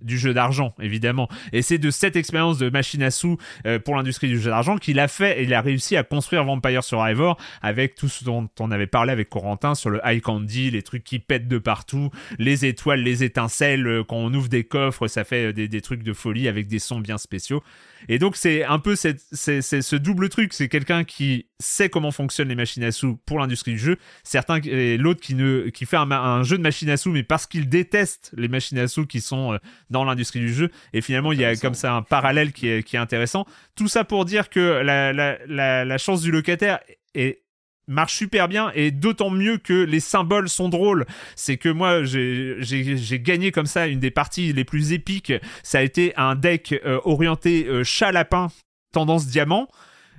Speaker 1: du jeu d'argent, évidemment. Et c'est de cette expérience de machine à sous euh, pour l'industrie du jeu d'argent qu'il a fait et il a réussi à construire Vampire Survivor avec tout ce dont on avait parlé avec Corentin sur le high candy, les trucs qui pètent de partout, les étoiles, les étincelles, euh, quand on ouvre des coffres, ça fait euh, des, trucs de folie avec des sons bien spéciaux. Et donc c'est un peu cette, c'est, ce double truc, c'est quelqu'un qui sait comment fonctionnent les machines à sous pour l'industrie du jeu, certains l'autre qui ne qui fait un, un, jeu de machines à sous mais parce qu'il déteste les machines à sous qui sont dans l'industrie du jeu. Et finalement, il y a comme ça un parallèle qui est, qui est intéressant. Tout ça pour dire que la, la, la, chance du locataire est marche super bien et d'autant mieux que les symboles sont drôles. C'est que moi, j'ai gagné comme ça une des parties les plus épiques. Ça a été un deck euh, orienté euh, chat-lapin, tendance diamant.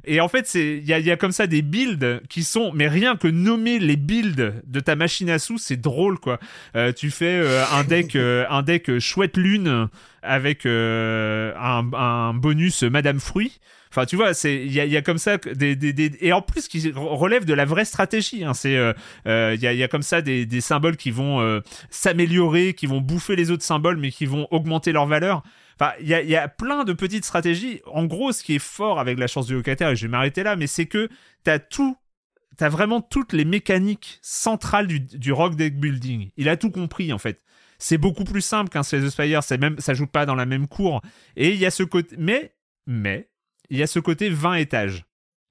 Speaker 1: Et en fait, il y a, comme ça des builds qui sont, mais rien que nommer les builds de ta machine à sous, c'est drôle quoi. Euh, tu fais euh, un deck, euh, un deck chouette lune avec un, bonus Madame Fruit. Enfin, tu vois, c'est il y a, comme ça des, des, des, et en plus qui relève de la vraie stratégie. Hein, c'est il y, a, y a comme ça des, des symboles qui vont s'améliorer, qui vont bouffer les autres symboles, mais qui vont augmenter leur valeur il y a, plein de petites stratégies. En gros, ce qui est fort avec la chance du locataire, et je vais m'arrêter là, mais c'est que tu as tout t'as vraiment toutes les mécaniques centrales du, rock deck building. Il a tout compris en fait. C'est beaucoup plus simple qu'un Slay the Spire, c'est même ça joue pas dans la même cour et il y a ce côté mais mais il y a ce côté 20 étages.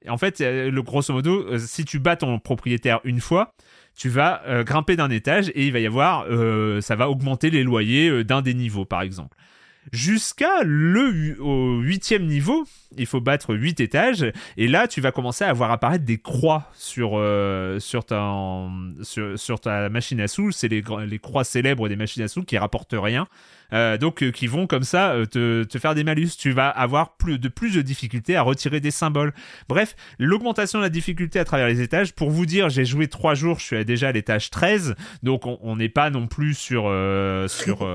Speaker 1: En fait, le grosso modo, euh, si tu bats ton propriétaire une fois, tu vas euh, grimper d'un étage et il va y avoir euh, ça va augmenter les loyers d'un des niveaux par exemple jusqu'à le au huitième niveau. Il faut battre huit étages et là tu vas commencer à voir apparaître des croix sur euh, sur ta machine à sous. C'est les, les croix célèbres des machines à sous qui rapportent rien. Euh, donc euh, qui vont comme ça euh, te, te, faire des malus. Tu vas avoir plus de plus de difficultés à retirer des symboles. Bref, l'augmentation de la difficulté à travers les étages. Pour vous dire, j'ai joué trois jours, je suis déjà à l'étage 13, donc on n'est pas non plus sur sur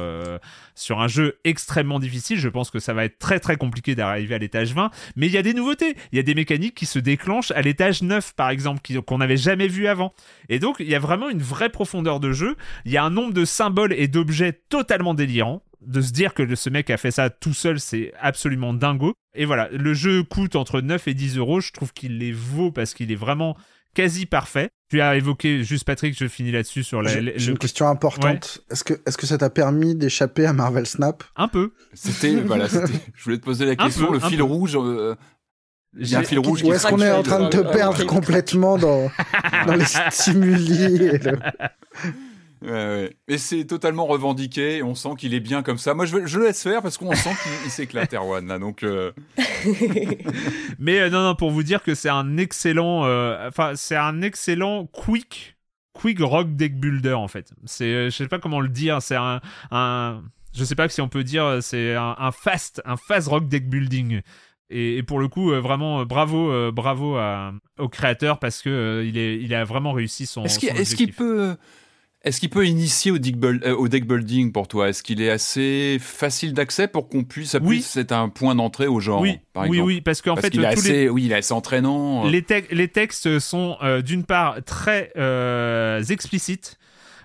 Speaker 1: sur un jeu extrêmement difficile. Je pense que ça va être très très compliqué d'arriver à l'étage 20, mais il y a des nouveautés. Il y a des mécaniques qui se déclenchent à l'étage 9 par exemple, qu'on n'avait jamais vu avant. Et donc il y a vraiment une vraie profondeur de jeu. Il y a un nombre de symboles et d'objets totalement délirants de se dire que ce mec a fait ça tout seul, c'est absolument dingo. Et voilà, le jeu coûte entre 9 et 10 euros. Je trouve qu'il les vaut parce qu'il est vraiment quasi parfait. Tu as évoqué, juste Patrick, je finis là-dessus sur la.
Speaker 4: J'ai une question importante. Est-ce que, est-ce que ça t'a permis d'échapper à Marvel Snap?
Speaker 1: Un peu.
Speaker 3: C'était, voilà, je voulais te poser la question, le fil rouge. Euh,
Speaker 4: j'ai un fil rouge. Ou est-ce qu'on est en train de te perdre complètement dans, dans les stimuli
Speaker 3: Ouais, ouais. Et c'est totalement revendiqué. On sent qu'il est bien comme ça. Moi, je, je le laisse faire parce qu'on sent qu'il s'éclate, Erwan. Là, donc. Euh.
Speaker 1: Mais euh, non, non, pour vous dire que c'est un excellent. Euh, enfin, c'est un excellent quick quick rock deck builder en fait. C'est, je sais pas comment le dire, c'est un, un, je sais pas si on peut dire, c'est un, un fast, un fast rock deck building. Et, et pour le coup, euh, vraiment euh, bravo, euh, bravo à, au créateur parce que euh, il, est, il a vraiment réussi son.
Speaker 3: Est-ce qu'il peut, est-ce qu'il peut initier au euh, au deck building pour toi? Est-ce qu'il est assez facile d'accès pour qu'on puisse, ça
Speaker 1: Oui.
Speaker 3: être un point d'entrée au genre
Speaker 1: Oui,
Speaker 3: par
Speaker 1: oui,
Speaker 3: exemple?
Speaker 1: oui, parce qu'en
Speaker 3: Parce
Speaker 1: fait,
Speaker 3: qu'il est
Speaker 1: tous
Speaker 3: assez,
Speaker 1: les,
Speaker 3: oui, il est assez entraînant.
Speaker 1: les, tec- les textes sont euh, d'une part très euh, explicites.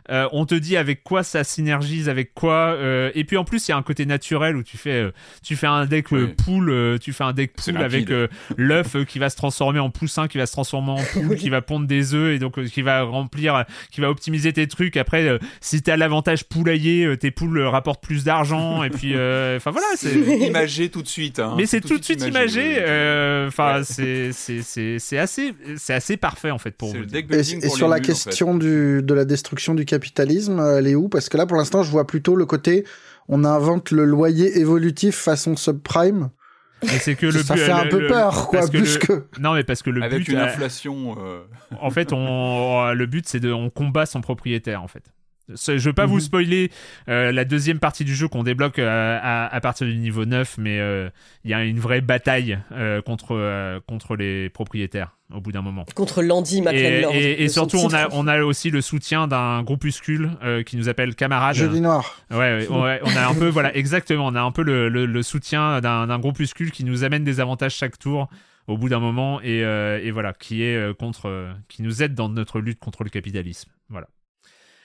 Speaker 1: Euh, on te dit avec quoi ça synergise, avec quoi. euh, et puis en plus, il y a un côté naturel où tu fais, euh, tu fais un deck euh,
Speaker 3: Oui.
Speaker 1: poule, euh, tu fais un deck poule avec euh, l'œuf euh, qui va se transformer en poussin, qui va se transformer en poule, qui va pondre des œufs et donc euh, qui va remplir, qui va optimiser tes trucs. Après, euh, si t'as l'avantage poulailler, euh, tes poules euh, rapportent plus d'argent. et puis, euh, enfin voilà, c'est.
Speaker 3: imagé tout de suite. hein.
Speaker 1: Mais c'est tout de suite imagé. euh, Enfin,
Speaker 3: Ouais.
Speaker 1: c'est c'est c'est c'est assez c'est assez parfait en fait pour vous.
Speaker 3: le
Speaker 1: dire.
Speaker 3: deck
Speaker 4: Et,
Speaker 3: building
Speaker 4: et
Speaker 3: pour
Speaker 4: sur la
Speaker 3: nuls, en fait.
Speaker 4: question du, de la destruction du capitalisme, euh, elle est où? Parce que là, pour l'instant, je vois plutôt le côté on invente le loyer évolutif façon subprime.
Speaker 1: Mais c'est que le
Speaker 4: ça
Speaker 1: but-
Speaker 4: fait un
Speaker 1: le-
Speaker 4: peu
Speaker 1: le-
Speaker 4: peur, quoi,
Speaker 1: parce que
Speaker 4: plus
Speaker 1: le-
Speaker 4: que.
Speaker 1: Non, mais parce que le
Speaker 3: Avec
Speaker 1: but,
Speaker 3: une
Speaker 1: euh,
Speaker 3: inflation. euh,
Speaker 1: en fait, on le but c'est de on combat son propriétaire en fait. Je veux pas vous
Speaker 4: Mhm.
Speaker 1: spoiler euh, la deuxième partie du jeu qu'on débloque euh, à, à partir du niveau 9, mais euh, il y a une vraie bataille euh, contre, euh, contre les propriétaires au bout d'un moment.
Speaker 2: Contre Landy
Speaker 1: Et,
Speaker 2: McLenlord.
Speaker 1: et- et surtout, on a, on a aussi le soutien d'un groupuscule euh, qui nous appelle Camarades.
Speaker 4: Jeudi noir.
Speaker 1: Ouais, ouais, ouais, on a un peu, voilà, exactement, on a un peu le, le- le soutien d'un d'un groupuscule qui nous amène des avantages chaque tour au bout d'un moment et, euh, et voilà, qui est euh, contre, euh, qui nous aide dans notre lutte contre le capitalisme. Voilà.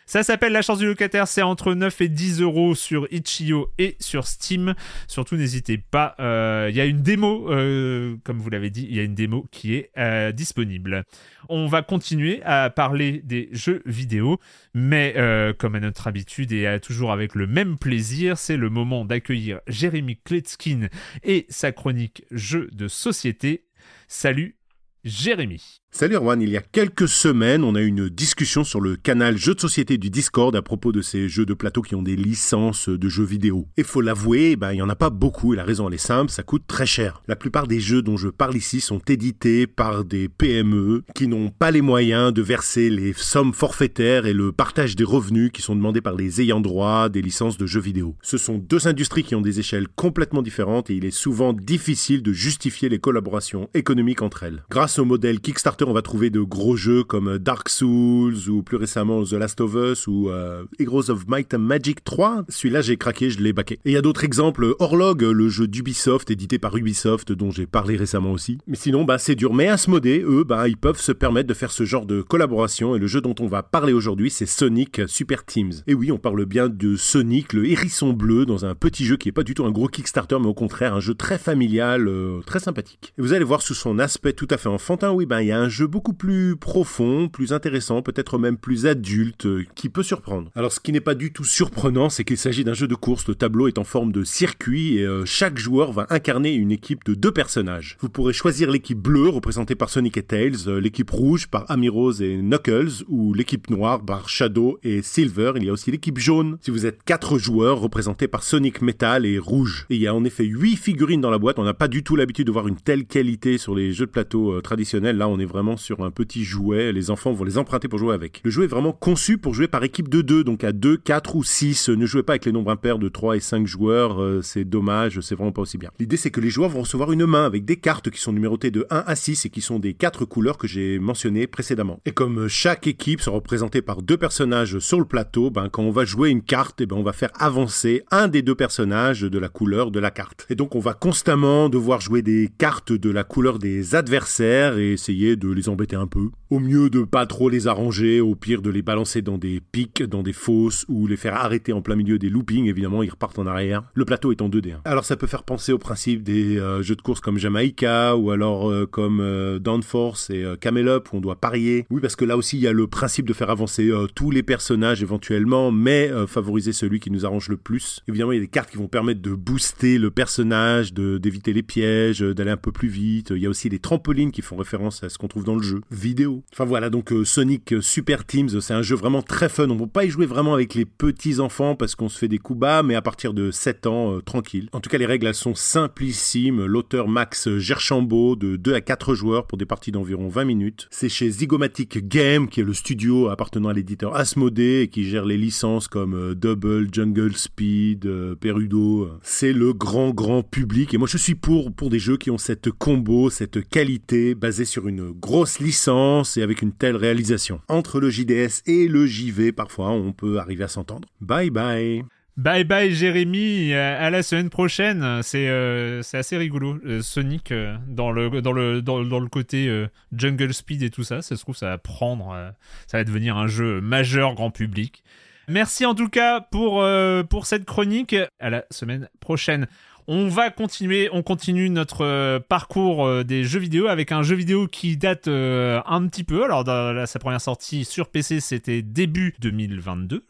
Speaker 1: Ça s'appelle La chance du locataire, c'est entre 9 et 10 euros sur Itch.io et sur Steam. Surtout, n'hésitez pas, euh, il y a une démo, euh, comme vous l'avez dit, il y a une démo qui est euh, disponible. On va continuer à parler des jeux vidéo, mais comme à notre habitude et toujours avec le même plaisir, c'est le moment d'accueillir Jérémy Kletskin et sa chronique Jeux de société. Salut Jérémy.
Speaker 5: Salut Erwan, il y a quelques semaines, on a eu une discussion sur le canal Jeux de société du Discord à propos de ces jeux de plateau qui ont des licences de jeux vidéo. Et faut l'avouer, ben, il y en a pas beaucoup et la raison elle est simple, ça coûte très cher. La plupart des jeux dont je parle ici sont édités par des PME qui n'ont pas les moyens de verser les sommes forfaitaires et le partage des revenus qui sont demandés par les ayants droit des licences de jeux vidéo. Ce sont deux industries qui ont des échelles complètement différentes et il est souvent difficile de justifier les collaborations économiques entre elles. Grâce au modèle Kickstarter, on va trouver de gros jeux comme Dark Souls ou plus récemment The Last of Us ou euh, Heroes of Might and Magic 3. Celui-là, j'ai craqué, je l'ai baqué. Et il y a d'autres exemples. Orlog, le jeu d'Ubisoft édité par Ubisoft dont j'ai parlé récemment aussi. Mais sinon, bah, c'est dur. Mais Asmodee, eux, bah, ils peuvent se permettre de faire ce genre de collaboration et le jeu dont on va parler aujourd'hui, c'est Sonic Super Teams. Et oui, on parle bien de Sonic, le hérisson bleu, dans un petit jeu qui est pas du tout un gros Kickstarter, mais au contraire un jeu très familial, euh, très sympathique. Et vous allez voir sous son aspect tout à fait enfantin, oui, ben il y a un jeu beaucoup plus profond, plus intéressant, peut-être même plus adulte, euh, qui peut surprendre. Alors ce qui n'est pas du tout surprenant, c'est qu'il s'agit d'un jeu de course. Le tableau est en forme de circuit et euh, chaque joueur va incarner une équipe de deux personnages. Vous pourrez choisir l'équipe bleue représentée par Sonic et Tails, euh, l'équipe rouge par Amy Rose et Knuckles, ou l'équipe noire par Shadow et Silver. Il y a aussi l'équipe jaune. Si vous êtes quatre joueurs représentés par Sonic Metal et Rouge. Et il y a en effet huit figurines dans la boîte. On n'a pas du tout l'habitude de voir une telle qualité sur les jeux de plateau traditionnels. Là, on est vraiment sur un petit jouet. Les enfants vont les emprunter pour jouer avec. Le jeu est vraiment conçu pour jouer par équipe de deux, donc à 2, 4 ou 6. Ne jouez pas avec les nombres impairs de 3 et 5 joueurs. euh, c'est dommage, c'est vraiment pas aussi bien. L'idée, c'est que les joueurs vont recevoir une main avec des cartes qui sont numérotées de 1 à 6 et qui sont des quatre couleurs que j'ai mentionnées précédemment. Et comme euh, chaque équipe sera représentée par deux personnages sur le plateau, ben, quand on va jouer une carte, eh ben, on va faire avancer un des deux personnages de la couleur de la carte. Et donc, on va constamment devoir jouer des cartes de la couleur des adversaires et essayer de les embêter un peu. Au mieux de pas trop les arranger, au pire de les balancer dans des pics, dans des fosses ou les faire arrêter en plein milieu des loopings, évidemment, ils repartent en arrière. Le plateau est en 2D. hein. Alors ça peut faire penser au principe des euh, jeux de course comme Jamaica ou alors euh, comme euh, Downforce et Camel Up où on doit parier. Oui, parce que là aussi il y a le principe de faire avancer tous les personnages éventuellement, mais favoriser celui qui nous arrange le plus. Évidemment, il y a des cartes qui vont permettre de booster le personnage, de d'éviter les pièges, d'aller un peu plus vite. Il y a aussi les trampolines qui font référence à ce qu'on retrouve dans le jeu vidéo. Enfin voilà, donc Sonic Super Teams, c'est un jeu vraiment très fun. On ne peut pas y jouer vraiment avec les petits enfants parce qu'on se fait des coups bas, mais à partir de 7 ans, tranquille. En tout cas, les règles elles sont simplissimes. L'auteur Max Gerchambault de 2 à 4 joueurs pour des parties d'environ 20 minutes. C'est chez Zygomatic Game, qui est le studio appartenant à l'éditeur Asmodee et qui gère les licences comme Double, Jungle Speed, Perudo. C'est le grand grand public et moi je suis pour pour des jeux qui ont cette combo, cette qualité basée sur une grosse licence et avec une telle réalisation. Entre le JDS et le JV, parfois on peut arriver à s'entendre. Bye bye.
Speaker 1: Bye bye Jérémy, à la semaine prochaine. C'est euh, assez rigolo. Euh, Sonic euh, dans le dans le dans, le côté jungle speed et tout ça, ça se trouve ça va prendre, ça va devenir un jeu majeur grand public. Merci en tout cas pour pour cette chronique. À la semaine prochaine. On va continuer, on continue notre euh, parcours euh, des jeux vidéo avec un jeu vidéo qui date euh, un petit peu. Alors, sa première sortie sur PC, c'était début 2022,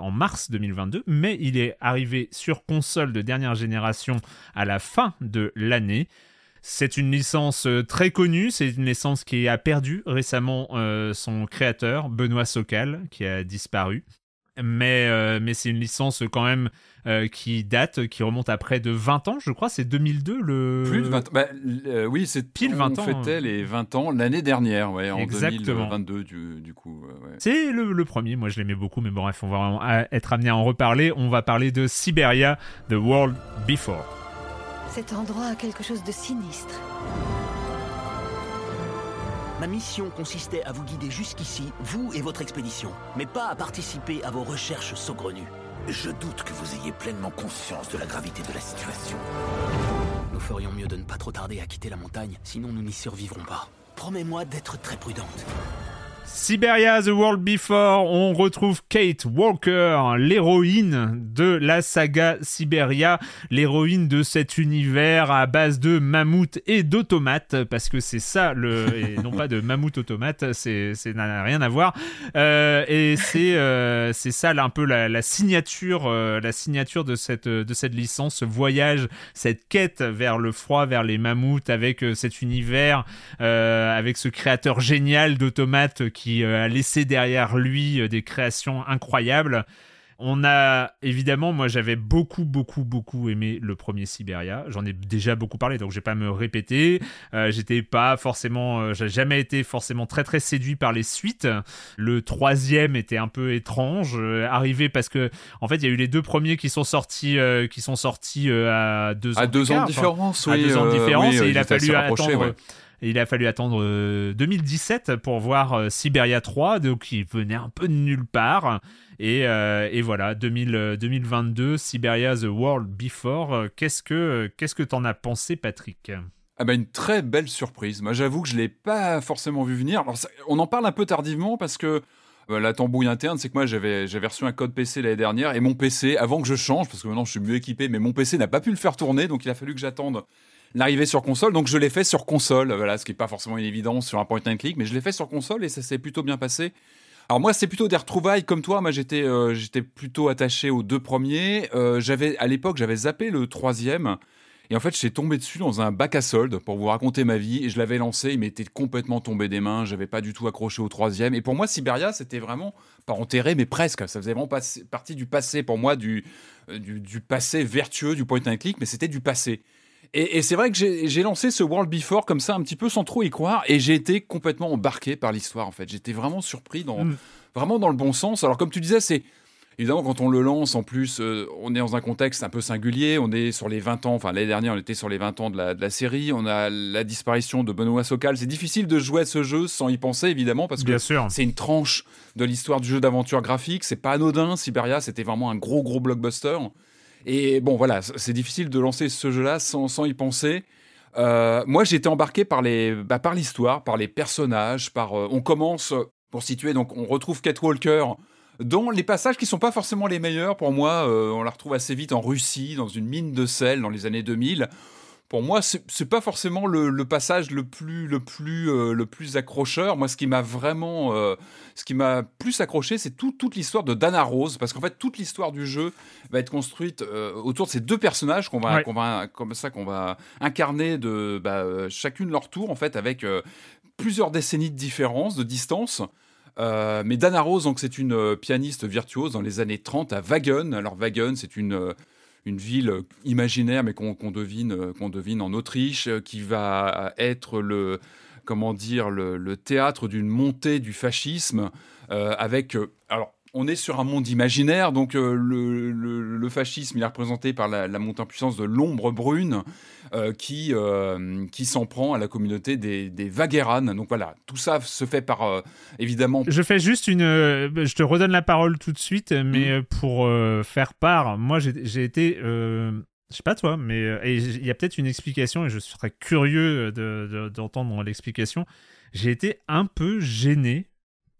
Speaker 1: en mars 2022, mais il est arrivé sur console de dernière génération à la fin de l'année. C'est une licence très connue, c'est une licence qui a perdu récemment son créateur, Benoît Socal, qui a disparu. Mais, mais c'est une licence quand même euh, qui date, qui remonte à près de 20 ans, je crois, c'est 2002 le.
Speaker 3: Plus de 20 ans. Bah, euh, oui, c'est pile 20 ans. On fêtait les 20 ans l'année dernière, ouais, en Exactement. 2022 du, du coup.
Speaker 1: C'est le, le, premier, moi je l'aimais beaucoup, mais bon, bref, on va être amené à en reparler. On va parler de Siberia, The World Before.
Speaker 7: Cet endroit a quelque chose de sinistre.
Speaker 8: Ma mission consistait à vous guider jusqu'ici, vous et votre expédition, mais pas à participer à vos recherches saugrenues.
Speaker 9: Je doute que vous ayez pleinement conscience de la gravité de la situation.
Speaker 8: Nous ferions mieux de ne pas trop tarder à quitter la montagne, sinon nous n'y survivrons pas. Promets-moi d'être très prudente.
Speaker 1: Siberia The World Before, on retrouve Kate Walker, l'héroïne de la saga Siberia, l'héroïne de cet univers à base de mammouth et d'automates, parce que c'est ça, le, et non pas de mammouth automate, c'est, c'est n'a rien à voir. Euh, et c'est, euh, c'est ça là, un peu la, la signature, euh, la signature de cette, de cette licence, ce voyage, cette quête vers le froid, vers les mammouths, avec cet univers, avec ce créateur génial d'automates qui euh, a laissé derrière lui euh, des créations incroyables. On a évidemment, moi j'avais beaucoup, beaucoup, beaucoup aimé le premier Siberia. J'en ai déjà beaucoup parlé, donc je vais pas me répéter. Euh, j'étais pas forcément, j'ai jamais été forcément très très séduit par les suites. Le troisième était un peu étrange, arrivé parce que en fait il y a eu les deux premiers qui sont sortis, qui sont sortis à deux ans.
Speaker 3: À deux ans de différence, oui.
Speaker 1: À deux ans de différence, et il a fallu attendre il a fallu attendre 2017 euh, pour voir euh, Siberia 3, donc il venait un peu de nulle part. Et, euh, voilà, 2022, Siberia The World Before. Qu'est-ce que qu'est-ce que t'en as pensé, Patrick?
Speaker 3: Ah bah une très belle surprise. Moi, j'avoue que je l'ai pas forcément vu venir. on en parle un peu tardivement parce que la tambouille interne, c'est que moi j'avais j'avais reçu un code PC l'année dernière et mon PC, avant que je change, parce que maintenant je suis mieux équipé, mais mon PC n'a pas pu le faire tourner, donc il a fallu que j'attende l'arrivée sur console. Donc je l'ai fait sur console, voilà, ce qui n'est pas forcément une évidence sur un point and click, mais je l'ai fait sur console et ça s'est plutôt bien passé. Alors moi c'est plutôt des retrouvailles comme toi. Moi j'étais euh, j'étais plutôt attaché aux deux premiers. Euh, j'avais à l'époque j'avais zappé le troisième. Et en fait, j'ai tombé dessus dans un bac à solde pour vous raconter ma vie. Et je l'avais lancé, il m'était complètement tombé des mains. J'avais pas du tout accroché au troisième. Et pour moi, Siberia, c'était vraiment pas enterré, mais presque. Ça faisait vraiment partie du passé pour moi, du, euh, du, du passé vertueux du point and click, mais c'était du passé. Et, c'est vrai que j'ai lancé ce World Before comme ça, un petit peu sans trop y croire, et j'ai été complètement embarqué par l'histoire, en fait. J'étais vraiment surpris, dans, mm. vraiment dans le bon sens. Alors, comme tu disais, c'est. Évidemment, quand on le lance, en plus, euh, on est dans un contexte un peu singulier. On est sur les 20 ans, enfin l'année dernière, on était sur les 20 ans de la, de la série. On a la disparition de Benoît Sokal. C'est difficile de jouer à ce jeu sans y penser, évidemment, parce que c'est une tranche de l'histoire du jeu d'aventure graphique. C'est pas anodin. Siberia, c'était vraiment un gros, gros blockbuster. Et bon, voilà, c'est difficile de lancer ce jeu-là sans, y penser. Euh, moi, été embarqué par les, bah, par l'histoire, par les personnages, par. Euh, on commence pour situer, donc on retrouve Kate Walker dans les passages qui sont pas forcément les meilleurs pour moi. Euh, on la retrouve assez vite en Russie, dans une mine de sel dans les années 2000 pour moi, c'est pas forcément le, passage le plus, le plus, euh, le plus accrocheur. Moi, ce qui m'a vraiment, euh, ce qui m'a plus accroché, c'est toute l'histoire de Dana Rose, parce qu'en fait, toute l'histoire du jeu va être construite euh, autour de ces deux personnages qu'on va, qu'on va, comme ça, qu'on va incarner de bah, chacune leur tour, en fait, avec plusieurs décennies de différence, de distance. Mais Dana Rose, donc c'est une pianiste virtuose dans les années 30 à Wagen. Alors Wagen, c'est une une ville imaginaire, mais qu'on devine, qu'on devine en Autriche, qui va être le comment dire le, théâtre d'une montée du fascisme, avec alors on est sur un monde imaginaire, donc euh, le, fascisme est représenté par la, montée en puissance de l'ombre brune euh, qui, euh, qui s'en prend à la communauté des, des Donc voilà, tout ça se fait par évidemment.
Speaker 1: Je fais juste une. je te redonne la parole tout de suite, mais mm. pour faire part, moi j'ai été. je sais pas toi, mais il y a peut-être une explication et je serais curieux d'entendre l'explication. J'ai été un peu gêné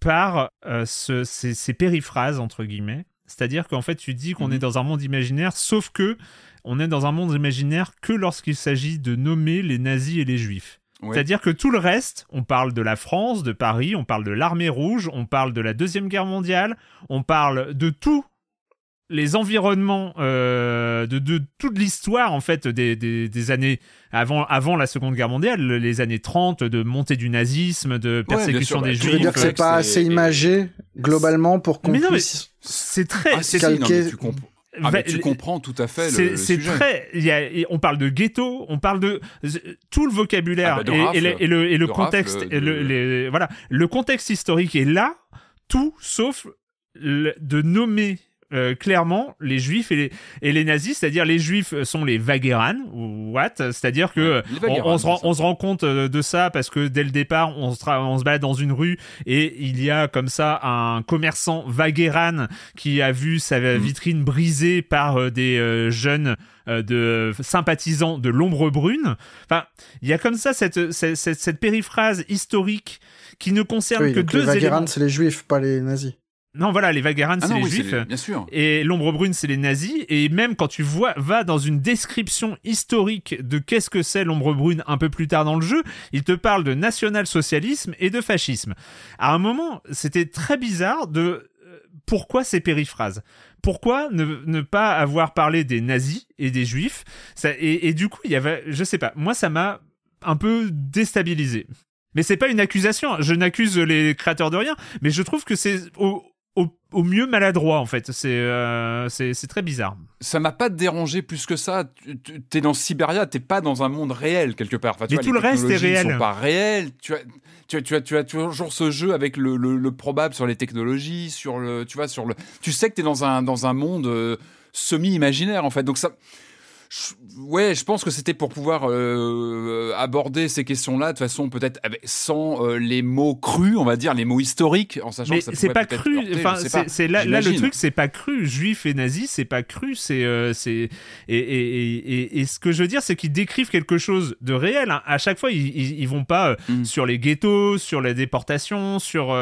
Speaker 1: par euh, ces, périphrases, entre guillemets. C'est-à-dire qu'en fait, tu dis qu'on est mhm. dans un monde imaginaire, sauf que on est dans un monde imaginaire que lorsqu'il s'agit de nommer les nazis et les juifs. C'est-à-dire que tout le reste, on parle de la France, de Paris, on parle de l'armée rouge, on parle de la Deuxième Guerre mondiale, on parle de tout les environnements euh, de, toute l'histoire en fait des, années avant, avant la Seconde Guerre mondiale, les années 30 de montée du nazisme, de persécution des juifs. Tu veux
Speaker 4: dire que c'est pas assez imagé globalement pour qu'on puisse
Speaker 1: c'est très
Speaker 3: ah, calquer... tu, ah, tu comprends tout à fait le,
Speaker 1: C'est très. Y a, on parle de ghetto, on parle de tout le vocabulaire ah, bah, et, le, et, le, contexte. Le, voilà, le contexte historique est là, tout sauf de nommer euh, clairement les juifs et les, et les nazis, c'est-à-dire les juifs sont les Vagueran ou what, c'est-à-dire que on, se rend, on, se rend, compte euh, de ça parce que dès le départ on se, on se balade dans une rue et il y a comme ça un commerçant Vagueran qui a vu sa mm. vitrine brisée par euh, des jeunes de sympathisants de l'ombre brune. Enfin, il y a comme ça cette, cette, cette, périphrase historique qui ne concerne que deux
Speaker 4: les
Speaker 1: éléments.
Speaker 4: c'est les juifs, pas les nazis.
Speaker 1: Non, voilà, les Vaguerans,
Speaker 3: ah
Speaker 1: c'est les juifs.
Speaker 3: bien sûr.
Speaker 1: Et l'ombre brune, c'est les nazis. Et même quand tu vois, vas dans une description historique de qu'est-ce que c'est l'ombre brune un peu plus tard dans le jeu, il te parle de national-socialisme et de fascisme. À un moment, c'était très bizarre de euh, pourquoi ces périphrases? Pourquoi ne, pas avoir parlé des nazis et des juifs? Et, et, du coup, il y avait, je sais pas, moi ça m'a un peu déstabilisé. Mais c'est pas une accusation. Je n'accuse les créateurs de rien, mais je trouve que c'est au, au, mieux maladroit en fait. Euh, c'est très bizarre.
Speaker 3: Ça m'a pas dérangé plus que ça. Tu es dans Siberia, t'es pas dans un monde réel quelque part.
Speaker 1: Enfin, tu Mais tout le reste est réel.
Speaker 3: Sont pas réels. Tu as, tu, as, tu, as, tu as toujours ce jeu avec le, le, probable sur les technologies, sur le, tu vois, sur le. Tu sais que t'es dans un dans un monde euh, semi imaginaire en fait. Donc ça ouais, je pense que c'était pour pouvoir euh, aborder ces questions-là de façon peut-être sans euh, les mots crus, on va dire, les mots historiques, en sachant
Speaker 1: mais
Speaker 3: que ça
Speaker 1: c'est pas cru. Enfin, c'est là, là, le truc, c'est pas cru. Juif et nazi, c'est pas cru. C'est euh, c'est et, et, et, et, ce que je veux dire, c'est qu'ils décrivent quelque chose de réel. Hein. À chaque fois, ils, ils, vont pas mm. sur les ghettos, sur les déportations, sur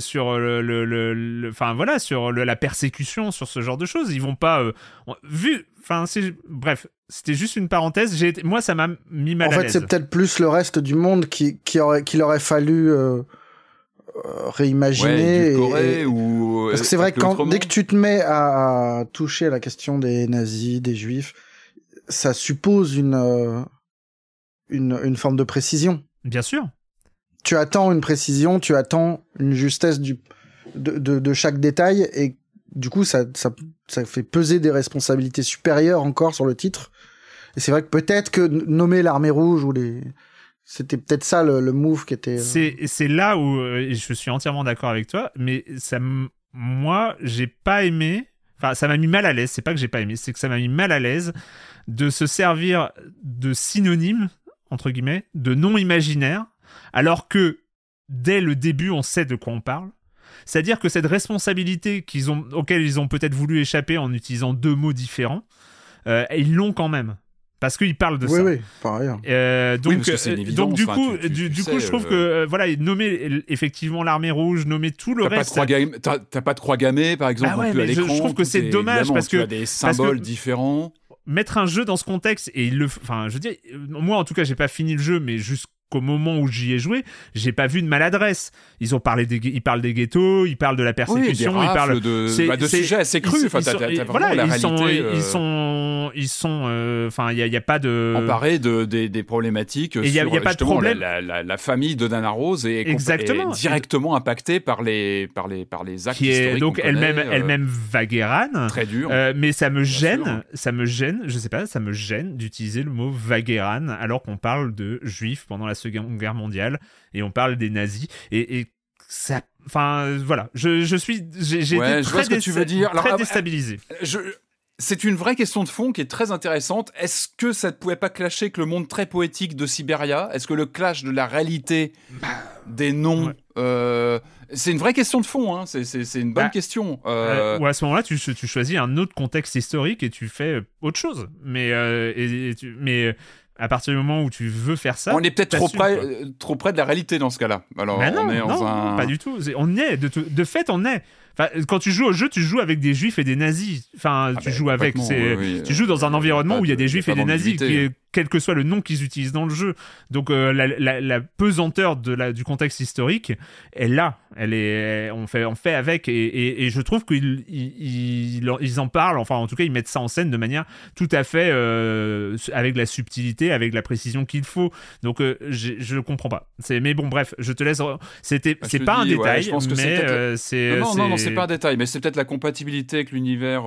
Speaker 1: sur le, enfin voilà, sur la persécution, sur ce genre de choses. Ils vont pas vu Enfin, bref, c'était juste une parenthèse. J'ai moi, ça m'a mis mal
Speaker 4: en
Speaker 1: à
Speaker 4: l'aise. En fait, c'est peut-être plus le reste du monde qui, qui aurait, qu'il aurait fallu euh, euh, réimaginer.
Speaker 3: ou
Speaker 4: Parce que c'est vrai que quand, dès que tu te mets à, toucher à la question des nazis, des juifs, ça suppose une, euh, une, une forme de précision.
Speaker 1: Bien sûr.
Speaker 4: Tu attends une précision, tu attends une justesse du, de, de, de chaque détail et du coup, ça, ça, ça fait peser des responsabilités supérieures encore sur le titre. Et c'est vrai que peut-être que nommer l'armée rouge ou les, c'était peut-être ça le, move qui était. Euh,
Speaker 1: c'est là où euh, je suis entièrement d'accord avec toi, mais ça moi j'ai pas aimé. Enfin, ça m'a mis mal à l'aise. C'est pas que j'ai pas aimé, c'est que ça m'a mis mal à l'aise de se servir de synonymes entre guillemets de non imaginaire, alors que dès le début on sait de quoi on parle. C'est-à-dire que cette responsabilité qu'ils ont, auquel ils ont peut-être voulu échapper en utilisant deux mots différents, euh, ils l'ont quand même. Parce qu'ils parlent de
Speaker 4: ça.
Speaker 1: Oui,
Speaker 4: oui, par ailleurs.
Speaker 1: Euh, donc, euh, donc du coup, du, coup, je trouve que voilà, nommer effectivement l'armée rouge, nommer tout le reste.
Speaker 3: T'as pas de croix gammée, par exemple,
Speaker 1: ah ouais, mais je, trouve que c'est dommage parce que
Speaker 3: tu as des symboles différents
Speaker 1: mettre un jeu dans ce contexte et il le enfin je veux dire moi en tout cas j'ai pas fini le jeu mais juste qu'au moment où j'y ai joué, j'ai pas vu de maladresse. Ils ont parlé des, ils parlent des ghettos, ils parlent de la persécution,
Speaker 3: oui,
Speaker 1: ils parlent
Speaker 3: de, bah, de sujets assez crus. Enfin,
Speaker 1: voilà,
Speaker 3: la
Speaker 1: ils,
Speaker 3: réalité,
Speaker 1: sont,
Speaker 3: euh...
Speaker 1: ils sont, ils sont, euh, enfin, il y, y, a pas de
Speaker 3: emparés de des, des problématiques.
Speaker 1: Il y a,
Speaker 3: sur,
Speaker 1: y a pas de problème.
Speaker 3: La, la, la, famille de Dana Rose est,
Speaker 1: Exactement.
Speaker 3: est directement impactée par les par les par les actes
Speaker 1: qui est donc elle-même
Speaker 3: euh,
Speaker 1: elle-même Vaguerane.
Speaker 3: Très dur.
Speaker 1: Euh, mais ça me gêne,
Speaker 3: sûr.
Speaker 1: ça me gêne, je sais pas, ça me gêne d'utiliser le mot Vaguerane alors qu'on parle de juifs pendant la Seconde Guerre mondiale et on parle des nazis et, et ça enfin voilà je, je suis j'ai
Speaker 3: ouais,
Speaker 1: été
Speaker 3: je vois ce que tu veux dire.
Speaker 1: très
Speaker 3: Alors,
Speaker 1: déstabilisé
Speaker 3: je, c'est une vraie question de fond qui est très intéressante. Est-ce que ça ne pouvait pas clasher avec le monde très poétique de Siberia? Est-ce que le clash de la réalité des noms,
Speaker 1: Ouais.
Speaker 3: euh, c'est une vraie question de fond. Hein. C'est, une bonne
Speaker 1: Bah,
Speaker 3: question.
Speaker 1: Euh,
Speaker 3: Euh,
Speaker 1: ou à ce moment-là, tu, tu choisis un autre contexte historique et tu fais euh, autre chose. Mais, euh, et, et tu- mais euh, à partir du moment où tu veux faire ça,
Speaker 3: on est peut-être trop près, euh, trop près de la réalité dans ce cas-là. Alors,
Speaker 1: Bah non,
Speaker 3: on est dans
Speaker 1: non,
Speaker 3: un.
Speaker 1: pas du tout. On est. De, de fait, on est. Enfin, quand tu joues au jeu, tu joues avec des juifs et des nazis. Enfin,
Speaker 3: Ah
Speaker 1: tu
Speaker 3: bah,
Speaker 1: joues avec.
Speaker 3: oui, oui.
Speaker 1: Tu joues dans un environnement où il y a
Speaker 3: de-
Speaker 1: des juifs et des nazis, qui- quel que soit le nom qu'ils utilisent dans le jeu. Donc euh, la, la- la pesanteur de la, du contexte historique est là. Elle est, on fait, on fait avec. Et, et- et je trouve qu'ils ils, ils- ils en parlent. Enfin, en tout cas, ils mettent ça en scène de manière tout à fait euh, avec la subtilité, avec la précision qu'il faut. Donc euh, je comprends pas. Mais bon, bref, je te laisse. C'était, c'est pas un
Speaker 3: dis, ouais,
Speaker 1: détail,
Speaker 3: je pense que c'est
Speaker 1: mais
Speaker 3: peut-être-
Speaker 1: c'est.
Speaker 3: Non, non, non,
Speaker 1: c'est-
Speaker 3: pas un détail, mais c'est peut-être la compatibilité avec l'univers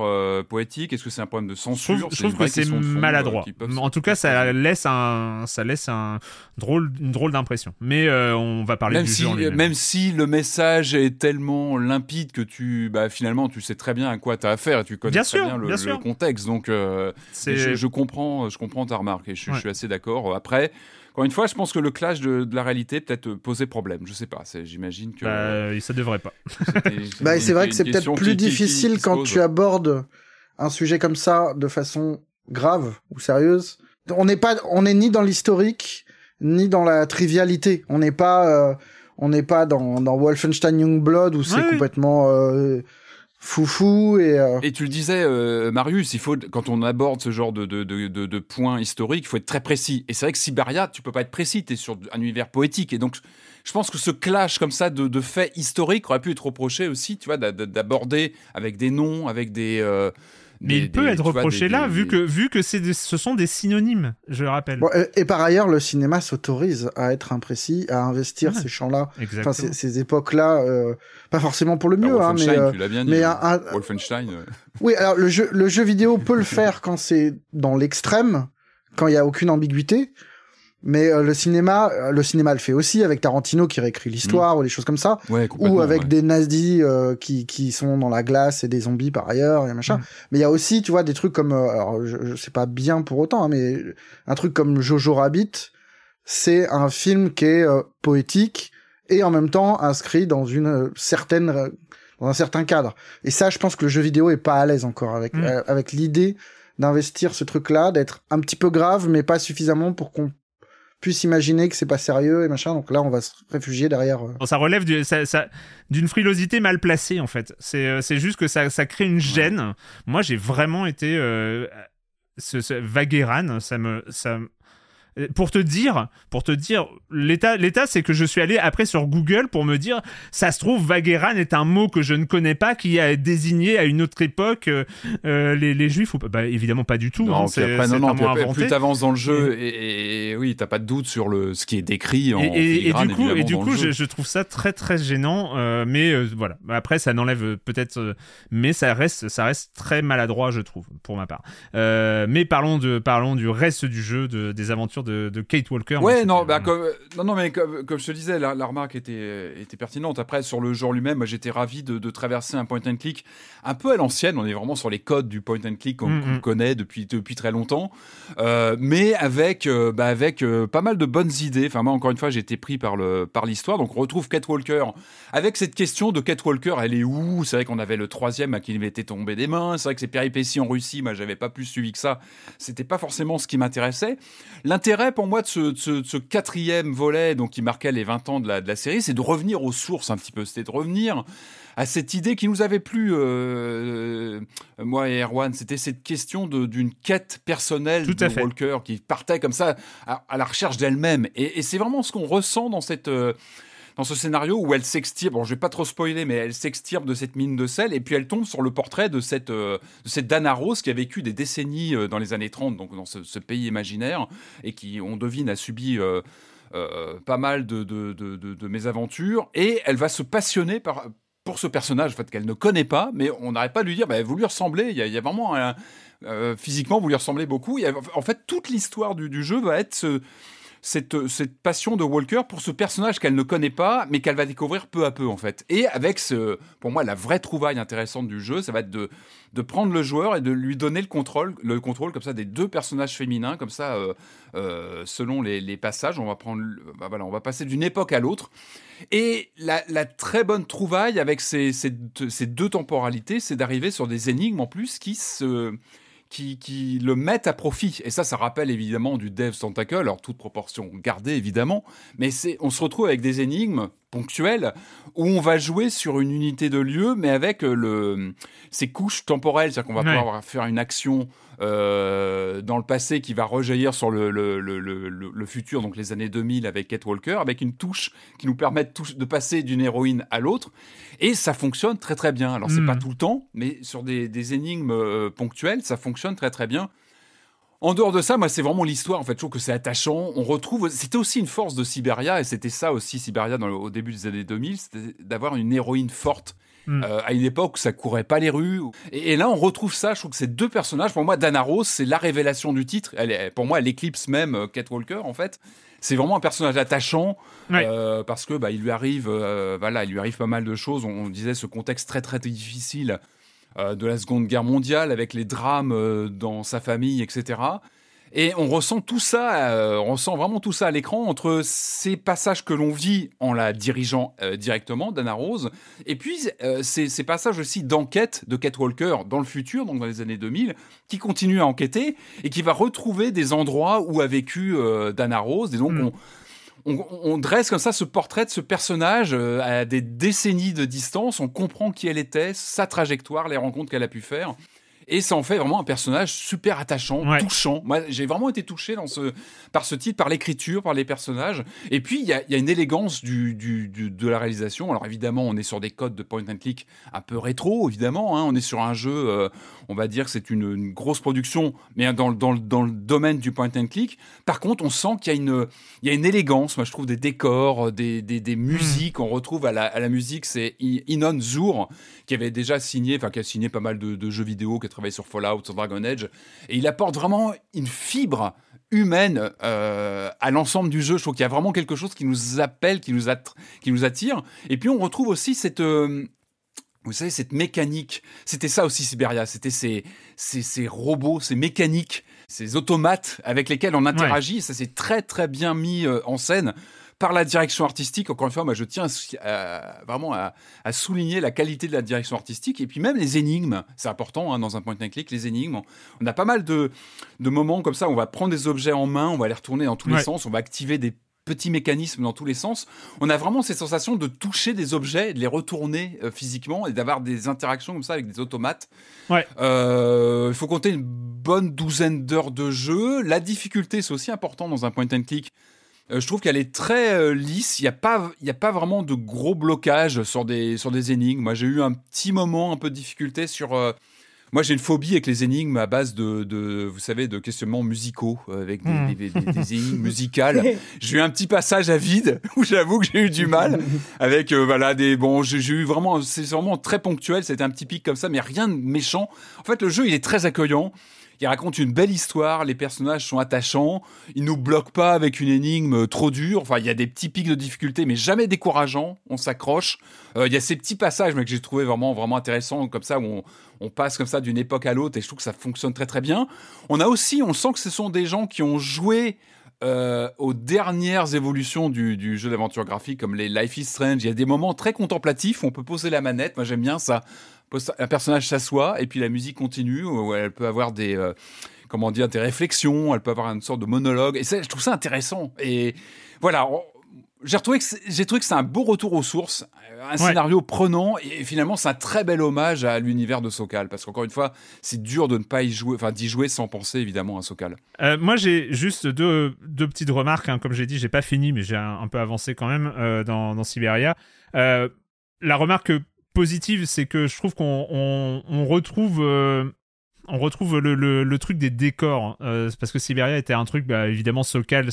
Speaker 3: poétique. Est-ce que c'est un problème de
Speaker 1: Je
Speaker 3: censure
Speaker 1: trouve, je trouve que c'est maladroit. En tout cas, ça laisse un, ça laisse un drôle, une drôle d'impression. Mais euh, on va parler
Speaker 3: même
Speaker 1: du
Speaker 3: si,
Speaker 1: jeu en lui-même.
Speaker 3: même si le message est tellement limpide que tu, bah, finalement, tu sais très bien à quoi tu as affaire et tu connais
Speaker 1: Bien
Speaker 3: très
Speaker 1: sûr,
Speaker 3: bien le,
Speaker 1: bien
Speaker 3: le
Speaker 1: sûr.
Speaker 3: contexte. Donc, euh, je, je comprends, je comprends ta remarque et je, suis assez d'accord. Après, encore une fois, je pense que le clash de, de la réalité peut-être euh, posait problème. Je sais pas. c'est- J'imagine que.
Speaker 1: Bah, ça devrait pas.
Speaker 4: Bah, c'est vrai que c'est peut-être plus
Speaker 3: qui- qui- qui-
Speaker 4: difficile
Speaker 3: qui
Speaker 4: quand tu abordes un sujet comme ça de façon grave ou sérieuse. On n'est pas, on n'est ni dans l'historique ni dans la trivialité. On n'est pas, euh, on n'est pas dans, dans Wolfenstein Youngblood où c'est
Speaker 1: oui.
Speaker 4: complètement euh, foufou et euh,
Speaker 3: Et tu le disais, Marius, il faut quand on aborde ce genre de, de, de, de, de points historiques, il faut être très précis. Et c'est vrai que Siberia, tu peux pas être précis, tu es sur un univers poétique. Et donc, je pense que ce clash comme ça de, de faits historiques aurait pu être reproché aussi, tu vois, d'a- d'a- d'aborder avec des noms, avec des.
Speaker 1: Mais
Speaker 3: des-
Speaker 1: il peut
Speaker 3: des-
Speaker 1: être
Speaker 3: vois,
Speaker 1: reproché
Speaker 3: des-
Speaker 1: là,
Speaker 3: des-
Speaker 1: vu que, vu que c'est des- ce sont des synonymes, je le rappelle.
Speaker 4: bon, et, et par ailleurs le cinéma s'autorise à être imprécis, à investir
Speaker 1: Ouais.
Speaker 4: ces champs-là,
Speaker 1: Exactement.
Speaker 4: enfin ces, ces époques-là, euh, pas forcément pour le
Speaker 3: Bah,
Speaker 4: mieux, hein, mais
Speaker 3: Wolfenstein,
Speaker 4: euh,
Speaker 3: tu l'as bien dit.
Speaker 4: mais
Speaker 3: hein.
Speaker 4: un- un-
Speaker 3: Wolfenstein. euh,
Speaker 4: Oui, alors le jeu, le jeu vidéo peut le faire quand c'est dans l'extrême, quand il y a aucune ambiguïté. Mais euh, le cinéma, euh, le cinéma le fait aussi avec Tarantino qui réécrit l'histoire ou des choses comme ça,
Speaker 3: Ouais,
Speaker 4: ou avec
Speaker 3: ouais.
Speaker 4: des nazis euh, qui qui sont dans la glace et des zombies par ailleurs et machin.
Speaker 1: Mm.
Speaker 4: Mais il y a aussi, tu vois, des trucs comme, euh, alors je, je sais pas bien pour autant, hein, mais un truc comme Jojo Rabbit, c'est un film qui est euh, poétique et en même temps inscrit dans une certaine dans un certain cadre. Et ça, je pense que le jeu vidéo est pas à l'aise encore avec
Speaker 1: Mm.
Speaker 4: euh, avec l'idée d'investir ce truc-là, d'être un petit peu grave, mais pas suffisamment pour qu'on puisse imaginer que c'est pas sérieux et machin. Donc là, on va se réfugier derrière. euh,
Speaker 1: Bon, ça relève du- ça- ça- d'une frilosité mal placée en fait. C'est euh, c'est juste que ça, ça crée une gêne. Moi, j'ai vraiment été euh, ce, ce Vagueran, ça me ça pour te dire, pour te dire, l'état, l'état, c'est que je suis allé après sur Google pour me dire, ça se trouve, Vagueran est un mot que je ne connais pas, qui a désigné à une autre époque euh, euh, les, les Juifs. Bah, évidemment pas du tout.
Speaker 3: Non,
Speaker 1: hein, c'est,
Speaker 3: après, non, non,
Speaker 1: mot
Speaker 3: après, plus t'avances dans le jeu, et, et- et oui, t'as pas de doute sur le, ce qui est décrit en
Speaker 1: et, et- du coup, et du je, trouve ça très très gênant, euh, mais euh, voilà. Après, ça n'enlève peut-être, mais ça reste, ça reste très maladroit, je trouve, pour ma part. Mais parlons de, parlons du reste du jeu, de, des aventures de, de Kate Walker.
Speaker 3: Ouais, non, bah, comme, non, non, mais comme, comme je te disais, la, la remarque était, était pertinente. Après, sur le genre lui-même, j'étais ravi de, de traverser un point and click un peu à l'ancienne. On est vraiment sur les codes du point and click qu'on
Speaker 1: Mhm.
Speaker 3: qu'on connaît depuis, depuis très longtemps, Euh, mais avec, euh, bah, avec euh, pas mal de bonnes idées. Enfin, moi, encore une fois, j'ai été pris par le par l'histoire. Donc, on retrouve Kate Walker avec cette question de Kate Walker, elle est où? C'est vrai qu'on avait le troisième à qui il était tombé des mains. C'est vrai que ces péripéties en Russie, moi, j'avais pas plus suivi que ça. C'était pas forcément ce qui m'intéressait. L'intérêt l'intérêt pour moi de ce, ce, quatrième volet, donc qui marquait les 20 ans de la, de la série, c'est de revenir aux sources un petit peu. C'était de revenir à cette idée qui nous avait plu, euh, moi et Erwan, c'était cette question d'une quête personnelle
Speaker 1: Tout
Speaker 3: de Walker qui partait comme ça à, la recherche d'elle-même. Et, et c'est vraiment ce qu'on ressent dans cette dans ce scénario où elle s'extirpe, bon je vais pas trop spoiler, mais elle s'extirpe de cette mine de sel et puis elle tombe sur le portrait de cette, euh, Dana Rose qui a vécu des décennies euh, dans les années 30, donc dans ce, pays imaginaire, et qui, on devine, a subi... Euh, pas mal de, mésaventures et elle va se passionner pour ce personnage en fait, qu'elle ne connaît pas, mais on n'arrête pas de lui dire bah, vous lui ressemblez, il y, a, vraiment physiquement vous lui ressemblez beaucoup. en fait, toute l'histoire du, du, jeu va être ce, cette, cette passion de Walker pour ce personnage qu'elle ne connaît pas, mais qu'elle va découvrir peu à peu, en fait. Et avec ce, pour moi, la vraie trouvaille intéressante du jeu, ça va être de, de prendre le joueur et de lui donner le contrôle, le contrôle comme ça des deux personnages féminins, comme ça, euh, euh, selon les, passages. On va prendre, bah voilà, on va passer d'une époque à l'autre. Et la, très bonne trouvaille avec ces, ces deux temporalités, c'est d'arriver sur des énigmes en plus qui se qui, le mettent à profit. Et ça, ça rappelle évidemment du Dev Tentacle, alors toute proportion gardée évidemment, mais on se retrouve avec des énigmes ponctuelles où on va jouer sur une unité de lieu, mais avec le, ces couches temporelles, c'est-à-dire qu'on va pouvoir faire une action euh, dans le passé qui va rejaillir sur le, le, le, le, futur, donc les années 2000 avec Kate Walker, avec une touche qui nous permet de, de passer d'une héroïne à l'autre. Et ça fonctionne très très bien. Alors c'est pas hmm. tout le temps, mais sur des, des énigmes euh, ponctuelles, ça fonctionne très très bien. En dehors de ça, moi, c'est vraiment l'histoire. En fait, je trouve que c'est attachant. On retrouve. C'était aussi une force de Siberia, et c'était ça aussi Siberia dans au début des années 2000, c'était d'avoir une héroïne forte Mm. Euh, à une époque où ça courait pas les rues. Et, là, on retrouve ça. Je trouve que ces deux personnages, pour moi, Dana Rose, c'est la révélation du titre. Elle est, pour moi, elle éclipse même euh, Kate Walker, en fait. C'est vraiment un personnage attachant euh, parce que bah, il lui arrive, voilà, il lui arrive pas mal de choses. On, disait ce contexte très très difficile de la Seconde Guerre mondiale avec les drames dans sa famille, etc. Et on ressent tout ça, euh, on ressent vraiment tout ça à l'écran entre ces passages que l'on vit en la dirigeant euh, directement, Dana Rose, et puis euh, ces, ces, passages aussi d'enquête de Kate Walker dans le futur, donc dans les années 2000, qui continue à enquêter et qui va retrouver des endroits où a vécu Dana Rose. Et donc mm. on, on, dresse comme ça ce portrait de ce personnage à des décennies de distance. On comprend qui elle était, sa trajectoire, les rencontres qu'elle a pu faire. Et ça en fait vraiment un personnage super attachant, touchant. Moi, j'ai vraiment été touché dans ce, par ce titre, par l'écriture, par les personnages. Et puis, il y a, y a, une élégance du, du, de la réalisation. Alors, évidemment, on est sur des codes de point and click un peu rétro, évidemment. Hein. On est sur un jeu, euh, on va dire que c'est une, une, grosse production, mais dans, dans, dans, le domaine du point and click. Par contre, on sent qu'il y, a une, il y a une élégance. Moi, je trouve des décors, des, des, des musiques. On retrouve à la, à la musique, c'est Inon Zur, qui avait déjà signé, enfin, qui a signé pas mal de, de jeux vidéo, qui a travaillé sur Fallout, sur Dragon Age, et il apporte vraiment une fibre humaine euh, à l'ensemble du jeu. Je trouve qu'il y a vraiment quelque chose qui nous appelle, qui nous, qui nous attire. Et puis on retrouve aussi cette... Euh, vous savez, cette mécanique, c'était ça aussi Siberia, c'était ces, ces, ces, robots, ces mécaniques, ces automates avec lesquels on interagit, ça s'est très très bien mis euh, en scène par la direction artistique. Encore une fois, moi, je tiens vraiment à, souligner la qualité de la direction artistique. Et puis même les énigmes, c'est important hein, dans un point and click, les énigmes. On a pas mal de, moments comme ça où on va prendre des objets en main, on va les retourner dans tous les sens, on va activer des petits mécanismes dans tous les sens. On a vraiment cette sensation de toucher des objets, de les retourner euh, physiquement et d'avoir des interactions comme ça avec des automates. Euh, il faut compter une bonne douzaine d'heures de jeu. La difficulté, c'est aussi important dans un point and click. Euh, je trouve qu'elle est très euh, lisse. Il n'y a, pas, a pas vraiment de gros blocages sur des, sur des énigmes. Moi, j'ai eu un petit moment, un peu de difficulté sur. Euh, moi, j'ai une phobie avec les énigmes à base de, de vous savez, de questionnements musicaux, avec des, hmm. des, énigmes musicales. J'ai eu un petit passage à vide où j'avoue que j'ai eu du mal avec, voilà, des, bon, j'ai eu vraiment, c'est vraiment très ponctuel. C'était un petit pic comme ça, mais rien de méchant. En fait, le jeu, il est très accueillant. Il raconte une belle histoire, les personnages sont attachants, il nous bloque pas avec une énigme trop dure. Enfin, il y a des petits pics de difficulté, mais jamais décourageants. On s'accroche. Euh, il y a ces petits passages mais que j'ai trouvé vraiment vraiment intéressants, comme ça où on, passe comme ça d'une époque à l'autre, et je trouve que ça fonctionne très très bien. On a aussi, on sent que ce sont des gens qui ont joué euh, aux dernières évolutions du, jeu d'aventure graphique comme les Life is Strange. Il y a des moments très contemplatifs on peut poser la manette. Moi, j'aime bien ça un personnage s'assoit et puis la musique continue, où elle peut avoir des, euh, comment dire, des réflexions, elle peut avoir une sorte de monologue. Et ça, je trouve ça intéressant. Et voilà, j'ai retrouvé que j'ai trouvé que c'est un beau retour aux sources, un scénario prenant et finalement c'est un très bel hommage à l'univers de Sokal parce qu'encore une fois c'est dur de ne pas y jouer, enfin d'y jouer sans penser évidemment à Sokal.
Speaker 1: Euh, moi j'ai juste deux, deux petites remarques, hein. comme j'ai dit j'ai pas fini mais j'ai un, peu avancé quand même euh, dans, dans Siberia. Euh, la remarque positive c'est que je trouve qu'on on, retrouve on retrouve le, truc des décors, hein. euh, parce que Siberia était un truc, bah, évidemment, Sokal,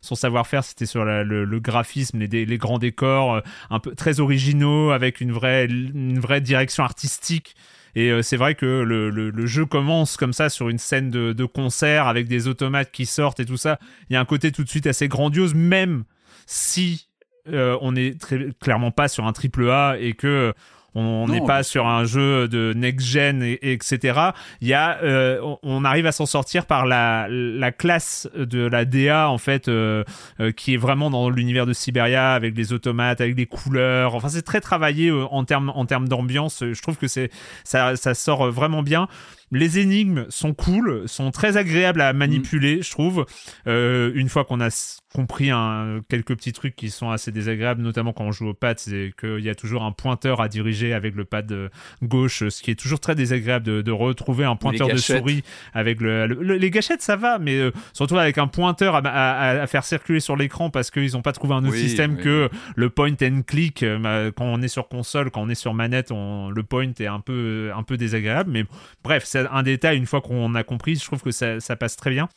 Speaker 1: son savoir-faire, c'était sur le, graphisme, les, grands décors, euh, un peu très originaux, avec une vraie, une vraie direction artistique. Et euh, c'est vrai que le, jeu commence comme ça sur une scène de, concert avec des automates qui sortent et tout ça. Il y a un côté tout de suite assez grandiose, même si on n'est clairement pas sur un triple A et que on n'est pas sur un jeu de next-gen, et, etc. Il y a, euh, on arrive à s'en sortir par la, la classe de la DA, en fait, euh, euh, qui est vraiment dans l'univers de Siberia, avec les automates, avec les couleurs. Enfin, c'est très travaillé en termes en termes d'ambiance. Je trouve que c'est ça, ça sort vraiment bien. Les énigmes sont cool, sont très agréables à manipuler, je trouve. une fois qu'on a compris un, quelques petits trucs qui sont assez désagréables, notamment quand on joue au pad, c'est qu'il y a toujours un pointeur à diriger avec le pad euh, gauche, ce qui est toujours très désagréable de, retrouver un pointeur de souris avec le, les gâchettes, ça va, mais euh, surtout avec un pointeur à, faire circuler sur l'écran parce qu'ils n'ont pas trouvé un autre système que le point and click. Euh, quand on est sur console, quand on est sur manette, on, le point est un peu, un peu désagréable, mais bref, c'est un détail. Une fois qu'on a compris, je trouve que ça, ça passe très bien.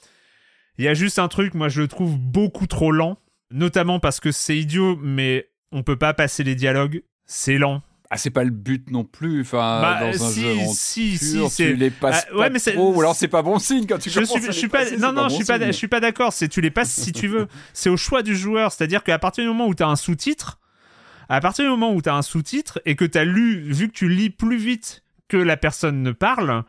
Speaker 1: Il y a juste un truc, moi je le trouve beaucoup trop lent, notamment parce que c'est idiot, mais on peut pas passer les dialogues, c'est lent.
Speaker 3: Ah, c'est pas le but non plus. Enfin, bah, dans un
Speaker 1: si,
Speaker 3: jeu
Speaker 1: si, si,
Speaker 3: tu les passes ah, ouais, mais trop, ou alors c'est pas bon signe quand tu
Speaker 1: je suis, je suis pas, non, non, je suis pas, je suis pas d'accord. C'est tu les passes si tu veux. C'est au choix du joueur. C'est-à-dire qu'à partir du moment où tu as un sous-titre, à partir du moment où tu as un sous-titre et que tu as lu, vu que tu lis plus vite que la personne ne parle,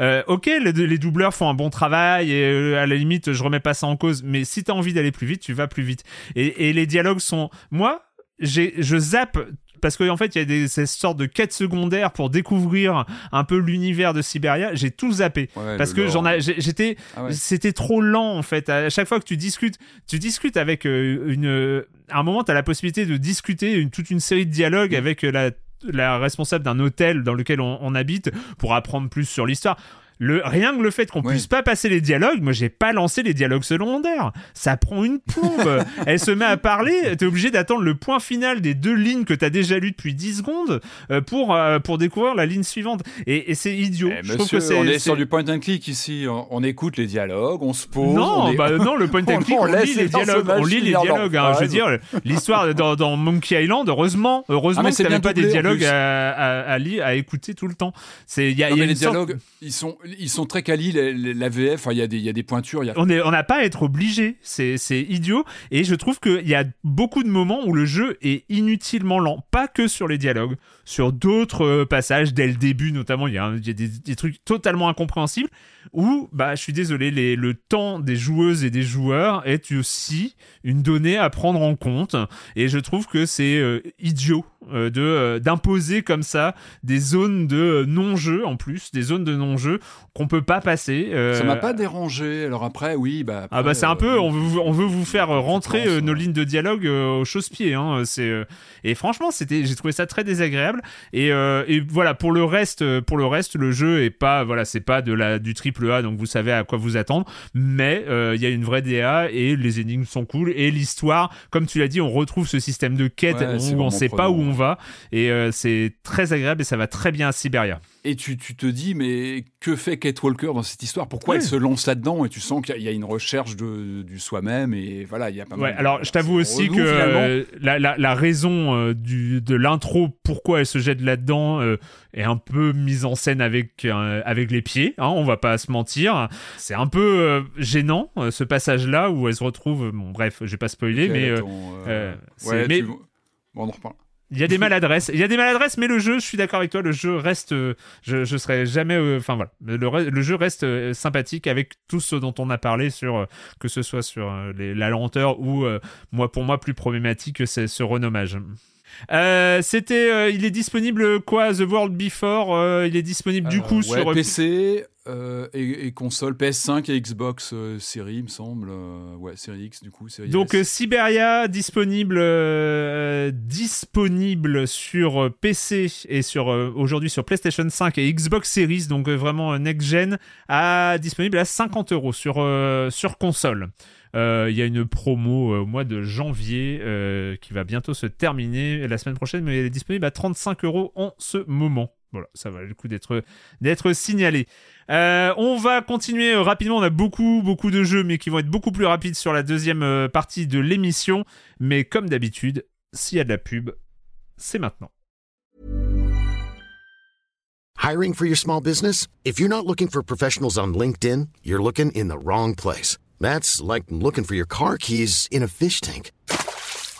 Speaker 1: euh, ok, les, doubleurs font un bon travail et euh, à la limite, je remets pas ça en cause. Mais si t'as envie d'aller plus vite, tu vas plus vite. Et, les dialogues sont, moi, j'ai, je zappe parce qu'en en fait il y a des ces sortes de quêtes secondaires pour découvrir un peu l'univers de Siberia j'ai tout zappé parce que j'en j'étais ah c'était trop lent en fait à chaque fois que tu discutes tu discutes avec euh, une à un moment tu as la possibilité de discuter une, toute une série de dialogues mm. avec la la responsable d'un hôtel dans lequel on, habite pour apprendre plus sur l'histoire. Le, rien que le fait qu'on puisse pas passer les dialogues, moi j'ai pas lancé les dialogues secondaires. Ça prend une plombe. Elle se met à parler, t'es obligé d'attendre le point final des deux lignes que t'as déjà lues depuis 10 secondes euh, pour, euh, pour découvrir la ligne suivante. Et, c'est idiot.
Speaker 3: Eh, monsieur, on est, sur du point and click ici. On, écoute les dialogues, on se pose.
Speaker 1: Non, bah, non le point and click, on, lit les dialogues. On lit les dialogues. Hein. je veux dire, l'histoire dans, Monkey Island, heureusement, heureusement ah, que t'avais pas des dialogues à, à, à, écouter tout le temps.
Speaker 3: C'est, y a, y a les dialogues, ils sont ils sont très quali, la, VF, il y, a des, y a des pointures.
Speaker 1: On n'a pas à être obligé, c'est idiot. Et je trouve qu'il y a beaucoup de moments où le jeu est inutilement lent, pas que sur les dialogues, sur d'autres euh, passages dès le début notamment, il y a, des, trucs totalement incompréhensibles où, bah, je suis désolé, les, le temps des joueuses et des joueurs est aussi une donnée à prendre en compte. Et je trouve que c'est euh, idiot euh, de d'imposer comme ça des zones de non-jeu en plus, des zones de non-jeu qu'on peut pas passer.
Speaker 3: Ça m'a pas dérangé. Alors après, oui, bah.
Speaker 1: ah bah c'est un peu, on veut, on veut vous faire rentrer nos lignes de dialogue au chausse-pied. Hein, c'est et franchement, c'était, j'ai trouvé ça très désagréable. Et, euh, et, voilà, pour le reste, pour le reste, le jeu est pas, voilà, c'est pas de la du triple A, donc vous savez à quoi vous attendre. Mais euh, il y a une vraie DA et les énigmes sont cool et l'histoire, comme tu l'as dit, on retrouve ce système de quête où on sait pas où on va et euh, c'est très agréable et ça va très bien à Siberia.
Speaker 3: Et tu, tu, te dis, mais que fait Kate Walker dans cette histoire? Pourquoi elle se lance là-dedans? Et tu sens qu'il y, a une recherche de, du soi-même. Et voilà, il y a pas
Speaker 1: ouais, Alors, je t'avoue aussi que la, la, la, raison euh, du, de l'intro, pourquoi elle se jette là-dedans, euh, est un peu mise en scène avec, euh, avec les pieds. Hein, on va pas se mentir. C'est un peu gênant, ce passage-là, où elle se retrouve. Bon, bref, je vais pas spoiler, mais.
Speaker 3: ouais, mais... Bon, on en reparle.
Speaker 1: Il y a des maladresses. Il y a des maladresses, mais le jeu, je suis d'accord avec toi, le jeu reste. Euh, je, je serais jamais. Euh, enfin voilà. Le, le, jeu reste euh, sympathique avec tout ce dont on a parlé, sur, que ce soit sur la lenteur ou, moi, pour moi, plus problématique, c'est ce renommage. C'était, il est disponible quoi The World Before Il est disponible du coup sur
Speaker 3: PC, Euh, et, console PS5 et Xbox euh, série, il me semble. Euh, ouais, série X du coup. Série
Speaker 1: Donc Siberia disponible disponible sur PC et sur aujourd'hui sur PlayStation 5 et Xbox Series, donc vraiment next gen, à disponible à 50 euros sur sur console. Il y a une promo au mois de janvier qui va bientôt se terminer la semaine prochaine, mais elle est disponible à 35 euros en ce moment. Voilà, ça va le coup d'être d'être signalé. Euh, on va continuer euh, rapidement. On a beaucoup, beaucoup de jeux, mais qui vont être beaucoup plus rapides sur la deuxième euh, partie de l'émission. Mais comme d'habitude, s'il y a de la pub, c'est maintenant.
Speaker 10: Hiring for your small business? If you're not looking for professionals on LinkedIn, you're looking in the wrong place. That's like looking for your car keys in a fish tank.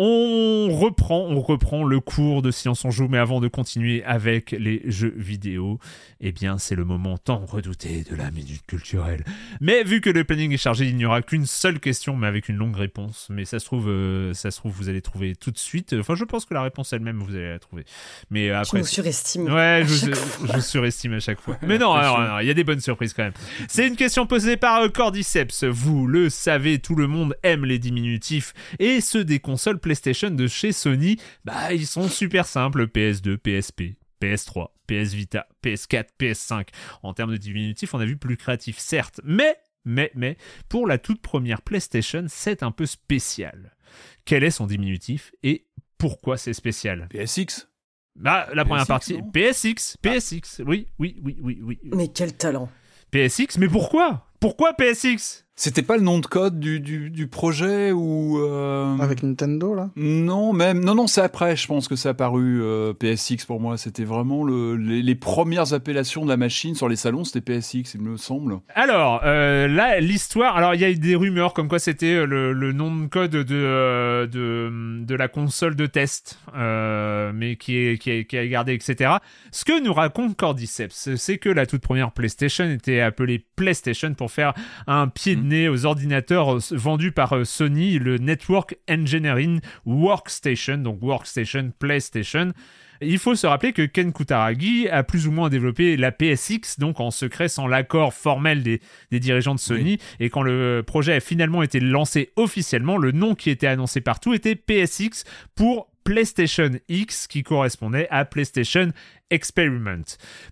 Speaker 1: On reprend, on reprend le cours de Science en Joue, mais avant de continuer avec les jeux vidéo, eh bien, c'est le moment tant redouté de la minute culturelle. Mais vu que le planning est chargé, il n'y aura qu'une seule question, mais avec une longue réponse. Mais ça se trouve, euh, ça se trouve, vous allez trouver tout de suite. Enfin, je pense que la réponse elle-même, vous allez la trouver. Mais après,
Speaker 2: je surestime.
Speaker 1: Ouais, je, surestime à chaque fois. Mais non, il y a des bonnes surprises quand même. C'est une question posée par euh, Cordyceps. Vous le savez, tout le monde aime les diminutifs et ceux des consoles PlayStation de chez Sony, bah ils sont super simples, PS2, PSP, PS3, PS Vita, PS4, PS5. En termes de diminutif, on a vu plus créatif, certes, mais, mais, mais, pour la toute première PlayStation, c'est un peu spécial. Quel est son diminutif et pourquoi c'est spécial
Speaker 3: PSX
Speaker 1: bah, la première partie, PSX, PSX, oui, oui, oui, oui, oui.
Speaker 2: Mais quel talent
Speaker 1: PSX, mais pourquoi Pourquoi PSX
Speaker 3: c'était pas le nom de code du, du, du projet ou euh...
Speaker 4: avec Nintendo là?
Speaker 3: Non, même non non, c'est après. Je pense que ça a apparu euh, PSX pour moi. C'était vraiment le, les, les, premières appellations de la machine sur les salons. C'était PSX, il me semble.
Speaker 1: Alors euh, là, l'histoire. Alors il y a eu des rumeurs comme quoi c'était le, le, nom de code de euh, de, de la console de test, euh, mais qui est qui est, qui est gardé, etc. Ce que nous raconte Cordyceps, c'est que la toute première PlayStation était appelée PlayStation pour faire un pied de aux ordinateurs euh, vendus par euh, Sony, le Network Engineering Workstation, donc Workstation PlayStation. Il faut se rappeler que Ken Kutaragi a plus ou moins développé la PSX, donc en secret, sans l'accord formel des, dirigeants de Sony. Et quand le projet a finalement été lancé officiellement, le nom qui était annoncé partout était PSX pour PlayStation X, qui correspondait à PlayStation Experiment.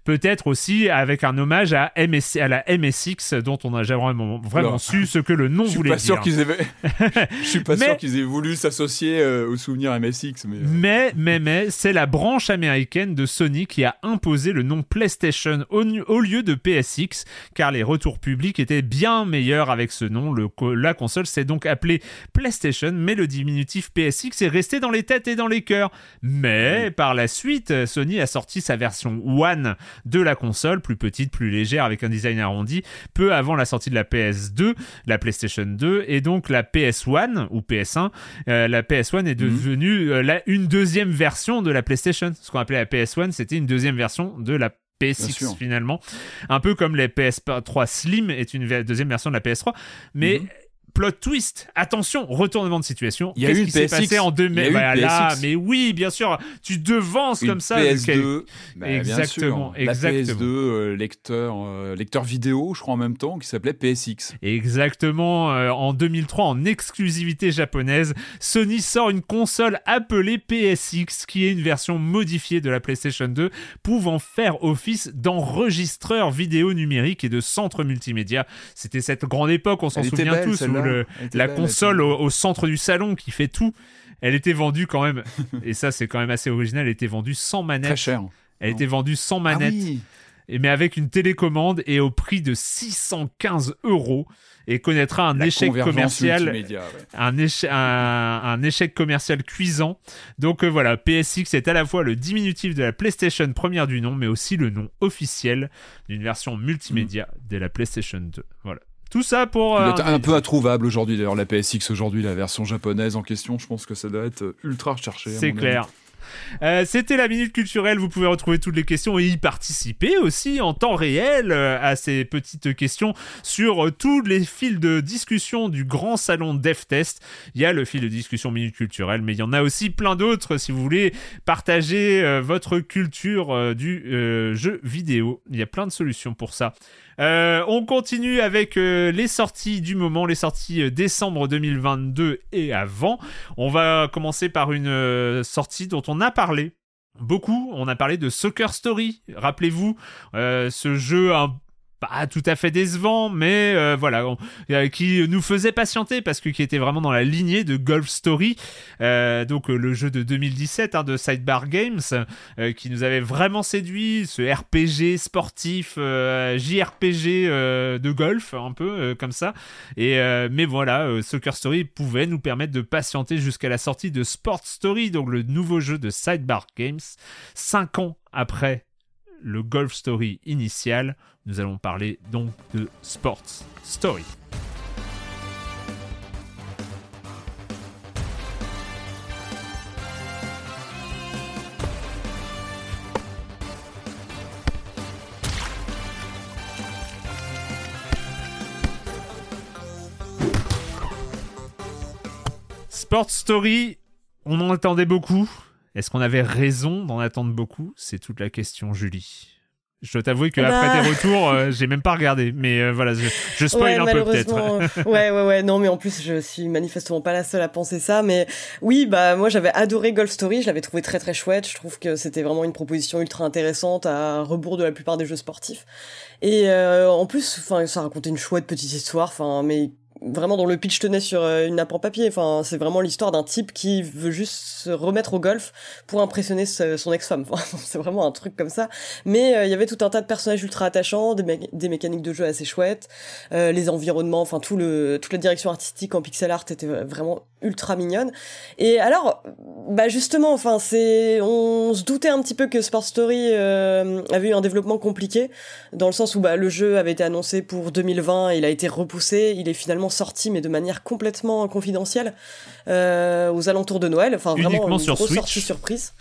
Speaker 1: Peut-être aussi avec un hommage à, MSC, à la MSX dont on n'a jamais vraiment, su ce que le nom voulait
Speaker 3: pas
Speaker 1: dire.
Speaker 3: Sûr qu'ils avaient... Je suis pas sûr qu'ils aient voulu s'associer euh, au souvenir MSX. Mais, euh.
Speaker 1: mais, mais, mais c'est la branche américaine de Sony qui a imposé le nom PlayStation au, au, lieu de PSX car les retours publics étaient bien meilleurs avec ce nom. Le, la console s'est donc appelée PlayStation mais le diminutif PSX est resté dans les têtes et dans les cœurs. Mais par la suite, Sony a sorti sa version One de la console, plus petite, plus légère, avec un design arrondi, peu avant la sortie de la PS2, la PlayStation 2, et donc la PS1 ou PS1. Euh, la PS1 est mhm. devenue euh, une deuxième version de la PlayStation. Ce qu'on appelait la PS1, c'était une deuxième version de la PS6 finalement. Un peu comme les PS3 Slim est une deuxième version de la PS3. Mais mhm plot twist. Attention, retournement de situation.
Speaker 3: Il y a eu
Speaker 1: qui s'est passé en deux mai voilà, mais oui, bien sûr, tu devances comme ça.
Speaker 3: PS2, bah, exactement, exactement. PS2 euh, lecteur, euh, lecteur vidéo, je crois en même temps, qui s'appelait PSX.
Speaker 1: Exactement. Euh, en 2003, en exclusivité japonaise, Sony sort une console appelée PSX, qui est une version modifiée de la PlayStation 2, pouvant faire office d'enregistreur vidéo numérique et de centre multimédia. C'était cette grande époque, on s'en souvient tous, la console au, centre du salon qui fait tout. Elle était vendue quand même, et ça c'est quand même assez original, elle était vendue sans manette.
Speaker 3: Très cher.
Speaker 1: Elle était vendue sans ah manette, et, mais avec une télécommande et au prix de 615 euros et connaîtra un échec commercial, un, échec, un, échec commercial cuisant. Donc euh, voilà, PSX est à la fois le diminutif de la PlayStation première du nom, mais aussi le nom officiel d'une version multimédia de la PlayStation 2. Voilà. Tout ça pour.
Speaker 3: Euh, un peu introuvable aujourd'hui, d'ailleurs, la PSX aujourd'hui, la version japonaise en question, je pense que ça doit être ultra recherché.
Speaker 1: C'est clair. Euh, c'était la minute culturelle. Vous pouvez retrouver toutes les questions et y participer aussi en temps réel euh, à ces petites questions sur euh, tous les fils de discussion du grand salon DevTest. Il y a le fil de discussion minute culturelle, mais il y en a aussi plein d'autres si vous voulez partager votre culture du jeu vidéo. Il y a plein de solutions pour ça. Euh, on continue avec euh, les sorties du moment, les sorties euh, décembre 2022 et avant. On va commencer par une sortie dont on a parlé beaucoup. On a parlé de Soccer Story. Rappelez-vous, ce jeu un pas tout à fait décevant, mais euh, voilà, euh, qui nous faisait patienter parce que qui était vraiment dans la lignée de Golf Story, euh, donc le jeu de 2017 hein, de Sidebar Games, qui nous avait vraiment séduit, ce RPG sportif, JRPG de golf, un peu comme ça. Et mais voilà, Soccer Story pouvait nous permettre de patienter jusqu'à la sortie de Sport Story, donc le nouveau jeu de Sidebar Games, cinq ans après le Golf Story initial. Nous allons parler donc de Sports Story. Sports Story, on en attendait beaucoup. Est-ce qu'on avait raison d'en attendre beaucoup? C'est toute la question, Julie. Je dois t'avouer qu'après bah... tes retours, euh, j'ai même pas regardé. Mais euh, voilà, je, je spoil un peu peut-être.
Speaker 2: ouais, ouais, ouais. Non, mais en plus, je suis manifestement pas la seule à penser ça. Mais oui, bah moi, j'avais adoré Golf Story. Je l'avais trouvé très très chouette. Je trouve que c'était vraiment une proposition ultra intéressante à rebours de la plupart des jeux sportifs. Et euh, en plus, enfin, ça racontait une chouette petite histoire. Enfin, mais vraiment dont le pitch tenait sur euh, une nappe en papier. Enfin, c'est vraiment l'histoire d'un type qui veut juste se remettre au golf pour impressionner son ex-femme. c'est vraiment un truc comme ça. Mais euh, il y avait tout un tas de personnages ultra attachants, des, mécaniques de jeu assez chouettes, euh, les environnements, enfin tout le toute la direction artistique en pixel art était vraiment ultra mignonne. Et alors, bah justement, enfin c'est, on se doutait un petit peu que Sport Story avait eu un développement compliqué dans le sens où bah, le jeu avait été annoncé pour 2020, il a été repoussé, il est finalement sorti, mais de manière complètement confidentielle, euh, aux alentours de Noël. Enfin, vraiment
Speaker 1: Uniquement une sur
Speaker 2: grosse
Speaker 1: Switch.
Speaker 2: sortie surprise.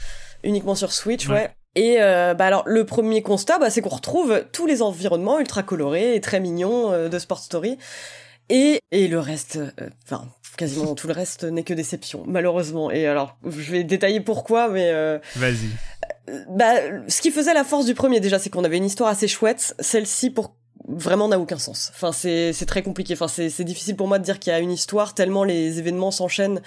Speaker 2: Uniquement sur Switch, ouais. Et euh, bah alors le premier constat, bah, c'est qu'on retrouve tous les environnements ultra colorés et très mignons euh, de Sport Story. Et, et le reste, enfin quasiment tout le reste n'est que déception, malheureusement. Et alors, je vais détailler pourquoi, mais...
Speaker 1: Vas-y.
Speaker 2: Bah, ce qui faisait la force du premier déjà, c'est qu'on avait une histoire assez chouette. Celle-ci, pour vraiment n'a aucun sens. Enfin, c'est très compliqué. Enfin, c'est difficile pour moi de dire qu'il y a une histoire tellement les événements s'enchaînent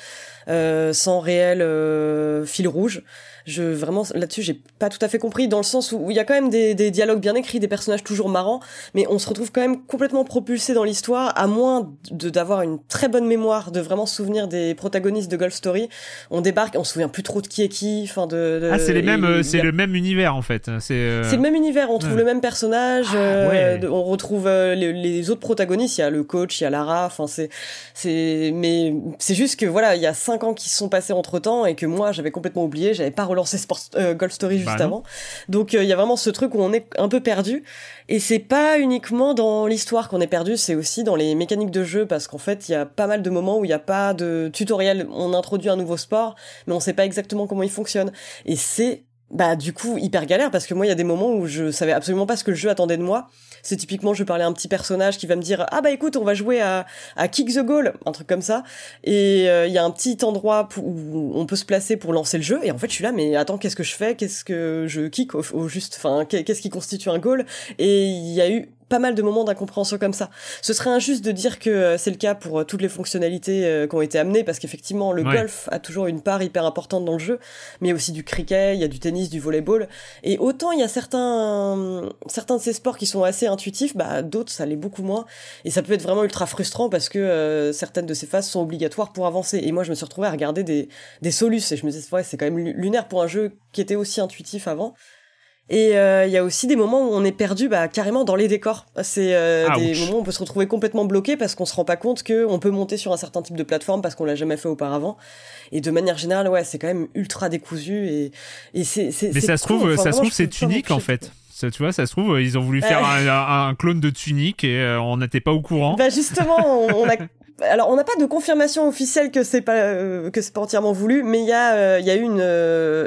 Speaker 2: euh, sans réel euh, fil rouge je vraiment là-dessus j'ai pas tout à fait compris dans le sens où il y a quand même des, des, dialogues bien écrits, des personnages toujours marrants, mais on se retrouve quand même complètement propulsé dans l'histoire, à moins de d'avoir une très bonne mémoire, de vraiment souvenir des protagonistes de Golf Story. On débarque, on se souvient plus trop de qui est qui, enfin de,
Speaker 1: ah c'est les mêmes, euh, c'est le même univers en fait. C'est euh,
Speaker 2: c'est le même univers, on trouve le même personnage, ah, euh, on retrouve les, les, autres protagonistes, il y a le coach, il y a Lara, enfin c'est c'est mais c'est juste que voilà il y a cinq ans qui se sont passés entre temps et que moi j'avais complètement oublié, j'avais pas relancé Sport, euh, Golf Story juste bah avant. Donc il euh, y a vraiment ce truc où on est un peu perdu. Et c'est pas uniquement dans l'histoire qu'on est perdu, c'est aussi dans les mécaniques de jeu parce qu'en fait il y a pas mal de moments où il n'y a pas de tutoriel. On introduit un nouveau sport, mais on sait pas exactement comment il fonctionne. Et c'est bah du coup hyper galère parce que moi il y a des moments où je savais absolument pas ce que le jeu attendait de moi c'est typiquement je parlais à un petit personnage qui va me dire ah bah écoute on va jouer à, à kick the goal un truc comme ça. Et euh, il y a un petit endroit où on peut se placer pour lancer le jeu. Et en fait je suis là mais attends qu'est-ce que je fais? Qu'est-ce que je kick au juste enfin qu'est-ce qui constitue un goal? Et il y a eu pas mal de moments d'incompréhension comme ça. Ce serait injuste de dire que euh, c'est le cas pour euh, toutes les fonctionnalités euh, qui ont été amenées, parce qu'effectivement, le golf a toujours une part hyper importante dans le jeu, mais il y a aussi du cricket, il y a du tennis, du volleyball. Et autant il y a certains, certains de ces sports qui sont assez intuitifs, bah, d'autres, ça l'est beaucoup moins. Et ça peut être vraiment ultra frustrant parce que certaines de ces phases sont obligatoires pour avancer. Et moi, je me suis retrouvée à regarder des, des solus et je me disais, ouais, c'est quand même lunaire pour un jeu qui était aussi intuitif avant. Et euh, il y a aussi des moments où on est perdu bah, carrément dans les décors. C'est euh, des moments où on peut se retrouver complètement bloqué parce qu'on se rend pas compte qu'on peut monter sur un certain type de plateforme parce qu'on l'a jamais fait auparavant. Et de manière générale, ouais, c'est quand même ultra décousu et, et c'est.
Speaker 1: Mais ça se trouve, ça se trouve, c'est unique en fait Ça, tu vois, ça se trouve, ils ont voulu faire un, un, clone de Tunic et euh, on n'était pas au courant.
Speaker 2: Bah justement, on, a. Alors, on n'a pas de confirmation officielle que c'est pas euh, que c'est pas entièrement voulu, mais il y a il y a eu une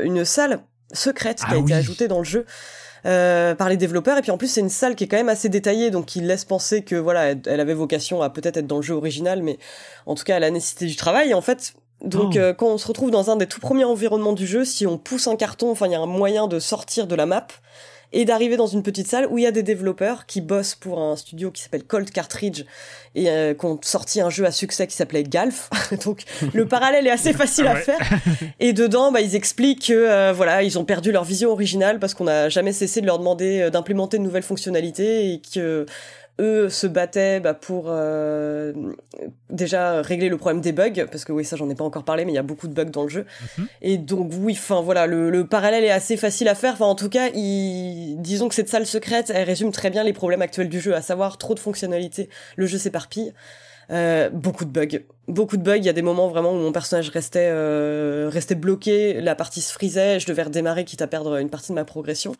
Speaker 2: une salle secrète qui a ah été ajoutée dans le jeu. Euh, par les développeurs et puis en plus c'est une salle qui est quand même assez détaillée donc qui laisse penser que voilà elle, avait vocation à peut-être être dans le jeu original mais en tout cas elle a nécessité du travail et en fait donc oh. euh, quand on se retrouve dans un des tout premiers environnements du jeu si on pousse un carton enfin il y a un moyen de sortir de la map et d'arriver dans une petite salle où il y a des développeurs qui bossent pour un studio qui s'appelle Cold Cartridge et euh, qui ont sorti un jeu à succès qui s'appelait Galf. Donc le parallèle est assez facile à faire. Et dedans, bah, ils expliquent que euh, voilà, ils ont perdu leur vision originale parce qu'on n'a jamais cessé de leur demander euh, d'implémenter de nouvelles fonctionnalités et que eux se battaient bah, pour euh, déjà régler le problème des bugs parce que oui ça j'en ai pas encore parlé mais il y a beaucoup de bugs dans le jeu mhm. et donc oui enfin voilà le, parallèle est assez facile à faire enfin en tout cas disons que cette salle secrète elle résume très bien les problèmes actuels du jeu à savoir trop de fonctionnalités le jeu s'éparpille euh, beaucoup de bugs, beaucoup de bugs. Il y a des moments vraiment où mon personnage restait euh, restait bloqué, la partie se frisait, je devais redémarrer quitte à perdre une partie de ma progression.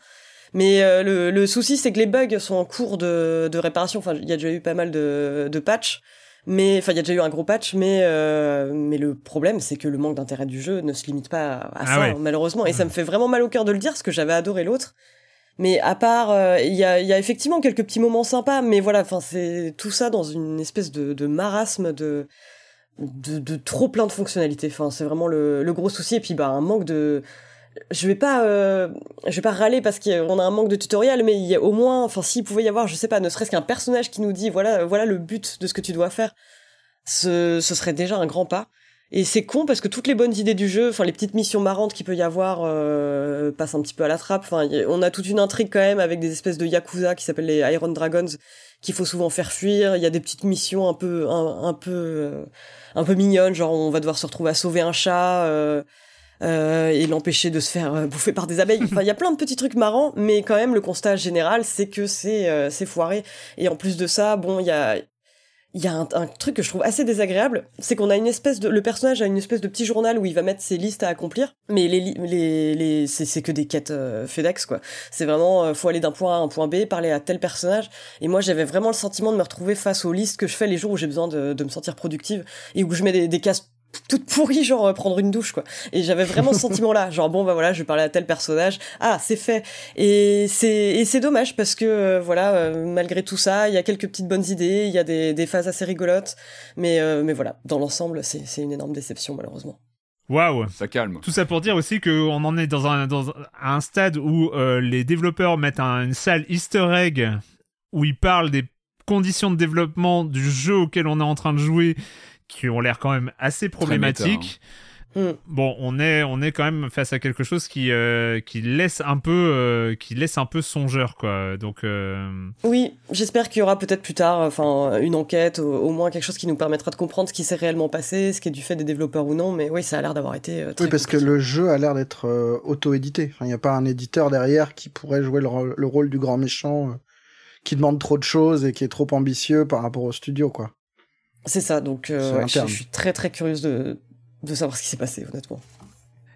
Speaker 2: Mais euh, le, le, souci, c'est que les bugs sont en cours de, de réparation. Enfin, il y a déjà eu pas mal de, de patchs. Mais enfin, il y a déjà eu un gros patch, mais euh, mais le problème, c'est que le manque d'intérêt du jeu ne se limite pas à, ah ça, malheureusement. Et ça me fait vraiment mal au cœur de le dire, parce que j'avais adoré l'autre. Mais à part, euh, il y, a, y a effectivement quelques petits moments sympas, mais voilà, enfin, c'est tout ça dans une espèce de, de marasme de, de, de trop plein de fonctionnalités. Enfin, c'est vraiment le, le gros souci. Et puis, bah, un manque de je vais pas euh, je vais pas râler parce qu'on a un manque de tutoriel mais il y a au moins enfin s'il pouvait y avoir je sais pas ne serait-ce qu'un personnage qui nous dit voilà voilà le but de ce que tu dois faire ce, ce serait déjà un grand pas. Et c'est con parce que toutes les bonnes idées du jeu enfin les petites missions marrantes qu'il peut y avoir euh, passent un petit peu à la trappe. Enfin on a toute une intrigue quand même avec des espèces de yakuza qui s'appellent les Iron Dragons qu'il faut souvent faire fuir. Il y a des petites missions un peu un, peu euh, un peu mignonnes genre on va devoir se retrouver à sauver un chat euh, et l'empêcher de se faire euh, bouffer par des abeilles. Enfin, il y a plein de petits trucs marrants, mais quand même, le constat général, c'est que c'est euh, foiré. Et en plus de ça, bon, il y a il y a un, truc que je trouve assez désagréable, c'est qu'on a une espèce de le personnage a une espèce de petit journal où il va mettre ses listes à accomplir, mais les les les c'est que des quêtes FedEx quoi. C'est vraiment faut aller d'un point A à un point B, parler à tel personnage et moi j'avais vraiment le sentiment de me retrouver face aux listes que je fais les jours où j'ai besoin de, de me sentir productive et où je mets des, des cases toute pourrie genre euh, prendre une douche quoi. Et j'avais vraiment ce sentiment là genre bon bah voilà je vais parler à tel personnage. Ah c'est fait. Et c'est et c'est dommage parce que euh, voilà euh, malgré tout ça il y a quelques petites bonnes idées il y a des, des phases assez rigolotes. Mais mais voilà dans l'ensemble c'est c'est une énorme déception malheureusement.
Speaker 1: Waouh,
Speaker 3: ça calme.
Speaker 1: Tout ça pour dire aussi qu'on en est dans un, dans un stade où les développeurs mettent un, une salle Easter egg où ils parlent des conditions de développement du jeu auquel on est en train de jouer qui ont l'air quand même assez problématiques.
Speaker 2: Hmm.
Speaker 1: Bon, on est, on est quand même face à quelque chose qui, euh, qui laisse un peu, euh, qui laisse un peu songeur, quoi. Donc. Euh,
Speaker 2: oui, j'espère qu'il y aura peut-être plus tard, enfin, une enquête, au, moins quelque chose qui nous permettra de comprendre ce qui s'est réellement passé, ce qui est du fait des développeurs ou non. Mais oui, ça a l'air d'avoir été. très
Speaker 4: oui, parce que le jeu a l'air d'être auto-édité. Il n'y a pas un éditeur derrière qui pourrait jouer le, le rôle du grand méchant, qui demande trop de choses et qui est trop ambitieux par rapport au studio, quoi.
Speaker 2: C'est ça, donc euh, je, suis très très curieuse de, de savoir ce qui s'est passé, honnêtement.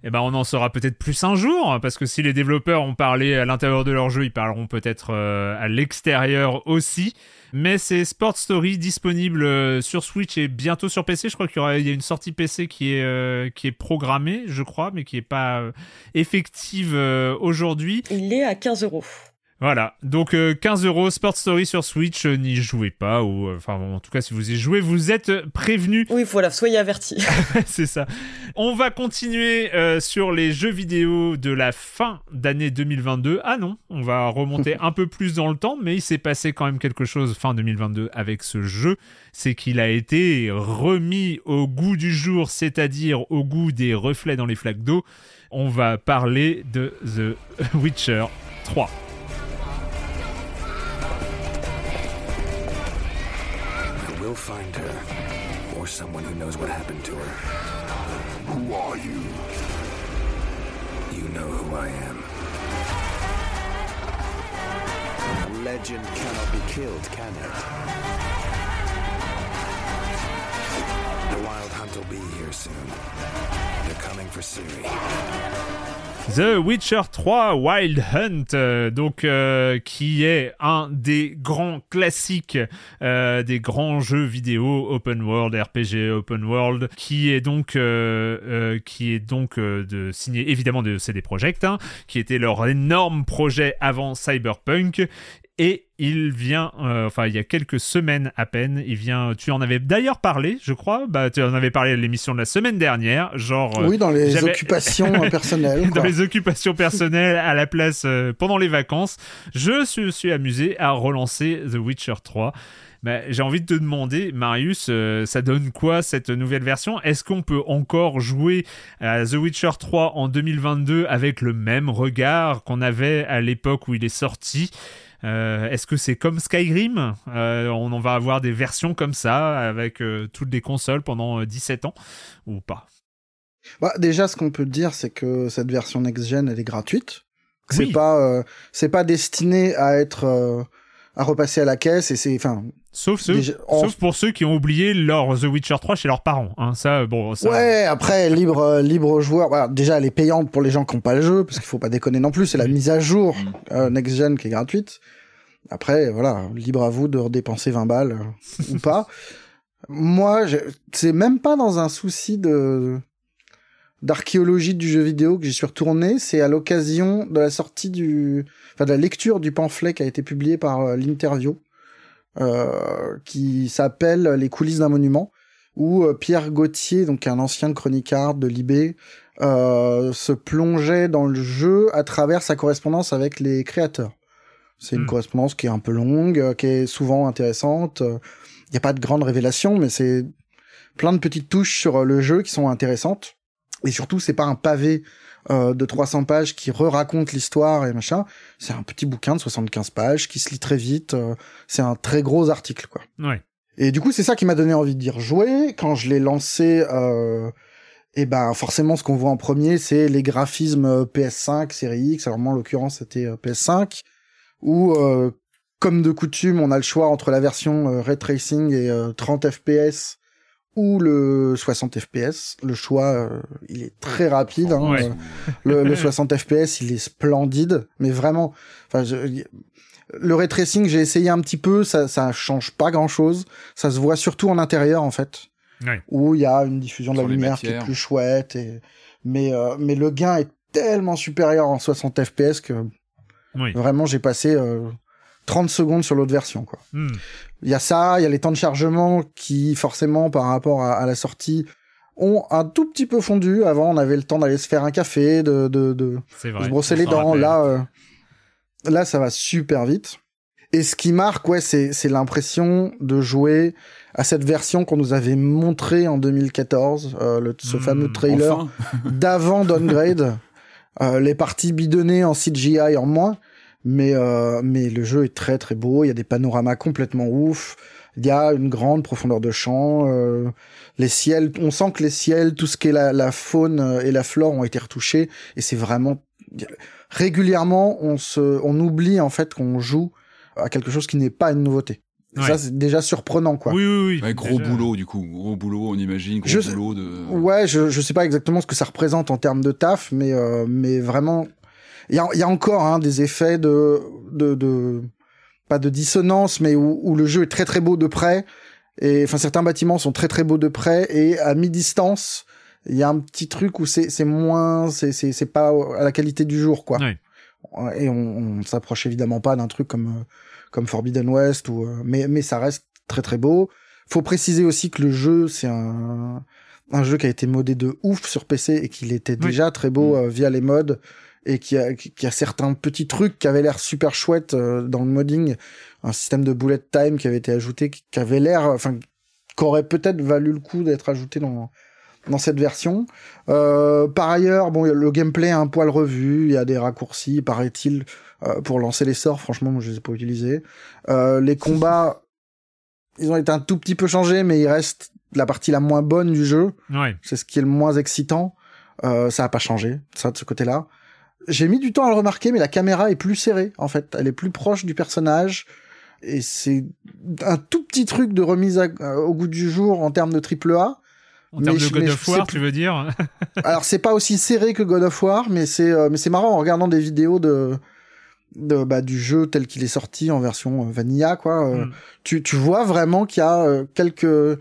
Speaker 1: Eh ben, on en saura peut-être plus un jour, parce que si les développeurs ont parlé à l'intérieur de leur jeu, ils parleront peut-être euh, à l'extérieur aussi. Mais c'est Sport Story disponible euh, sur Switch et bientôt sur PC. Je crois qu'il y, aura, il y a une sortie PC qui est, qui est programmée, je crois, mais qui n'est pas effective aujourd'hui.
Speaker 2: Il est à 15 euros.
Speaker 1: Voilà, donc 15 euh, euros Sport Story sur Switch, euh, n'y jouez pas, ou euh, enfin en tout cas si vous y jouez, vous êtes prévenus.
Speaker 2: Oui, voilà, soyez avertis.
Speaker 1: C'est ça. On va continuer sur les jeux vidéo de la fin d'année 2022. Ah non, on va remonter un peu plus dans le temps, mais il s'est passé quand même quelque chose fin 2022 avec ce jeu, c'est qu'il a été remis au goût du jour, c'est-à-dire au goût des reflets dans les flaques d'eau. On va parler de The Witcher 3. Or someone who knows what happened to her. Who are you? You know who I am. A legend cannot be killed, can it? The Wild Hunt will be here soon. They're coming for Siri. The Witcher 3 Wild Hunt, euh, donc euh, qui est un des grands classiques euh, des grands jeux vidéo open world, RPG open world, qui est donc qui est donc de signé évidemment de CD Projekt, hein, qui était leur énorme projet avant Cyberpunk et il vient, euh, enfin il y a quelques semaines à peine, il vient, tu en avais d'ailleurs parlé, je crois, bah tu en avais parlé à l'émission de la semaine dernière, genre...
Speaker 4: Euh, oui, dans les occupations personnelles.
Speaker 1: dans les occupations personnelles à la place euh, pendant les vacances, je suis, suis amusé à relancer The Witcher 3. Bah, j'ai envie de te demander, Marius, ça donne quoi cette nouvelle version? Est-ce qu'on peut encore jouer à The Witcher 3 en 2022 avec le même regard qu'on avait à l'époque où il est sorti? Euh, est-ce que c'est comme Skyrim euh, On en va avoir des versions comme ça avec euh, toutes les consoles pendant 17 ans ou pas?
Speaker 4: Bah, Déjà, ce qu'on peut dire, c'est que cette version next-gen, elle est gratuite. C'est pas, c'est pas destiné à être à repasser à la caisse et c'est enfin
Speaker 1: Sauf, ceux, sauf pour ceux qui ont oublié leur The Witcher 3 chez leurs parents. Hein. Ça, bon, ça...
Speaker 4: Ouais, après, libre, euh, libre aux joueurs. Voilà, déjà, elle est payante pour les gens qui n'ont pas le jeu, parce qu'il faut pas déconner non plus. C'est la mise à jour mm. euh, Next Gen qui est gratuite. Après, voilà, libre à vous de redépenser 20 balles euh, ou pas. Moi, c'est même pas dans un souci de d'archéologie du jeu vidéo que j'y suis retourné. C'est à l'occasion de la sortie du, enfin de la lecture du pamphlet qui a été publié par l'interview euh, qui s'appelle Les coulisses d'un monument, où euh, Pierre Gauthier, donc un ancien chroniqueur de Libé, euh, se plongeait dans le jeu à travers sa correspondance avec les créateurs. C'est une hmm. correspondance qui est un peu longue, qui est souvent intéressante. Il n'y a pas de grandes révélations, mais c'est plein de petites touches sur le jeu qui sont intéressantes. Et surtout, c'est pas un pavé euh, de 300 pages qui re-raconte l'histoire et machin. C'est un petit bouquin de 75 pages qui se lit très vite. Euh, c'est un très gros article, quoi.
Speaker 1: Ouais.
Speaker 4: Et du coup, c'est ça qui m'a donné envie de dire jouer. Quand je l'ai lancé, euh, et eh ben forcément, ce qu'on voit en premier, c'est les graphismes PS5, série X. Alors moi, en l'occurrence, c'était PS5, où comme de coutume, on a le choix entre la version ray tracing et 30 FPS ou le 60 fps. Le choix, euh, il est très rapide. Hein. Le, le, 60 fps, il est splendide, mais vraiment. Enfin, le ray tracing, j'ai essayé un petit peu, ça, ça change pas grand chose. Ça se voit surtout en intérieur, en fait, où il y a une diffusion de la lumière qui est plus chouette. Et... Mais, euh, mais le gain est tellement supérieur en 60 fps que vraiment, j'ai passé euh, 30 secondes sur l'autre version, quoi. Hmm. Il y a ça, il y a les temps de chargement qui, forcément, par rapport à, la sortie, ont un tout petit peu fondu. Avant, on avait le temps d'aller se faire un café, de, de, de, se brosser les dents. Là, euh, là, ça va super vite. Et ce qui marque, ouais, c'est, c'est l'impression de jouer à cette version qu'on nous avait montrée en 2014, euh, le, ce hmm, fameux trailer d'avant Downgrade. Euh, les parties bidonnées en CGI en moins mais euh, mais le jeu est très très beau. Il y a des panoramas complètement ouf. Il y a une grande profondeur de champ. Euh, les ciels, on sent que les ciels, tout ce qui est la, la faune et la flore ont été retouchés et c'est vraiment régulièrement on se on oublie en fait qu'on joue à quelque chose qui n'est pas une nouveauté. Ça, c'est déjà surprenant, quoi.
Speaker 1: Oui, oui, oui.
Speaker 3: gros boulot, du coup. Gros boulot, on imagine. Gros boulot de...
Speaker 4: Ouais, je, je sais pas exactement ce que ça représente en termes de taf, mais, euh, mais vraiment, il y a, y a, encore hein, des effets de, de, de, pas de dissonance, mais où, où, le jeu est très très beau de près. Et enfin, certains bâtiments sont très très beaux de près et à mi-distance, il y a un petit truc où c'est moins, c'est pas à la qualité du jour, quoi. Et on, on s'approche évidemment pas d'un truc comme comme Forbidden West ou mais mais ça reste très très beau. Faut préciser aussi que le jeu c'est un un jeu qui a été modé de ouf sur PC et qu'il était déjà très beau mm. euh, via les modes et qui a, qui a certains petits trucs qui avaient l'air super chouettes euh, dans le modding, un système de bullet time qui avait été ajouté, qui, avait l'air, enfin, qu'aurait peut-être valu le coup d'être ajouté dans dans cette version. Euh, par ailleurs, bon, le gameplay est un poil revu, il y a des raccourcis, paraît-il, euh, pour lancer les sorts. Franchement, moi, je les ai pas utilisés. Euh, les combats, ils ont été un tout petit peu changés, mais ils restent la partie la moins bonne du jeu.
Speaker 1: Ouais.
Speaker 4: C'est ce qui est le moins excitant. Euh, ça a pas changé, ça de ce côté-là j'ai mis du temps à le remarquer, mais la caméra est plus serrée, en fait. Elle est plus proche du personnage. Et c'est un tout petit truc de remise au goût du jour en termes de triple A.
Speaker 1: En termes de God of War, tu veux dire
Speaker 4: Alors c'est pas aussi serré que God of War, mais c'est euh, mais c'est marrant en regardant des vidéos de de bah, du jeu tel qu'il est sorti en version euh, vanilla quoi. Euh,
Speaker 1: Mm.
Speaker 4: Tu tu vois vraiment qu'il y a euh, quelques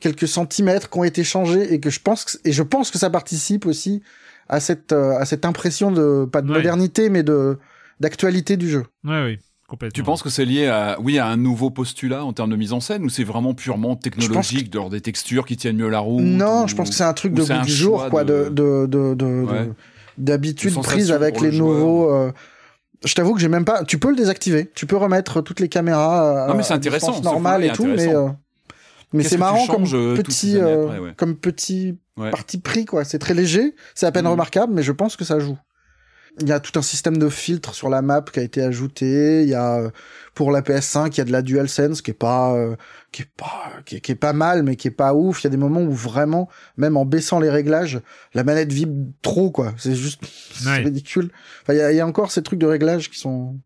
Speaker 4: quelques centimètres qui ont été changés et que je pense que, et je pense que ça participe aussi à cette euh, à cette impression de pas de
Speaker 1: Ouais.
Speaker 4: modernité mais de d'actualité du jeu.
Speaker 1: Ouais, oui, complètement.
Speaker 3: Tu penses que c'est lié à, oui, à un nouveau postulat en termes de mise en scène ou c'est vraiment purement technologique, genre des textures qui tiennent mieux la route
Speaker 4: Non,
Speaker 3: ou-
Speaker 4: je pense que c'est un truc de goût du jour, quoi, de,
Speaker 3: de-
Speaker 4: de, de, de-
Speaker 3: Ouais.
Speaker 4: de- d'habitude prise avec les
Speaker 3: le
Speaker 4: nouveaux. euh, Je t'avoue que j'ai même pas. Tu peux le désactiver. Tu peux remettre toutes les caméras. à-
Speaker 3: Non, mais c'est intéressant, point-là
Speaker 4: et tout, mais. euh, Mais c'est marrant comme
Speaker 3: euh,
Speaker 4: petit, euh,
Speaker 3: après, ouais.
Speaker 4: comme petit
Speaker 3: Ouais.
Speaker 4: parti pris quoi. C'est très léger, c'est à peine
Speaker 3: Mhm.
Speaker 4: remarquable, mais je pense que ça joue. Il y a tout un système de filtres sur la map qui a été ajouté. Il y a euh, pour la PS5, il y a de la DualSense qui est pas euh, qui est pas qui est, qui est pas mal, mais qui est pas ouf. Il y a des moments où vraiment, même en baissant les réglages, la manette vibre trop quoi. C'est juste c'est
Speaker 1: Ouais.
Speaker 4: ridicule. Enfin, il y a, il y a encore ces trucs de réglage qui sont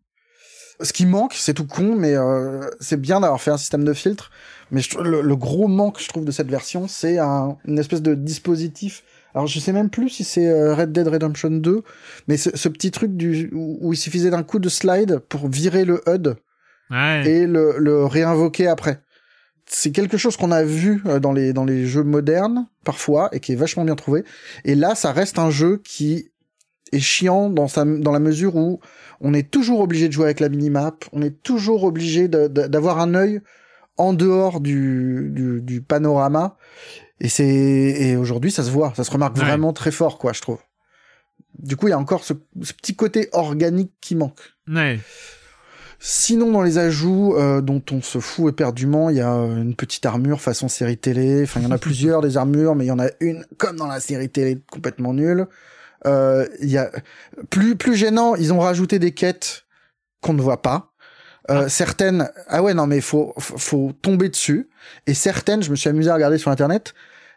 Speaker 4: ce qui manque, c'est tout con, mais euh, c'est bien d'avoir fait un système de filtre. Mais je le, le gros manque, je trouve, de cette version, c'est un, une espèce de dispositif. Alors, je sais même plus si c'est euh, Red Dead Redemption 2, mais ce, ce petit truc du, où, où il suffisait d'un coup de slide pour virer le HUD
Speaker 1: Ouais.
Speaker 4: et le, le réinvoquer après. C'est quelque chose qu'on a vu euh, dans les, dans les jeux modernes, parfois, et qui est vachement bien trouvé. Et là, ça reste un jeu qui est chiant dans, sa, dans la mesure où on est toujours obligé de jouer avec la minimap, on est toujours obligé d'avoir un œil en dehors du, du, du panorama. Et c'est et aujourd'hui, ça se voit, ça se remarque
Speaker 1: Ouais.
Speaker 4: vraiment très fort, quoi, je trouve. Du coup, il y a encore ce, ce petit côté organique qui manque.
Speaker 1: Ouais.
Speaker 4: Sinon, dans les ajouts euh, dont on se fout éperdument, il y a euh, une petite armure façon série télé. Enfin, il y en a plusieurs des armures, mais il y en a une comme dans la série télé complètement nulle. Euh, Il y a plus plus gênant, ils ont rajouté des quêtes qu'on ne voit pas. Euh, Certaines, ah ouais non mais faut faut tomber dessus. Et certaines, je me suis amusé à regarder sur internet.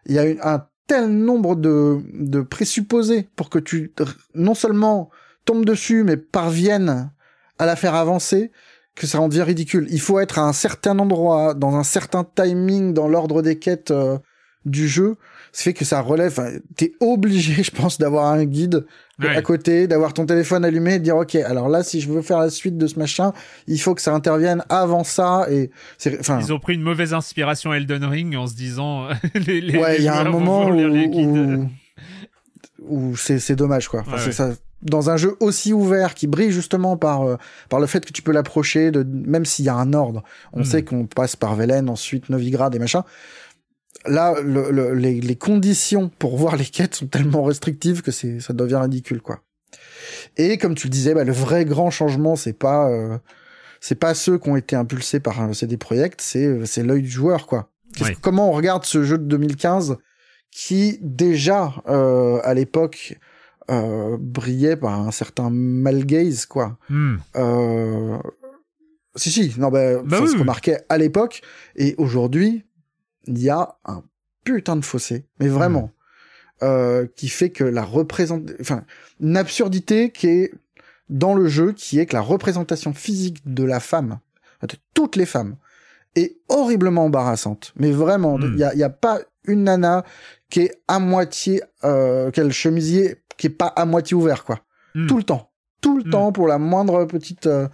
Speaker 4: Il y a une- un tel nombre de de présupposés pour que tu non seulement tombes dessus, mais parviennes à la faire avancer que ça en devient ridicule. Il faut être à un certain endroit, dans un certain timing, dans l'ordre des quêtes euh, du jeu. Ça fait que ça relève. T'es obligé, je pense, d'avoir un guide
Speaker 1: Ouais.
Speaker 4: à côté, d'avoir ton téléphone allumé, et de dire ok, alors là, si je veux faire la suite de ce machin, il faut que ça intervienne avant ça. Et c'est, enfin,
Speaker 1: Ils ont pris une mauvaise inspiration Elden Ring en se disant les, les,
Speaker 4: ouais, il y a un moment où, où, où c'est, c'est dommage quoi. Enfin,
Speaker 1: Ouais,
Speaker 4: c'est
Speaker 1: ouais.
Speaker 4: ça. Dans un jeu aussi ouvert qui brille justement par euh, par le fait que tu peux l'approcher, de même s'il y a un ordre. On
Speaker 1: Mm.
Speaker 4: sait qu'on passe par Velen, ensuite Novigrad et machin. Là, le, le- les, les conditions pour voir les quêtes sont tellement restrictives que c'est ça devient ridicule quoi. Et comme tu le disais, bah, le vrai grand changement, c'est pas euh, c'est pas ceux qui ont été impulsés par un CD Projekt, c'est euh, c'est l'œil du joueur quoi. Comment on regarde ce jeu de 2015 qui déjà euh, à l'époque euh, brillait par un certain malgaze quoi.
Speaker 1: Hmm.
Speaker 4: Si si, non bah,
Speaker 1: Bah
Speaker 4: ça
Speaker 1: oui,
Speaker 4: se
Speaker 1: oui.
Speaker 4: remarquait à l'époque et aujourd'hui il y a un putain de fossé, mais vraiment euh, qui fait que la représente, enfin une absurdité qui est dans le jeu, qui est que la représentation physique de la femme, de toutes les femmes, est horriblement embarrassante. Mais vraiment, il
Speaker 1: Hmm.
Speaker 4: y, a, y a pas une nana qui est à moitié, euh, quel chemisier qui est pas à moitié ouvert, quoi.
Speaker 1: Hmm.
Speaker 4: Tout le temps, tout le
Speaker 1: Hmm.
Speaker 4: temps pour la moindre petite. euh,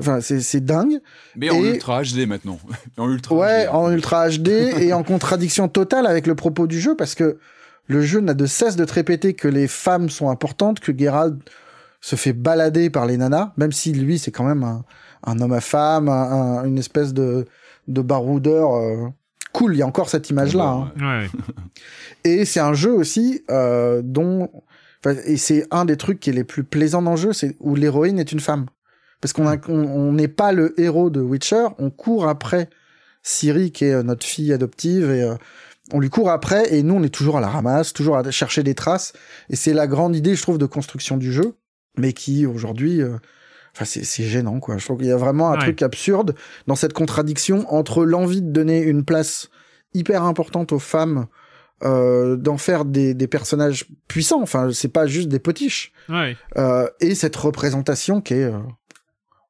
Speaker 4: Enfin, c'est c'est dingue.
Speaker 3: Mais en
Speaker 4: Et-
Speaker 3: ultra HD maintenant. en ultra
Speaker 4: Ouais,
Speaker 3: HD.
Speaker 4: en ultra HD et en contradiction totale avec le propos du jeu parce que le jeu n'a de cesse de te répéter que les femmes sont importantes, que Geralt se fait balader par les nanas, même si lui c'est quand même un, un homme à femme, un- un- une espèce de, de baroudeur euh, cool. Il y a encore cette image-là. hein.
Speaker 1: Ouais.
Speaker 4: Et c'est un jeu aussi euh, dont, enfin, et c'est un des trucs qui est les plus plaisants dans le jeu, c'est où l'héroïne est une femme. Parce qu'on n'est pas le héros de Witcher, on court après Ciri qui est euh, notre fille adoptive et euh, on lui court après et nous on est toujours à la ramasse, toujours à chercher des traces. Et c'est la grande idée, je trouve, de construction du jeu, mais qui aujourd'hui, euh, enfin c'est c'est gênant quoi. Je trouve qu'il y a vraiment un
Speaker 1: Ouais.
Speaker 4: truc absurde dans cette contradiction entre l'envie de donner une place hyper importante aux femmes euh, d'en faire des, des personnages puissants. Enfin, c'est pas juste des potiches.
Speaker 1: Ouais.
Speaker 4: Euh, et cette représentation qui est euh,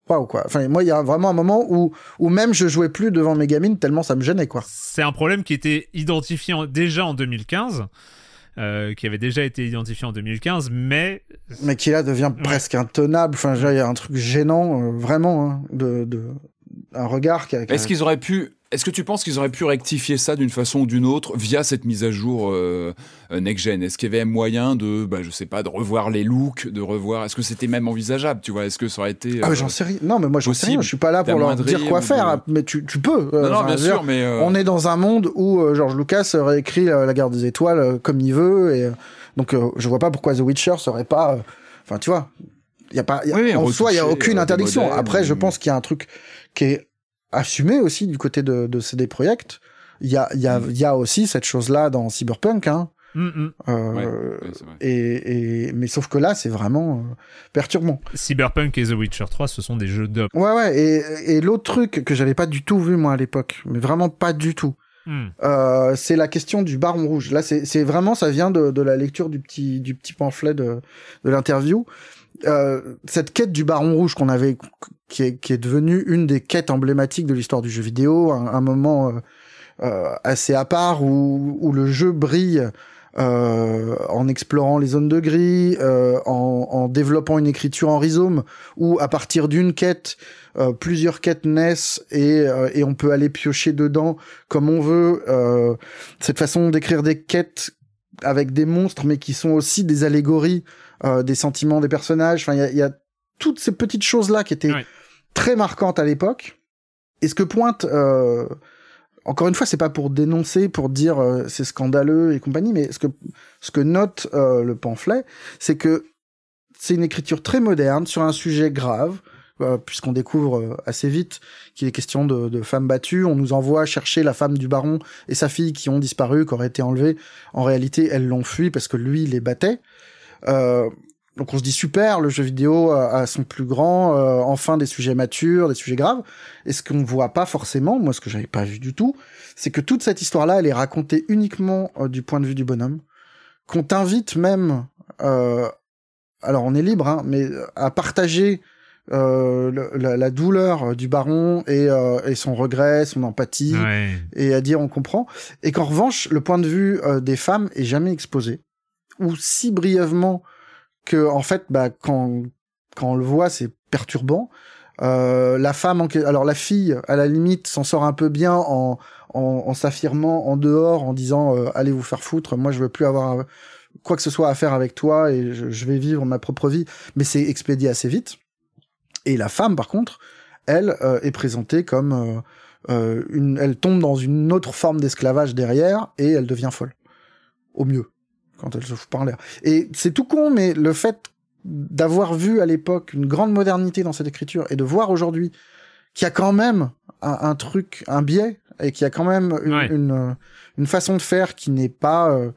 Speaker 4: waouh quoi. Enfin moi il y a vraiment un moment où où même je jouais plus devant mes gamines tellement ça me gênait quoi.
Speaker 1: C'est un problème qui était identifié déjà en 2015. Euh, qui avait déjà été identifié en 2015, mais
Speaker 4: mais qui là devient presque intenable. Enfin, il y a un truc gênant, euh, vraiment, hein, de, de un regard qui.
Speaker 3: Est-ce qu'ils auraient pu est-ce que tu penses qu'ils auraient pu rectifier ça d'une façon ou d'une autre via cette mise à jour euh, euh next-gen Est-ce qu'il y avait moyen de, bah, je sais pas, de revoir les looks, de revoir Est-ce que c'était même envisageable Tu vois? Est-ce que ça aurait été
Speaker 4: Ah, j'en sais rien. Non, mais moi, j'en sais rien. Je suis pas là pour leur dire quoi faire. Mais tu, tu peux.
Speaker 3: Euh, non, non, bien sûr, mais
Speaker 4: on est dans un monde où George Lucas aurait écrit La Guerre des Étoiles comme il veut, et donc je vois pas pourquoi The Witcher serait pas. Enfin, tu vois. Il y a pas. en soi, il y a aucune interdiction. Après, je pense qu'il y a un truc qui est assumé aussi du côté de, de CD Projekt. Il y a, il y, a, mm. il y a aussi cette chose-là dans Cyberpunk. Hein.
Speaker 1: Mm, mm.
Speaker 4: Euh, et, et, mais sauf que là, c'est vraiment euh, perturbant.
Speaker 1: Cyberpunk et The Witcher 3, ce sont des jeux d'op.
Speaker 4: Ouais, ouais. Et, et l'autre truc que j'avais pas du tout vu moi à l'époque, mais vraiment pas du tout, euh, c'est la question du Baron Rouge. Là, c'est vraiment, ça vient de, de, la lecture du petit, du petit pamphlet de, de l'interview. Euh, cette quête du Baron Rouge qu'on avait, qui est, qui est devenue une des quêtes emblématiques de l'histoire du jeu vidéo, un, moment euh, euh, assez à part où, où le jeu brille euh, en explorant les zones de gris, euh, en, en, développant une écriture en rhizome, où à partir d'une quête, euh, plusieurs quêtes naissent et, et on peut aller piocher dedans comme on veut. cette façon d'écrire des quêtes avec des monstres, mais qui sont aussi des allégories euh, des sentiments des personnages. Enfin, il y a, y a, toutes ces petites choses là qui étaient très marquantes à l'époque. Et ce que pointe, euh, encore une fois, c'est pas pour dénoncer, pour dire euh, c'est scandaleux et compagnie, mais ce que ce que note euh, le pamphlet, c'est que c'est une écriture très moderne sur un sujet grave. Puisqu'on découvre assez vite qu'il est question de, de, femmes battues, on nous envoie chercher la femme du baron et sa fille qui ont disparu, qui auraient été enlevées. En réalité, elles l'ont fui parce que lui les battait. Euh, donc on se dit super, le jeu vidéo a, son plus grand, euh, enfin des sujets matures, des sujets graves. Et ce qu'on voit pas forcément, moi ce que j'avais pas vu du tout, c'est que toute cette histoire-là, elle est racontée uniquement euh, du point de vue du bonhomme. Qu'on t'invite même, euh, alors on est libre, hein, mais à partager la, la, douleur du baron et, et, son regret, son empathie, et à dire on comprend. Et qu'en revanche, le point de vue des femmes est jamais exposé ou si brièvement que en fait bah quand quand on le voit c'est perturbant. Euh, la femme en... alors la fille à la limite s'en sort un peu bien en en, en s'affirmant en dehors en disant euh, allez vous faire foutre moi je veux plus avoir quoi que ce soit à faire avec toi et je, je vais vivre ma propre vie. Mais c'est expédié assez vite. Et la femme par contre elle euh, est présentée comme euh, euh, une elle tombe dans une autre forme d'esclavage derrière et elle devient folle. Au mieux quand elle se fout l'air. Et c'est tout con, mais le fait d'avoir vu à l'époque une grande modernité dans cette écriture et de voir aujourd'hui qu'il y a quand même un, truc, un biais, et qu'il y a quand même une, une, façon de faire qui n'est pas euh,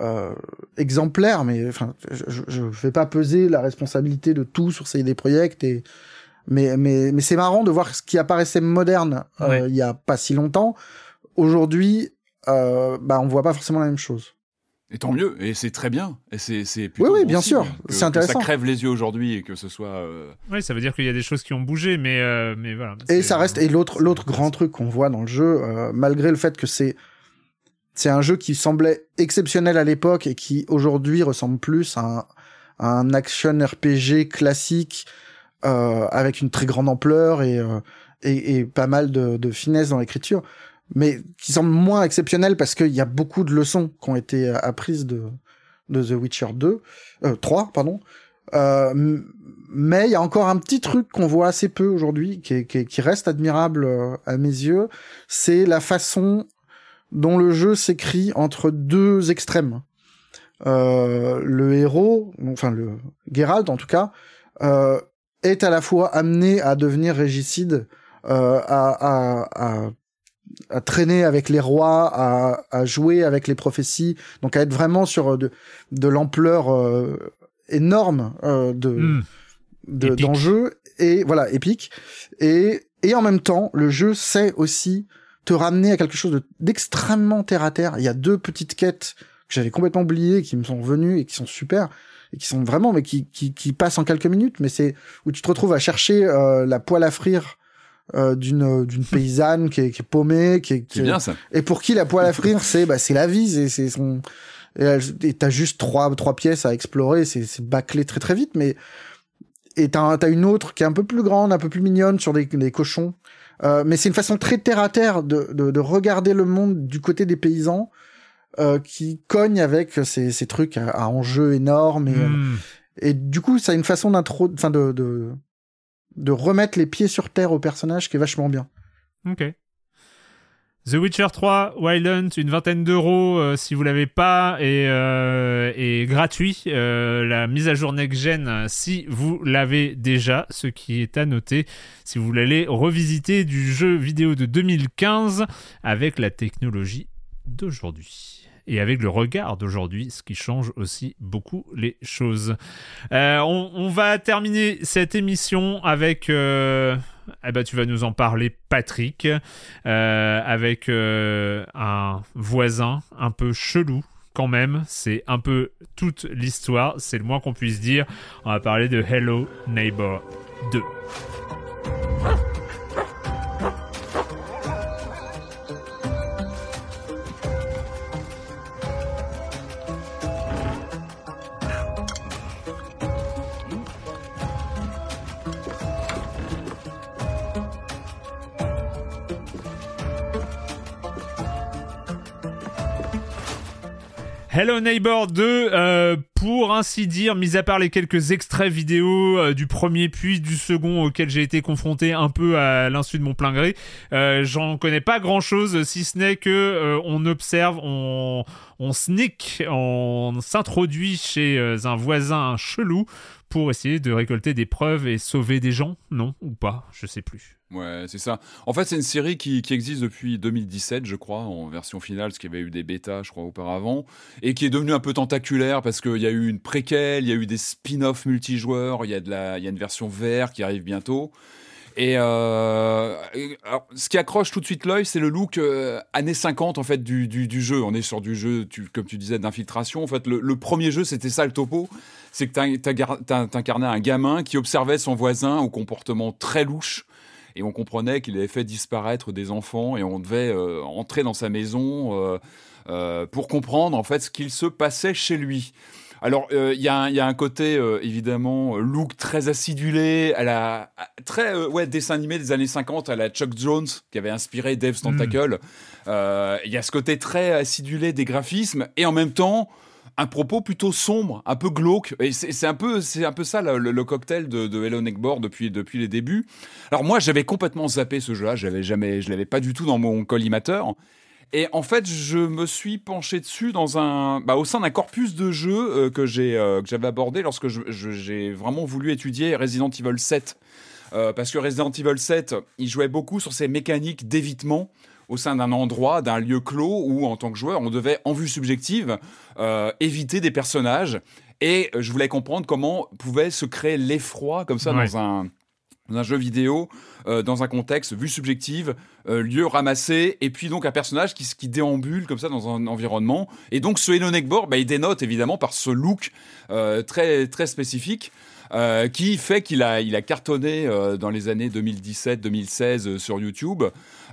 Speaker 4: euh, exemplaire, mais enfin, je ne vais pas peser la responsabilité de tout sur ces des projets et mais mais mais c'est marrant de voir ce qui apparaissait moderne euh, il y a pas si longtemps. Aujourd'hui, euh, bah on voit pas forcément la même chose.
Speaker 3: Et tant mieux, et c'est très bien. Et c'est, c'est
Speaker 4: oui, oui, bien sûr, c'est intéressant.
Speaker 3: Que ça crève les yeux aujourd'hui et que ce soit. Euh,
Speaker 1: oui, ça veut dire qu'il y a des choses qui ont bougé, mais euh, mais voilà.
Speaker 4: Et ça reste. Et l'autre l'autre grand truc qu'on voit dans le jeu, euh, malgré le fait que c'est c'est un jeu qui semblait exceptionnel à l'époque et qui aujourd'hui ressemble plus à un, un action RPG classique avec une très grande ampleur et et, et pas mal de, de finesse dans l'écriture mais qui semble moins exceptionnel parce qu'il y a beaucoup de leçons qui ont été euh, apprises de, The Witcher 2, euh, 3, pardon. Euh, mais il y a encore un petit truc qu'on voit assez peu aujourd'hui, qui, qui, qui, reste admirable euh, à mes yeux, c'est la façon dont le jeu s'écrit entre deux extrêmes. Euh, le héros, enfin le Geralt en tout cas, euh, est à la fois amené à devenir régicide, à, à, à, à traîner avec les rois, à, à, jouer avec les prophéties, donc à être vraiment sur euh, de, de l'ampleur euh, énorme euh, de hmm. d'enjeux et voilà épique et et en même temps le jeu sait aussi te ramener à quelque chose d'extrêmement terre à terre. Il y a deux petites quêtes que j'avais complètement oubliées qui me sont revenues et qui sont super. et qui sont vraiment mais qui qui, qui passent en quelques minutes mais c'est où tu te retrouves à chercher euh, la poêle à frire euh, d'une d'une paysanne qui est, qui est paumée qui est, qui
Speaker 3: bien ça.
Speaker 4: et pour qui la poêle à frire c'est bah c'est la vie c'est c'est son et t'as juste trois trois pièces à explorer c'est c'est bâclé très très vite mais et t'as t'as une autre qui est un peu plus grande un peu plus mignonne sur des, des cochons Euh, mais c'est une façon très terre à terre de, de de regarder le monde du côté des paysans euh, qui cogne avec ces, ces trucs à, à enjeux énormes et, euh,
Speaker 1: Hmm.
Speaker 4: et du coup ça a une façon d'intro enfin de, de de remettre les pieds sur terre au personnage qui est vachement bien
Speaker 1: Ok. The Witcher 3 Wild Hunt, une vingtaine d'euros euh, si vous l'avez pas et, euh, et gratuit. Euh, la mise à jour next gen si vous l'avez déjà, ce qui est à noter si vous voulez revisiter du jeu vidéo de 2015 avec la technologie d'aujourd'hui. Et avec le regard d'aujourd'hui, ce qui change aussi beaucoup les choses. Euh, on, on va terminer cette émission avec euh, eh ben, tu vas nous en parler, Patrick, euh, avec euh, un voisin un peu chelou. Quand même, c'est un peu toute l'histoire, c'est le moins qu'on puisse dire. On va parler de Hello Neighbor 2. Hello Neighbor 2, euh, pour ainsi dire, mis à part les quelques extraits vidéo euh, du premier puis du second auquel j'ai été confronté un peu à l'insu de mon plein gré, euh, j'en connais pas grand chose si ce n'est que euh, on observe, on, on sneak, on s'introduit chez un voisin chelou pour essayer de récolter des preuves et sauver des gens, non ou pas, je sais plus.
Speaker 3: Ouais, c'est ça. En fait, c'est une série qui, existe depuis 2017, je crois, en version finale, parce qu'il y avait eu des bêtas, je crois, auparavant, et qui est devenue un peu tentaculaire parce qu'il y a eu une préquelle, il y a eu des spin-offs multijoueurs, il y a de y a une version VR qui arrive bientôt. Et, euh, et alors, ce qui accroche tout de suite l'œil, c'est le look euh, années 50 en fait du, du, jeu. On est sur du jeu, comme tu disais, d'infiltration. En fait, le, premier jeu, c'était ça le topo. C'est que t'in- t'in- t'in- t'incarnais un gamin qui observait son voisin au comportement très louche et on comprenait qu'il avait fait disparaître des enfants et on devait euh, entrer dans sa maison euh, euh, pour comprendre en fait ce qu'il se passait chez lui. Alors euh, il y, a un- il y a un côté euh, évidemment look très acidulé, à la à- très euh, ouais dessin animé des années 50 à la Chuck Jones qui avait inspiré Dave's Tentacle. Euh, Il y a ce côté très acidulé des graphismes et en même temps un propos plutôt sombre, un peu glauque. Et c'est un peu, c'est un peu ça le, cocktail de, de Hello depuis depuis les débuts. Alors moi, j'avais complètement zappé ce jeu-là. J'avais jamais, je l'avais pas du tout dans mon collimateur. Et en fait, je me suis penché dessus dans un, bah, au sein d'un corpus de jeux euh, que j'ai, euh, que j'avais abordé lorsque j'ai vraiment voulu étudier Resident Evil 7. Euh, parce que Resident Evil 7, il jouait beaucoup sur ces mécaniques d'évitement au sein d'un endroit, d'un lieu clos où, en tant que joueur, on devait, en vue subjective, euh, éviter des personnages. Et euh, je voulais comprendre comment pouvait se créer l'effroi comme ça
Speaker 1: Ouais.
Speaker 3: dans un dans un jeu vidéo, euh, dans un contexte vue subjective, euh, lieu ramassé, et puis donc un personnage qui, qui déambule comme ça dans un environnement. Et donc ce Hello Neckboard, bah, il dénote évidemment par ce look euh, très, très spécifique. qui fait qu'il a, il a cartonné dans les années 2017-2016 euh, sur YouTube.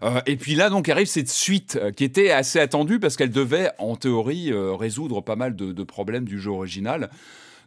Speaker 3: Euh, et puis là, donc, arrive cette suite euh, qui était assez attendue parce qu'elle devait, en théorie, euh, résoudre pas mal de, problèmes du jeu original.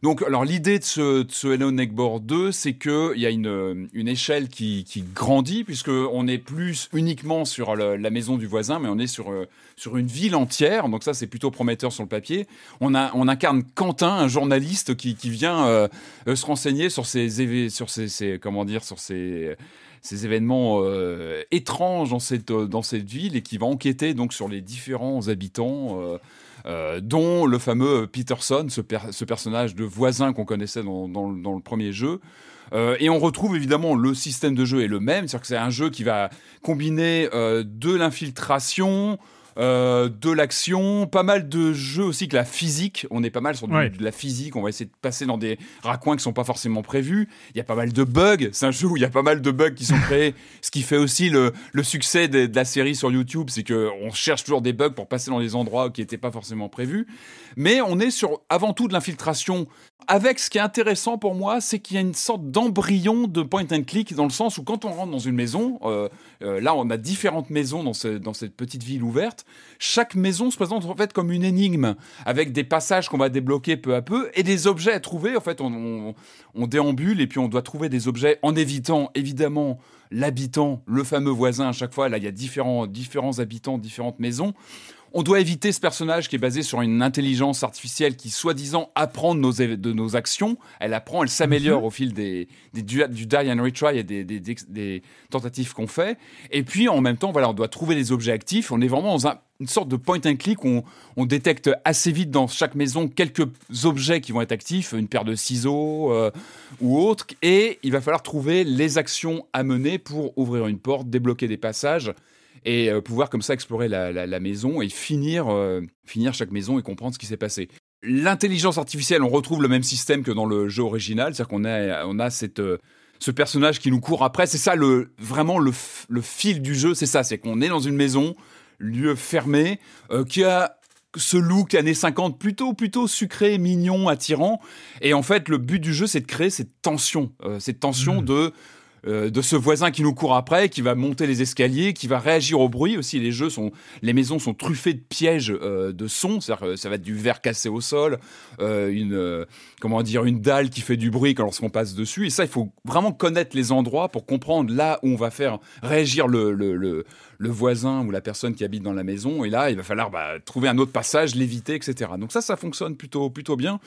Speaker 3: Donc, alors l'idée de ce, de Hello Neckboard 2, c'est qu'il y a une, échelle qui, qui grandit, puisqu'on n'est plus uniquement sur la maison du voisin, mais on est sur, sur une ville entière. Donc ça, c'est plutôt prometteur sur le papier. On, incarne Quentin, un journaliste qui, vient se renseigner sur éve- sur ces, ces- comment dire, sur ces ces événements euh, étranges dans cette, euh, dans cette ville et qui va enquêter donc sur les différents habitants, euh, dont le fameux Peterson, ce, ce personnage de voisin qu'on connaissait dans, dans le- premier jeu. Et on retrouve évidemment le système de jeu est le même, c'est-à-dire que c'est un jeu qui va combiner de l'infiltration, euh, de l'action, pas mal de jeux aussi que la physique. On est pas mal sur de la physique. On va essayer de passer dans des raccoins qui sont pas forcément prévus. Il y a pas mal de bugs. C'est un jeu où il y a pas mal de bugs qui sont créés. ce qui fait aussi le, succès de, la série sur YouTube, c'est que on cherche toujours des bugs pour passer dans des endroits qui n'étaient pas forcément prévus. Mais on est sur avant tout de l'infiltration. Avec ce qui est intéressant pour moi, c'est qu'il y a une sorte d'embryon de point and click dans le sens où quand on rentre dans une maison, euh, euh, là on a différentes maisons dans, dans cette petite ville ouverte chaque maison se présente en fait comme une énigme, avec des passages qu'on va débloquer peu à peu et des objets à trouver. En fait, on, déambule et puis on doit trouver des objets en évitant évidemment l'habitant, le fameux voisin à chaque fois. Là, il y a différents, différents habitants, différentes maisons. On doit éviter ce personnage qui est basé sur une intelligence artificielle qui, soi-disant, apprend de nos, de nos actions. Elle apprend, elle s'améliore mhm. au fil des, du, die and retry et des, tentatives qu'on fait. Et puis, en même temps, voilà, on doit trouver des objets actifs. On est vraiment dans une sorte de point and click où on, détecte assez vite dans chaque maison quelques objets qui vont être actifs, une paire de ciseaux euh, ou autre, et il va falloir trouver les actions à mener pour ouvrir une porte, débloquer des passages et euh, pouvoir comme ça explorer la, maison et finir, euh, finir chaque maison et comprendre ce qui s'est passé. L'intelligence artificielle, on retrouve le même système que dans le jeu original, c'est-à-dire qu'on a, on a cette, euh, ce personnage qui nous court après. C'est ça le, vraiment le, le fil du jeu, c'est ça, c'est qu'on est dans une maison, lieu fermé, qui a ce look années 50 plutôt plutôt sucré, mignon, attirant. Et en fait, le but du jeu, c'est de créer cette tension, cette tension mmh. de euh, de ce voisin qui nous court après, qui va monter les escaliers, qui va réagir au bruit aussi. Les jeux sont, les maisons sont truffées de pièges euh, de son, ça va être du verre cassé au sol, euh, une comment dire une dalle qui fait du bruit lorsqu'on passe dessus. Et ça, il faut vraiment connaître les endroits pour comprendre là où on va faire réagir le, voisin ou la personne qui habite dans la maison. Et là, il va falloir bah, trouver un autre passage, l'éviter, etc. Donc ça, ça fonctionne plutôt plutôt bien.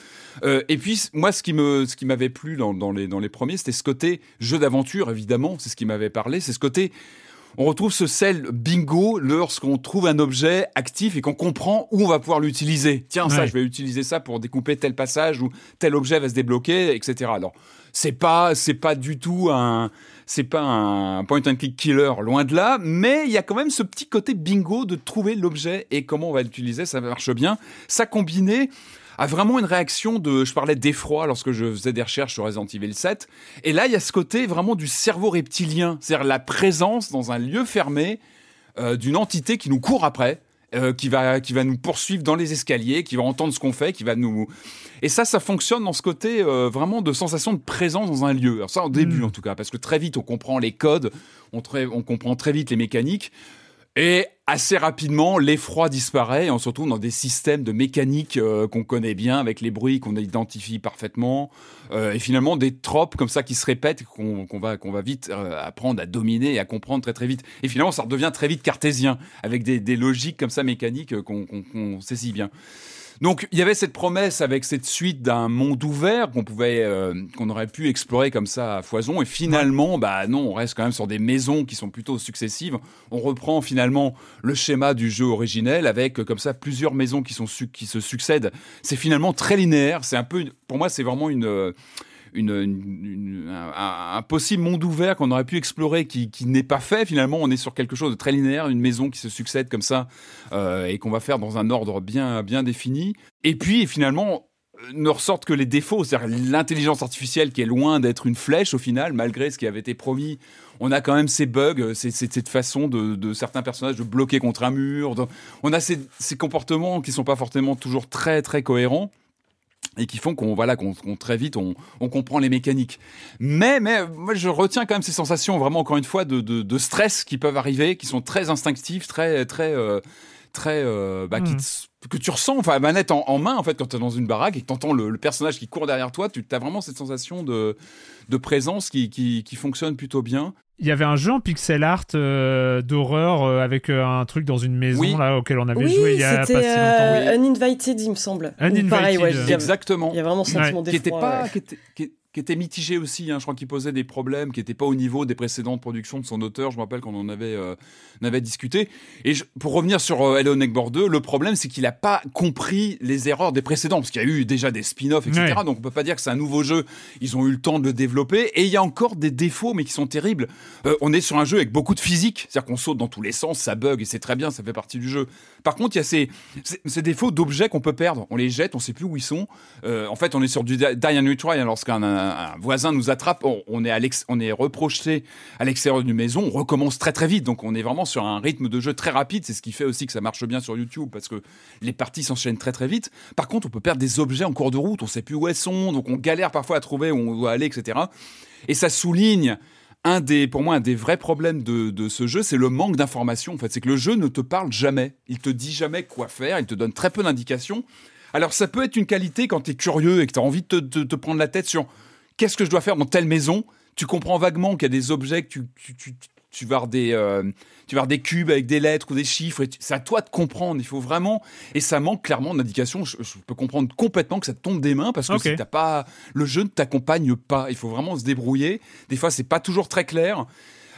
Speaker 3: et puis moi, ce qui me ce qui m'avait plu dans, dans les dans les premiers, c'était ce côté jeu d'aventure évidemment, c'est ce qui m'avait parlé, c'est ce côté on retrouve ce sel bingo lorsqu'on trouve un objet actif et qu'on comprend où on va pouvoir l'utiliser. Tiens, ça, je vais utiliser ça pour découper tel passage ou tel objet va se débloquer, etc. Alors, c'est pas, c'est pas du tout un, c'est pas un point and click killer, loin de là, mais il y a quand même ce petit côté bingo de trouver l'objet et comment on va l'utiliser, ça marche bien. Ça combiné a vraiment une réaction de. Je parlais d'effroi lorsque je faisais des recherches sur Resident Evil 7. Et là, il y a ce côté vraiment du cerveau reptilien, c'est-à-dire la présence dans un lieu fermé euh, d'une entité qui nous court après. Euh, qui va qui va nous poursuivre dans les escaliers, qui va entendre ce qu'on fait, qui va nous et ça ça fonctionne dans ce côté euh, vraiment de sensation de présence dans un lieu. Alors ça au début hmm. en tout cas parce que très vite on comprend les codes, on, on comprend très vite les mécaniques. Et assez rapidement, l'effroi disparaît et on se retrouve dans des systèmes de mécanique euh, qu'on connaît bien, avec les bruits qu'on identifie parfaitement, euh, et finalement des tropes comme ça qui se répètent, qu'on va, qu'on va vite euh, apprendre à dominer et à comprendre très très vite. Et finalement, ça redevient très vite cartésien, avec des, des logiques comme ça mécaniques qu'on saisit bien. Donc il y avait cette promesse avec cette suite d'un monde ouvert qu'on pouvait, euh, qu'on aurait pu explorer comme ça à foison. Et finalement, bah non, on reste quand même sur des maisons qui sont plutôt successives. On reprend finalement le schéma du jeu originel avec euh, comme ça plusieurs maisons qui sont qui se succèdent. C'est finalement très linéaire. C'est un peu, pour moi, c'est vraiment une euh, un, possible monde ouvert qu'on aurait pu explorer qui, n'est pas fait finalement. On est sur quelque chose de très linéaire, une maison qui se succède comme ça euh, et qu'on va faire dans un ordre bien, bien défini. Et puis finalement, euh, ne ressortent que les défauts, c'est-à-dire l'intelligence artificielle qui est loin d'être une flèche au final, malgré ce qui avait été promis. On a quand même ces bugs, c'est cette façon de, certains personnages de bloquer contre un mur. on a ces, ces comportements qui sont pas forcément toujours très très cohérents et qui font qu'on voilà qu'on très vite on, on, comprend les mécaniques. Mais mais moi je retiens quand même ces sensations vraiment encore une fois de, de, de stress qui peuvent arriver, qui sont très instinctives, très très euh, très euh, bah, qui mmh. que tu ressens enfin manette en, en, main en fait quand tu es dans une baraque et que tu entends le, le, personnage qui court derrière toi, tu as vraiment cette sensation de de présence qui, qui, qui fonctionne plutôt bien.
Speaker 1: Il y avait un jeu en pixel art euh, d'horreur euh, avec euh, un truc dans une maison là auquel on avait joué il y a pas si longtemps.
Speaker 2: Oui. Uninvited, il me semble.
Speaker 1: Uninvited. Pareil,
Speaker 3: Exactement.
Speaker 2: Il y a vraiment ce sentiment
Speaker 3: ouais. Qui était pas, qui était, qui était mitigé aussi. Hein. Je crois qu'il posait des problèmes qui n'étaient pas au niveau des précédentes productions de son auteur. Je me rappelle qu'on en avait, euh, avait discuté. Et pour revenir sur euh, Hello Neckboard 2, le problème, c'est qu'il n'a pas compris les erreurs des précédents, parce qu'il y a eu déjà des spin-offs, etc. Donc on peut pas dire que c'est un nouveau jeu. Ils ont eu le temps de le développer. Et il y a encore des défauts, mais qui sont terribles. Euh, on est sur un jeu avec beaucoup de physique, c'est-à-dire qu'on saute dans tous les sens, ça bug, et c'est très bien, ça fait partie du jeu. Par contre, il y a ces, ces, défauts d'objets qu'on peut perdre. On les jette, on sait plus où ils sont. en fait, on est sur du die and retry, hein, lorsqu'un un voisin nous attrape, on, est, est reproché à l'extérieur d'une maison, on recommence très très vite. Donc on est vraiment sur un rythme de jeu très rapide. C'est ce qui fait aussi que ça marche bien sur YouTube parce que les parties s'enchaînent très très vite. Par contre, on peut perdre des objets en cours de route, on sait plus où elles sont, donc on galère parfois à trouver où on doit aller, etc. Et ça souligne un des, pour moi, un des vrais problèmes de, ce jeu, c'est le manque d'informations. En fait, c'est que le jeu ne te parle jamais. Il te dit jamais quoi faire. Il te donne très peu d'indications. Alors, ça peut être une qualité quand tu es curieux et que tu as envie de te, prendre la tête sur qu'est-ce que je dois faire dans telle maison? Tu comprends vaguement qu'il y a des objets que tu, tu, tu, vas des, euh, tu vas des cubes avec des lettres ou des chiffres. C'est à toi de comprendre. Il faut vraiment. Et ça manque clairement d'indications. Je, je, peux comprendre complètement que ça te tombe des mains parce que si t'as pas, le jeu ne t'accompagne pas. Il faut vraiment se débrouiller. Des fois, c'est pas toujours très clair.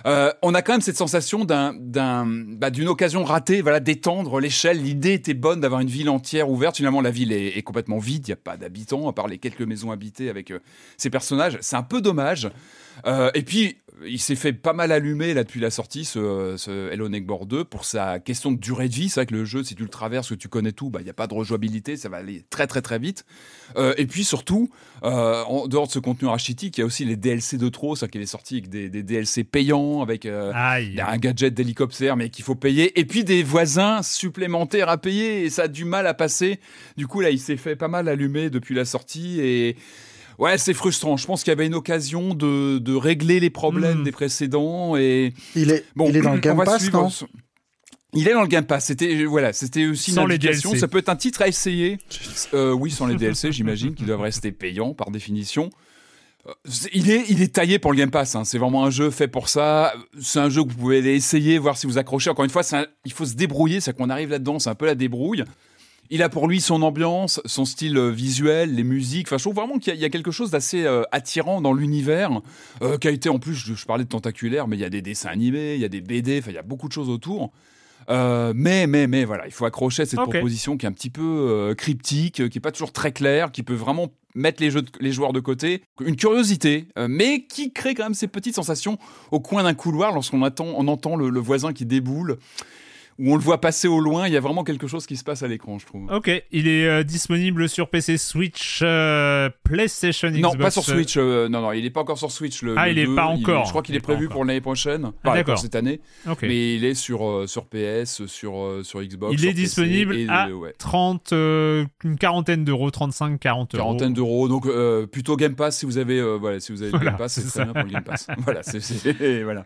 Speaker 3: Euh, on a quand même cette sensation bah, d'une occasion ratée, voilà, d'étendre l'échelle. L'idée était bonne d'avoir une ville entière ouverte. Finalement, la ville est, complètement vide. Il n'y a pas d'habitants, à part les quelques maisons habitées avec euh, ces personnages. C'est un peu dommage. Euh, et puis, il s'est fait pas mal allumer là depuis la sortie, ce, ce Hello Neckboard 2, pour sa question de durée de vie. C'est vrai que le jeu, si tu le traverses, que tu connais tout, bah, il n'y a pas de rejouabilité, ça va aller très très très vite. Euh, et puis surtout, euh, en dehors de ce contenu rachitique, il y a aussi les DLC de trop, ça qu'il est sorti avec des, DLC payants, avec euh, un gadget d'hélicoptère, mais qu'il faut payer, et puis des voisins supplémentaires à payer, et ça a du mal à passer. Du coup, là, il s'est fait pas mal allumer depuis la sortie, et Ouais, c'est frustrant. Je pense qu'il y avait une occasion de, de régler les problèmes hmm. des précédents et
Speaker 4: il est bon, il est dans le Game Pass, non
Speaker 3: il est dans le Game Pass. C'était voilà, c'était aussi sans une indication. Ça peut être un titre à essayer. Euh, oui, sans les DLC, j'imagine, qui doivent rester payants par définition. Euh, il est, il est taillé pour le Game Pass. Hein. C'est vraiment un jeu fait pour ça. C'est un jeu que vous pouvez aller essayer, voir si vous accrochez. Encore une fois, il faut se débrouiller. C'est qu'on arrive là-dedans, c'est un peu la débrouille. Il a pour lui son ambiance, son style euh, visuel, les musiques. Enfin, je trouve vraiment qu'il y, a quelque chose d'assez euh, attirant dans l'univers, euh, qui a été en plus, je, parlais de tentaculaire, mais il y a des dessins animés, il y a des BD, enfin, il y a beaucoup de choses autour. mais, mais, mais voilà, il faut accrocher à cette proposition qui est un petit peu cryptique, qui est pas toujours très claire, qui peut vraiment mettre les, jeux les joueurs de côté. Une curiosité, mais qui crée quand même ces petites sensations au coin d'un couloir lorsqu'on on entend le, le, voisin qui déboule où on le voit passer au loin, il y a vraiment quelque chose qui se passe à l'écran, je trouve.
Speaker 1: Ok, il est euh, disponible sur PC, Switch, euh, PlayStation, Xbox.
Speaker 3: Non, pas sur Switch. Euh, non, non, il n'est pas encore sur Switch. Le,
Speaker 1: ah, il n'est pas encore.
Speaker 3: je crois qu'il est prévu pour l'année prochaine, ah, d'accord, cette année. Mais il est sur sur PS, sur sur Xbox.
Speaker 1: Il est disponible à 30, une quarantaine d'euros, 35, 40 euros.
Speaker 3: Quarantaine d'euros, donc plutôt Game Pass si vous avez voilà, si vous avez Game Pass, c'est très bien pour le Game Pass. voilà, c'est voilà.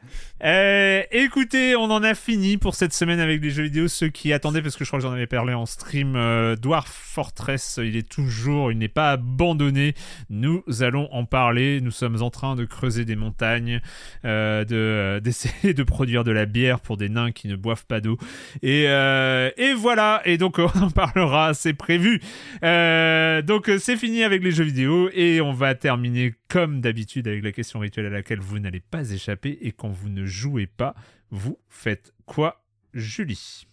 Speaker 1: écoutez, on en a fini pour cette semaine avec jeux vidéo, ceux qui attendaient, parce que je crois que j'en avais parlé en stream, euh, Dwarf Fortress, il est toujours, il n'est pas abandonné. Nous allons en parler. Nous sommes en train de creuser des montagnes, euh, de euh, d'essayer de produire de la bière pour des nains qui ne boivent pas d'eau. Et, et voilà. Et donc on en parlera, c'est prévu. donc c'est fini avec les jeux vidéo et on va terminer comme d'habitude avec la question rituelle à laquelle vous n'allez pas échapper et quand vous ne jouez pas, vous faites quoi? Julie.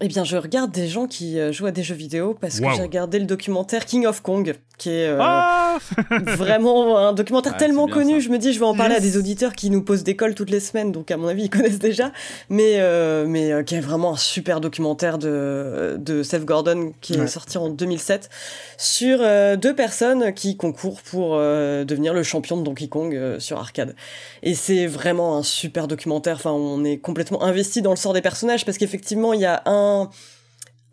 Speaker 2: Eh bien, je regarde des gens qui euh, jouent à des jeux vidéo parce que j'ai regardé le documentaire King of Kong, qui est euh, ah vraiment un documentaire ah, tellement connu. Je me dis, je vais en parler à des auditeurs qui nous posent des cols toutes les semaines, donc à mon avis, ils connaissent déjà. Mais, euh, mais qui est vraiment un super documentaire de, de Seth Gordon qui est sorti en 2007 sur deux personnes qui concourent pour devenir le champion de Donkey Kong sur arcade. Et c'est vraiment un super documentaire. Enfin, on est complètement investi dans le sort des personnages parce qu'effectivement, il y a un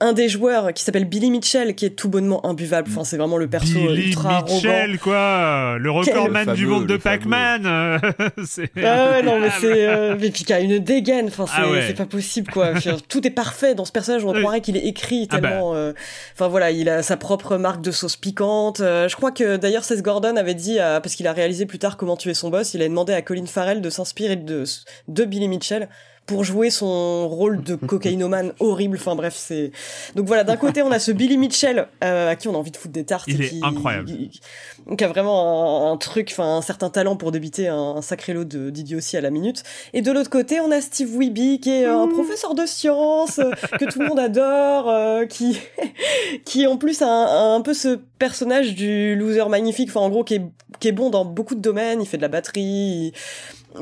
Speaker 2: un des joueurs qui s'appelle Billy Mitchell qui est tout bonnement imbuvable. Enfin, c'est vraiment le perso
Speaker 1: Billy
Speaker 2: ultra
Speaker 1: Mitchell, quoi, le recordman du monde de Pac-Man.
Speaker 2: c'est ah ouais, non mais c'est euh... mais puis qui a une dégaine. Enfin, c'est ah pas possible quoi. tout est parfait dans ce personnage. On croirait qu'il est écrit ah bah. tellement. Euh, enfin voilà, il a sa propre marque de sauce piquante. Euh, je crois que d'ailleurs Seth Gordon avait dit parce qu'il a réalisé plus tard comment tuer son boss. Il a demandé à Colin Farrell de s'inspirer de de Billy Mitchell pour jouer son rôle de cocaïnomane horrible. Enfin bref, c'est donc voilà. D'un côté, on a ce Billy Mitchell à qui on a envie de foutre des tartes.
Speaker 1: Il est incroyable.
Speaker 2: Qui, a vraiment un, truc, enfin un certain talent pour débiter un, sacré lot d'idiotie à la minute. Et de l'autre côté, on a Steve Wiebe qui est un professeur de sciences que tout le monde adore, qui qui en plus a un, un peu ce personnage du loser magnifique. Enfin en gros qui est qui est bon dans beaucoup de domaines. Il fait de la batterie. Il,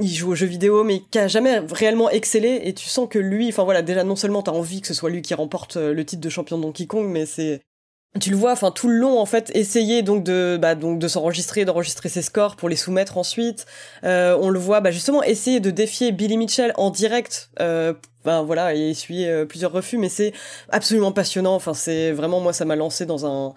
Speaker 2: joue aux jeux vidéo, mais qui a jamais réellement excellé. Et tu sens que lui, enfin voilà, déjà non seulement t'as envie que ce soit lui qui remporte euh, le titre de champion de Donkey Kong, mais c'est tu le vois, enfin tout le long en fait, essayer donc de bah, donc de s'enregistrer, d'enregistrer ses scores pour les soumettre ensuite. Euh, on le voit bah, justement essayer de défier Billy Mitchell en direct. Euh, ben voilà, et essuyer euh, plusieurs refus, mais c'est absolument passionnant. Enfin, c'est vraiment moi, ça m'a lancé dans un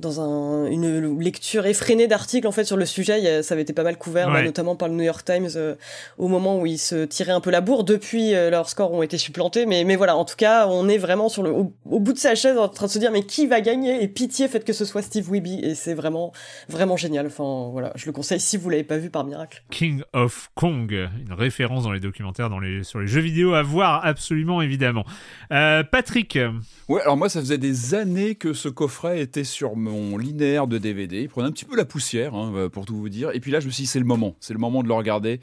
Speaker 2: dans un, une lecture effrénée d'articles en fait sur le sujet. ça avait été pas mal couvert, notamment par le New York Times euh, au moment où ils se tiraient un peu la bourre. Depuis, euh, leurs scores ont été supplantés, mais mais voilà. En tout cas, on est vraiment sur le au, bout de sa chaise en train de se dire mais qui va gagner? Et pitié, faites que ce soit Steve Wiebe. Et c'est vraiment vraiment génial. Enfin voilà, je le conseille si vous l'avez pas vu par miracle.
Speaker 1: King of Kong, une référence dans les documentaires, dans les sur les jeux vidéo à voir absolument évidemment. Euh, Patrick.
Speaker 3: Ouais, alors moi ça faisait des années que ce coffret était sur mon linéaire de DVD. Il prenait un petit peu la poussière, hein, euh, pour tout vous dire. Et puis là, je me suis dit, c'est le moment. C'est le moment de le regarder.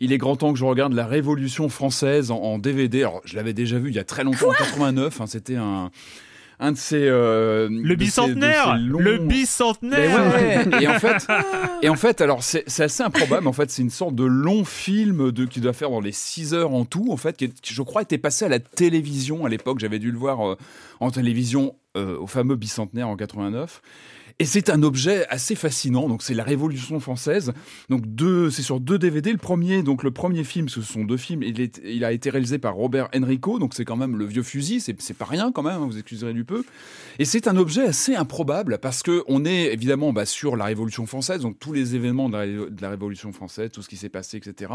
Speaker 3: Il est grand temps que je regarde la Révolution française en, DVD. Alors, je l'avais déjà vu il y a très longtemps, en 89. Hein, C'était un un de ces
Speaker 1: euh, le bicentenaire le bicentenaire
Speaker 3: et en fait et en fait alors c'est assez improbable en fait c'est une sorte de long film de qui doit faire dans les 6 heures en tout en fait qui, je crois était passé à la télévision à l'époque j'avais dû le voir euh, en télévision euh, au fameux bicentenaire en 89. Et c'est un objet assez fascinant. Donc c'est la Révolution française. Donc deux, c'est sur deux DVD. Le premier, donc le premier film, ce sont deux films. Il, est, il a été réalisé par Robert Enrico. Donc c'est quand même le vieux fusil. C'est, c'est pas rien quand même. Hein, vous excuserez du peu. Et c'est un objet assez improbable parce que on est évidemment bah, sur la Révolution française. Donc tous les événements de la, Révolution française, tout ce qui s'est passé, etc.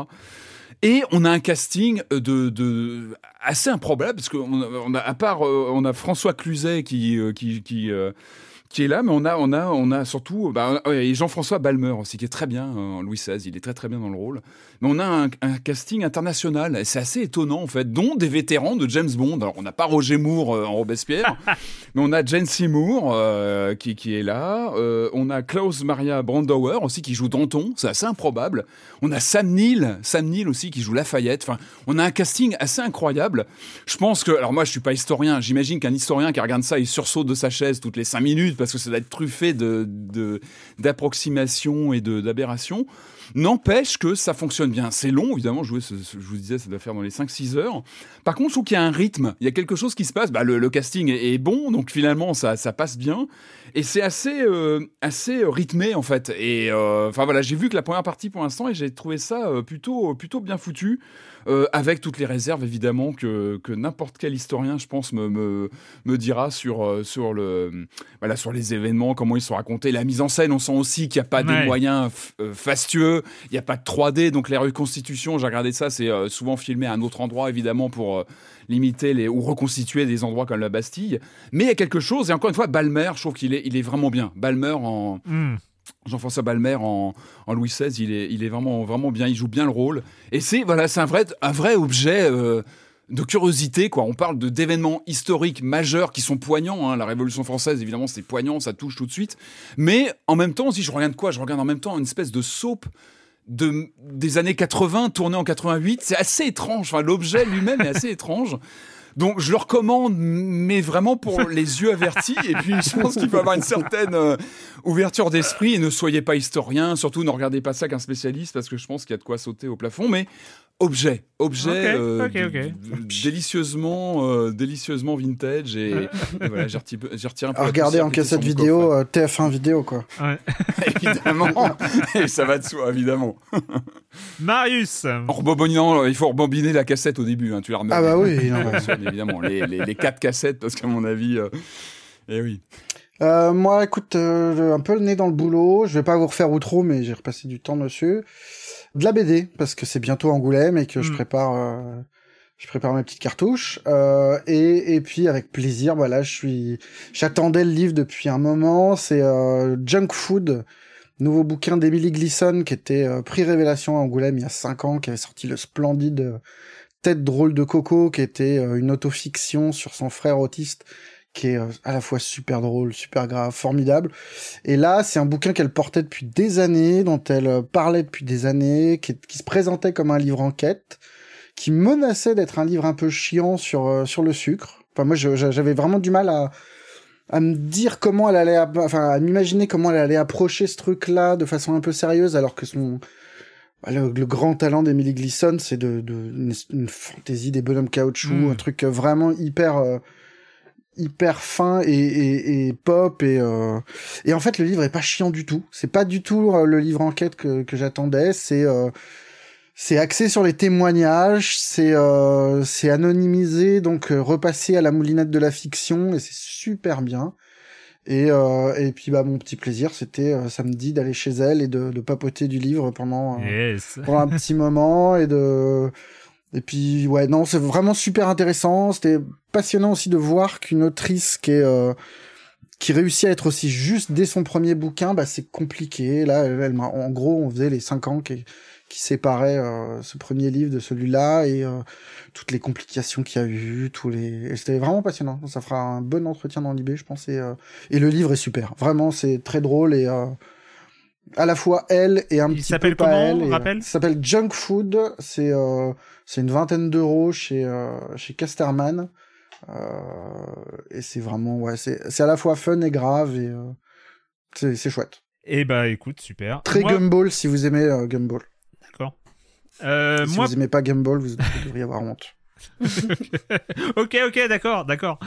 Speaker 3: Et on a un casting de, de assez improbable parce qu'on à part, euh, on a François Cluzet qui, euh, qui, qui euh, qui est là, mais on a, on a, on a surtout bah, et Jean-François Balmer aussi, qui est très bien en Louis XVI, il est très très bien dans le rôle. Mais on a un, casting international, et c'est assez étonnant en fait, dont des vétérans de James Bond. Alors on n'a pas Roger Moore en Robespierre, mais on a Jane Seymour qui, qui est là, on a Klaus Maria Brandauer aussi qui joue Danton, c'est assez improbable. On a Sam Neill, Sam Neill aussi qui joue Lafayette. Enfin, on a un casting assez incroyable. Je pense que, alors moi je suis pas historien, j'imagine qu'un historien qui regarde ça, il sursaute de sa chaise toutes les cinq minutes parce que ça doit être truffé de d'approximations et d'aberrations. N'empêche que ça fonctionne bien. C'est long, évidemment, jouer, je vous disais, ça doit faire dans les 5-6 heures. Par contre, je trouve qu'il y a un rythme, il y a quelque chose qui se passe. Bah, le, casting est, bon, donc finalement, ça, ça passe bien. Et c'est assez, euh, assez rythmé, en fait. Et euh, enfin voilà, j'ai vu que la première partie pour l'instant, et j'ai trouvé ça euh, plutôt, plutôt bien foutu. Euh, avec toutes les réserves évidemment que, que n'importe quel historien, je pense, me, me, me dira sur, euh, sur, le, voilà, sur les événements, comment ils sont racontés. La mise en scène, on sent aussi qu'il n'y a pas des moyens euh, fastueux, il n'y a pas de 3D, donc les reconstitutions, j'ai regardé ça, c'est souvent filmé à un autre endroit évidemment pour limiter les, ou reconstituer des endroits comme la Bastille. Mais il y a quelque chose, et encore une fois, Balmer, je trouve qu'il est, il est vraiment bien. Balmer en... Hmm. Jean-François Balmer en, Louis XVI, il est, vraiment, bien, il joue bien le rôle. Et c'est voilà, un vrai, objet euh, de curiosité. On parle d'événements historiques majeurs qui sont poignants. Hein. La Révolution française, évidemment, c'est poignant, ça touche tout de suite. Mais en même temps, si je regarde quoi? Je regarde en même temps une espèce de soap de, des années 80 tournée en 88. C'est assez étrange. L'objet lui-même est assez étrange. Donc je le recommande, mais vraiment pour les yeux avertis. Et puis je pense qu'il faut avoir une certaine euh, ouverture d'esprit et ne soyez pas historien. Surtout ne regardez pas ça qu'un spécialiste parce que je pense qu'il y a de quoi sauter au plafond. Mais objet, objet euh, délicieusement, euh, délicieusement vintage et, voilà, j'ai retiré, un peu.
Speaker 4: À regarder en cassette vidéo, TF1 vidéo quoi.
Speaker 3: évidemment, et ça va de soi évidemment.
Speaker 1: Marius.
Speaker 3: Rebobinant, il faut rebobiner la cassette au début, hein, tu la remets.
Speaker 4: Ah bah oui, non,
Speaker 3: évidemment, les, les, quatre cassettes parce qu'à mon avis, eh oui.
Speaker 4: moi, écoute, un peu le nez dans le boulot. Je vais pas vous refaire ou trop, mais j'ai repassé du temps dessus de la BD parce que c'est bientôt Angoulême et que je mm. prépare euh, je prépare mes petites cartouches. Euh, et et puis avec plaisir voilà je suis j'attendais le livre depuis un moment. C'est euh, Junk Food nouveau bouquin d'Emily Gleason qui était prix révélation à Angoulême il y a cinq ans qui avait sorti le splendide Tête drôle de Coco, qui était euh, une autofiction sur son frère autiste, qui est euh, à la fois super drôle, super grave, formidable. Et là, c'est un bouquin qu'elle portait depuis des années, dont elle euh, parlait depuis des années, qui, qui se présentait comme un livre enquête, qui menaçait d'être un livre un peu chiant sur sur le sucre. Enfin, moi, j'avais vraiment du mal à à me dire comment elle allait, enfin, à m'imaginer comment elle allait approcher ce truc-là de façon un peu sérieuse, alors que son, bah, le, grand talent d'Emily Gleason, c'est de, de une, fantaisie des bonhommes caoutchouc, hmm. un truc vraiment hyper, euh, hyper fin et, et, et pop et euh, et en fait le livre est pas chiant du tout. C'est pas du tout euh, le livre enquête que que j'attendais. C'est c'est axé sur les témoignages, c'est euh, c'est anonymisé, donc euh, repassé à la moulinette de la fiction, et c'est super bien. Et, euh, et puis bah mon petit plaisir, c'était euh, samedi d'aller chez elle et de, de papoter du livre pendant, euh, pendant un petit moment et de et puis ouais non c'est vraiment super intéressant. C'était passionnant aussi de voir qu'une autrice qui est qui réussit à être aussi juste dès son premier bouquin, bah c'est compliqué. Là, elle, en gros, on faisait les cinq ans qui qui séparait euh, ce premier livre de celui-là et euh, toutes les complications qu'il y a eu, tous les. C'était vraiment passionnant. Ça fera un bon entretien dans l'IB, je pense. Et, euh, et, le livre est super. Vraiment, c'est très drôle et à la fois elle et un
Speaker 1: Il
Speaker 4: petit peu
Speaker 1: pas
Speaker 4: elle.
Speaker 1: rappelle
Speaker 4: ça s'appelle Junk Food. C'est c'est une vingtaine d'euros chez chez Casterman. et c'est vraiment ouais, c'est c'est à la fois fun et grave et c'est c'est chouette.
Speaker 1: Et eh bah écoute, super.
Speaker 4: Très Gumball si vous aimez Gumball.
Speaker 1: Euh,
Speaker 4: si
Speaker 1: moi...
Speaker 4: vous aimez pas Gumball, vous devriez avoir honte.
Speaker 1: ok, ok, d'accord, d'accord.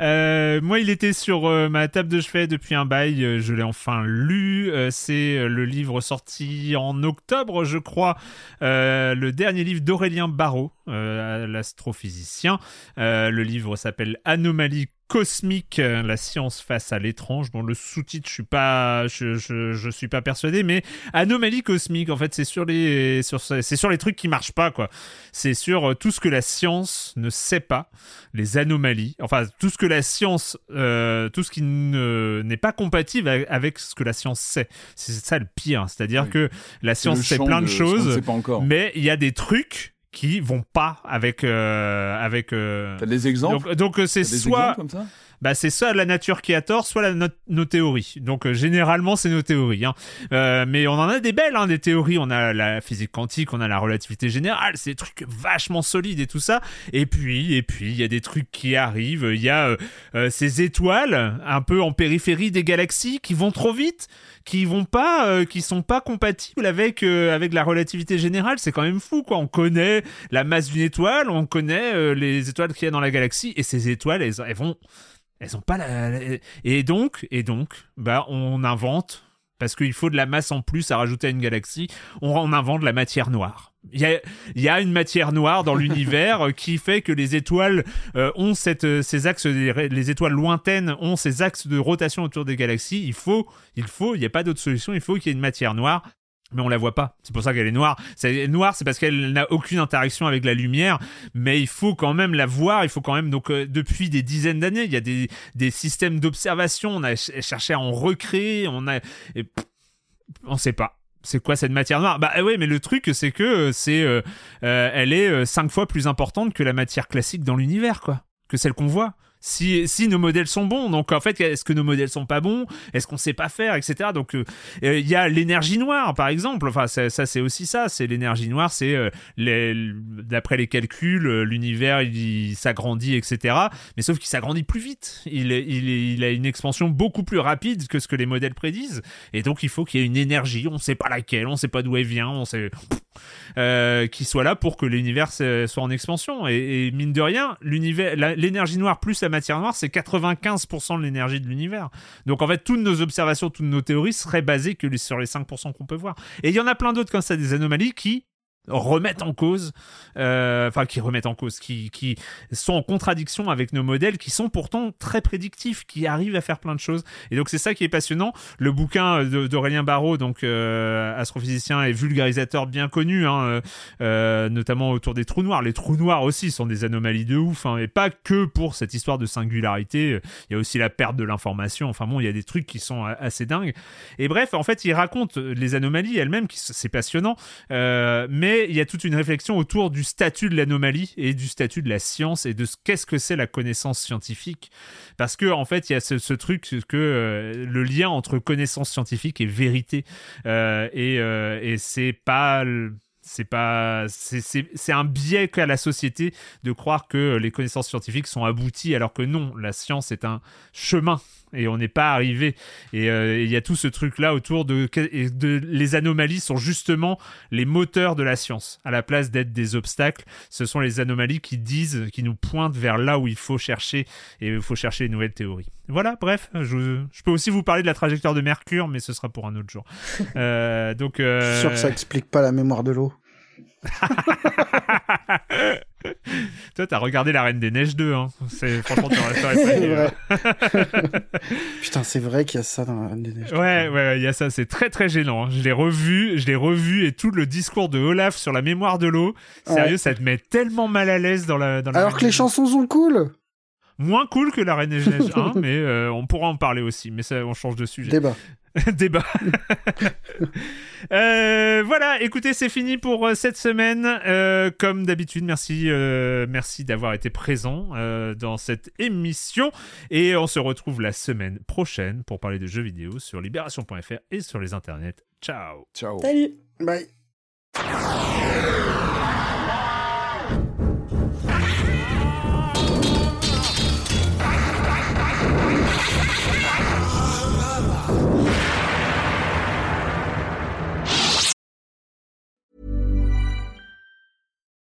Speaker 1: Euh, moi, il était sur euh, ma table de chevet depuis un bail. Euh, je l'ai enfin lu. c'est le livre sorti en octobre, je crois. le dernier livre d'Aurélien Barrault, l'astrophysicien. le livre s'appelle Anomalie cosmique, euh, la science face à l'étrange. Bon, le sous-titre, je suis pas, je, je, suis pas persuadé, mais anomalie cosmique, en fait, c'est sur les, sur, c'est sur les trucs qui marchent pas, quoi. C'est sur euh, tout ce que la science ne sait pas, les anomalies, enfin tout ce que la science, euh, tout ce qui n'est pas compatible avec ce que la science sait. C'est ça le pire, c'est-à-dire que la science sait plein de, choses, mais il y a des trucs qui vont pas avec euh, avec euh...
Speaker 3: t'as des exemples
Speaker 1: donc donc c'est soit comme ça? Bah c'est soit la nature qui a tort, soit nos théories. Donc euh, généralement c'est nos théories. Hein. Euh, mais on en a des belles, hein, des théories. On a la physique quantique, on a la relativité générale, c'est des trucs vachement solides et tout ça. Et puis et puis il y a des trucs qui arrivent. Il y a euh, ces étoiles un peu en périphérie des galaxies qui vont trop vite qui vont pas, qui sont pas compatibles avec avec la relativité générale. C'est quand même fou, quoi. On connaît la masse d'une étoile, on connaît les étoiles qu'il y a dans la galaxie, et ces étoiles, elles vont, elles ont pas la, et donc, et donc, bah, on invente parce qu'il faut de la masse en plus à rajouter à une galaxie. On, invente la matière noire. Il y a, une matière noire dans l'univers qui fait que les étoiles euh, ont cette, ces axes, les étoiles lointaines ont ces axes de rotation autour des galaxies. Il faut, il faut, il n'y a pas d'autre solution. Il faut qu'il y ait une matière noire mais on la voit pas. C'est pour ça qu'elle est noire. C'est noire, c'est parce qu'elle n'a aucune interaction avec la lumière, mais il faut quand même la voir. Il faut quand même donc euh, depuis des dizaines d'années, il y a des, des systèmes d'observation. On a cherché à en recréer. On a, on sait pas. C'est quoi cette matière noire? Bah oui, mais le truc c'est que euh, c'est, euh, elle est cinq fois plus importante que la matière classique dans l'univers, quoi, que celle qu'on voit si, nos modèles sont bons. Donc en fait, est-ce que nos modèles sont pas bons? Est-ce qu'on sait pas faire, etc. Donc euh, euh, il y a l'énergie noire, par exemple. Enfin, ça, c'est aussi ça. C'est l'énergie noire. C'est euh, d'après les calculs, l'univers il, s'agrandit, etc. Mais sauf qu'il s'agrandit plus vite. Il, a une expansion beaucoup plus rapide que ce que les modèles prédisent. Et donc il faut qu'il y ait une énergie. On sait pas laquelle. On sait pas d'où elle vient. On sait qui soit là pour que l'univers soit en expansion. Et, mine de rien, l'énergie noire plus la matière noire, c'est 95% de l'énergie de l'univers. Donc en fait, toutes nos observations, toutes nos théories seraient basées que sur les 5% qu'on peut voir. Et il y en a plein d'autres comme ça, des anomalies qui remettent en cause, euh, enfin qui remettent en cause, qui, sont en contradiction avec nos modèles, qui sont pourtant très prédictifs, qui arrivent à faire plein de choses. Et donc c'est ça qui est passionnant. Le bouquin d'Aurélien Barraud, donc euh, astrophysicien et vulgarisateur bien connu, hein, euh, notamment autour des trous noirs. Les trous noirs aussi sont des anomalies de ouf, hein, et pas que pour cette histoire de singularité. Il y a aussi la perte de l'information. Enfin bon, il y a des trucs qui sont assez dingues. Et bref, en fait, il raconte les anomalies elles-mêmes, c'est passionnant, mais il y a toute une réflexion autour du statut de l'anomalie et du statut de la science et de ce qu'est-ce que c'est la connaissance scientifique. Parce que en fait, il y a ce, truc que euh, le lien entre connaissance scientifique et vérité, euh, et, et c'est pas c'est pas c'est un biais qu'a la société de croire que les connaissances scientifiques sont abouties alors que non la science est un chemin et on n'est pas arrivé. Et euh, il y a tout ce truc là autour de, de les anomalies sont justement les moteurs de la science. À la place d'être des obstacles ce sont les anomalies qui disent qui nous pointent vers là où il faut chercher et il faut chercher les nouvelles théories. Voilà bref je, je peux aussi vous parler de la trajectoire de Mercure mais ce sera pour un autre jour. Euh, donc
Speaker 4: euh... je suis sûr que ça explique pas la mémoire de l'eau
Speaker 1: Toi, t'as regardé La Reine des Neiges 2, hein. C'est, franchement,
Speaker 4: vrai. Putain, c'est vrai qu'il y a ça dans La Reine des Neiges
Speaker 1: 2. Ouais, ouais, il y a ça. C'est très, très gênant. Hein. Je l'ai revu, je l'ai revu et tout le discours de Olaf sur la mémoire de l'eau. Sérieux, ça te met tellement mal à l'aise dans la, dans
Speaker 4: Alors que les chansons sont cool.
Speaker 1: Moins cool que La Reine des Neiges 1, mais euh, on pourra en parler aussi. Mais ça, on change de sujet.
Speaker 4: Débat.
Speaker 1: Débat. Euh, voilà, écoutez, c'est fini pour euh, cette semaine. Euh, comme d'habitude, merci, merci d'avoir été présent dans cette émission. Et on se retrouve la semaine prochaine pour parler de jeux vidéo sur libération.fr et sur les internets. Ciao.
Speaker 3: Ciao.
Speaker 2: Salut.
Speaker 4: Bye. Yeah.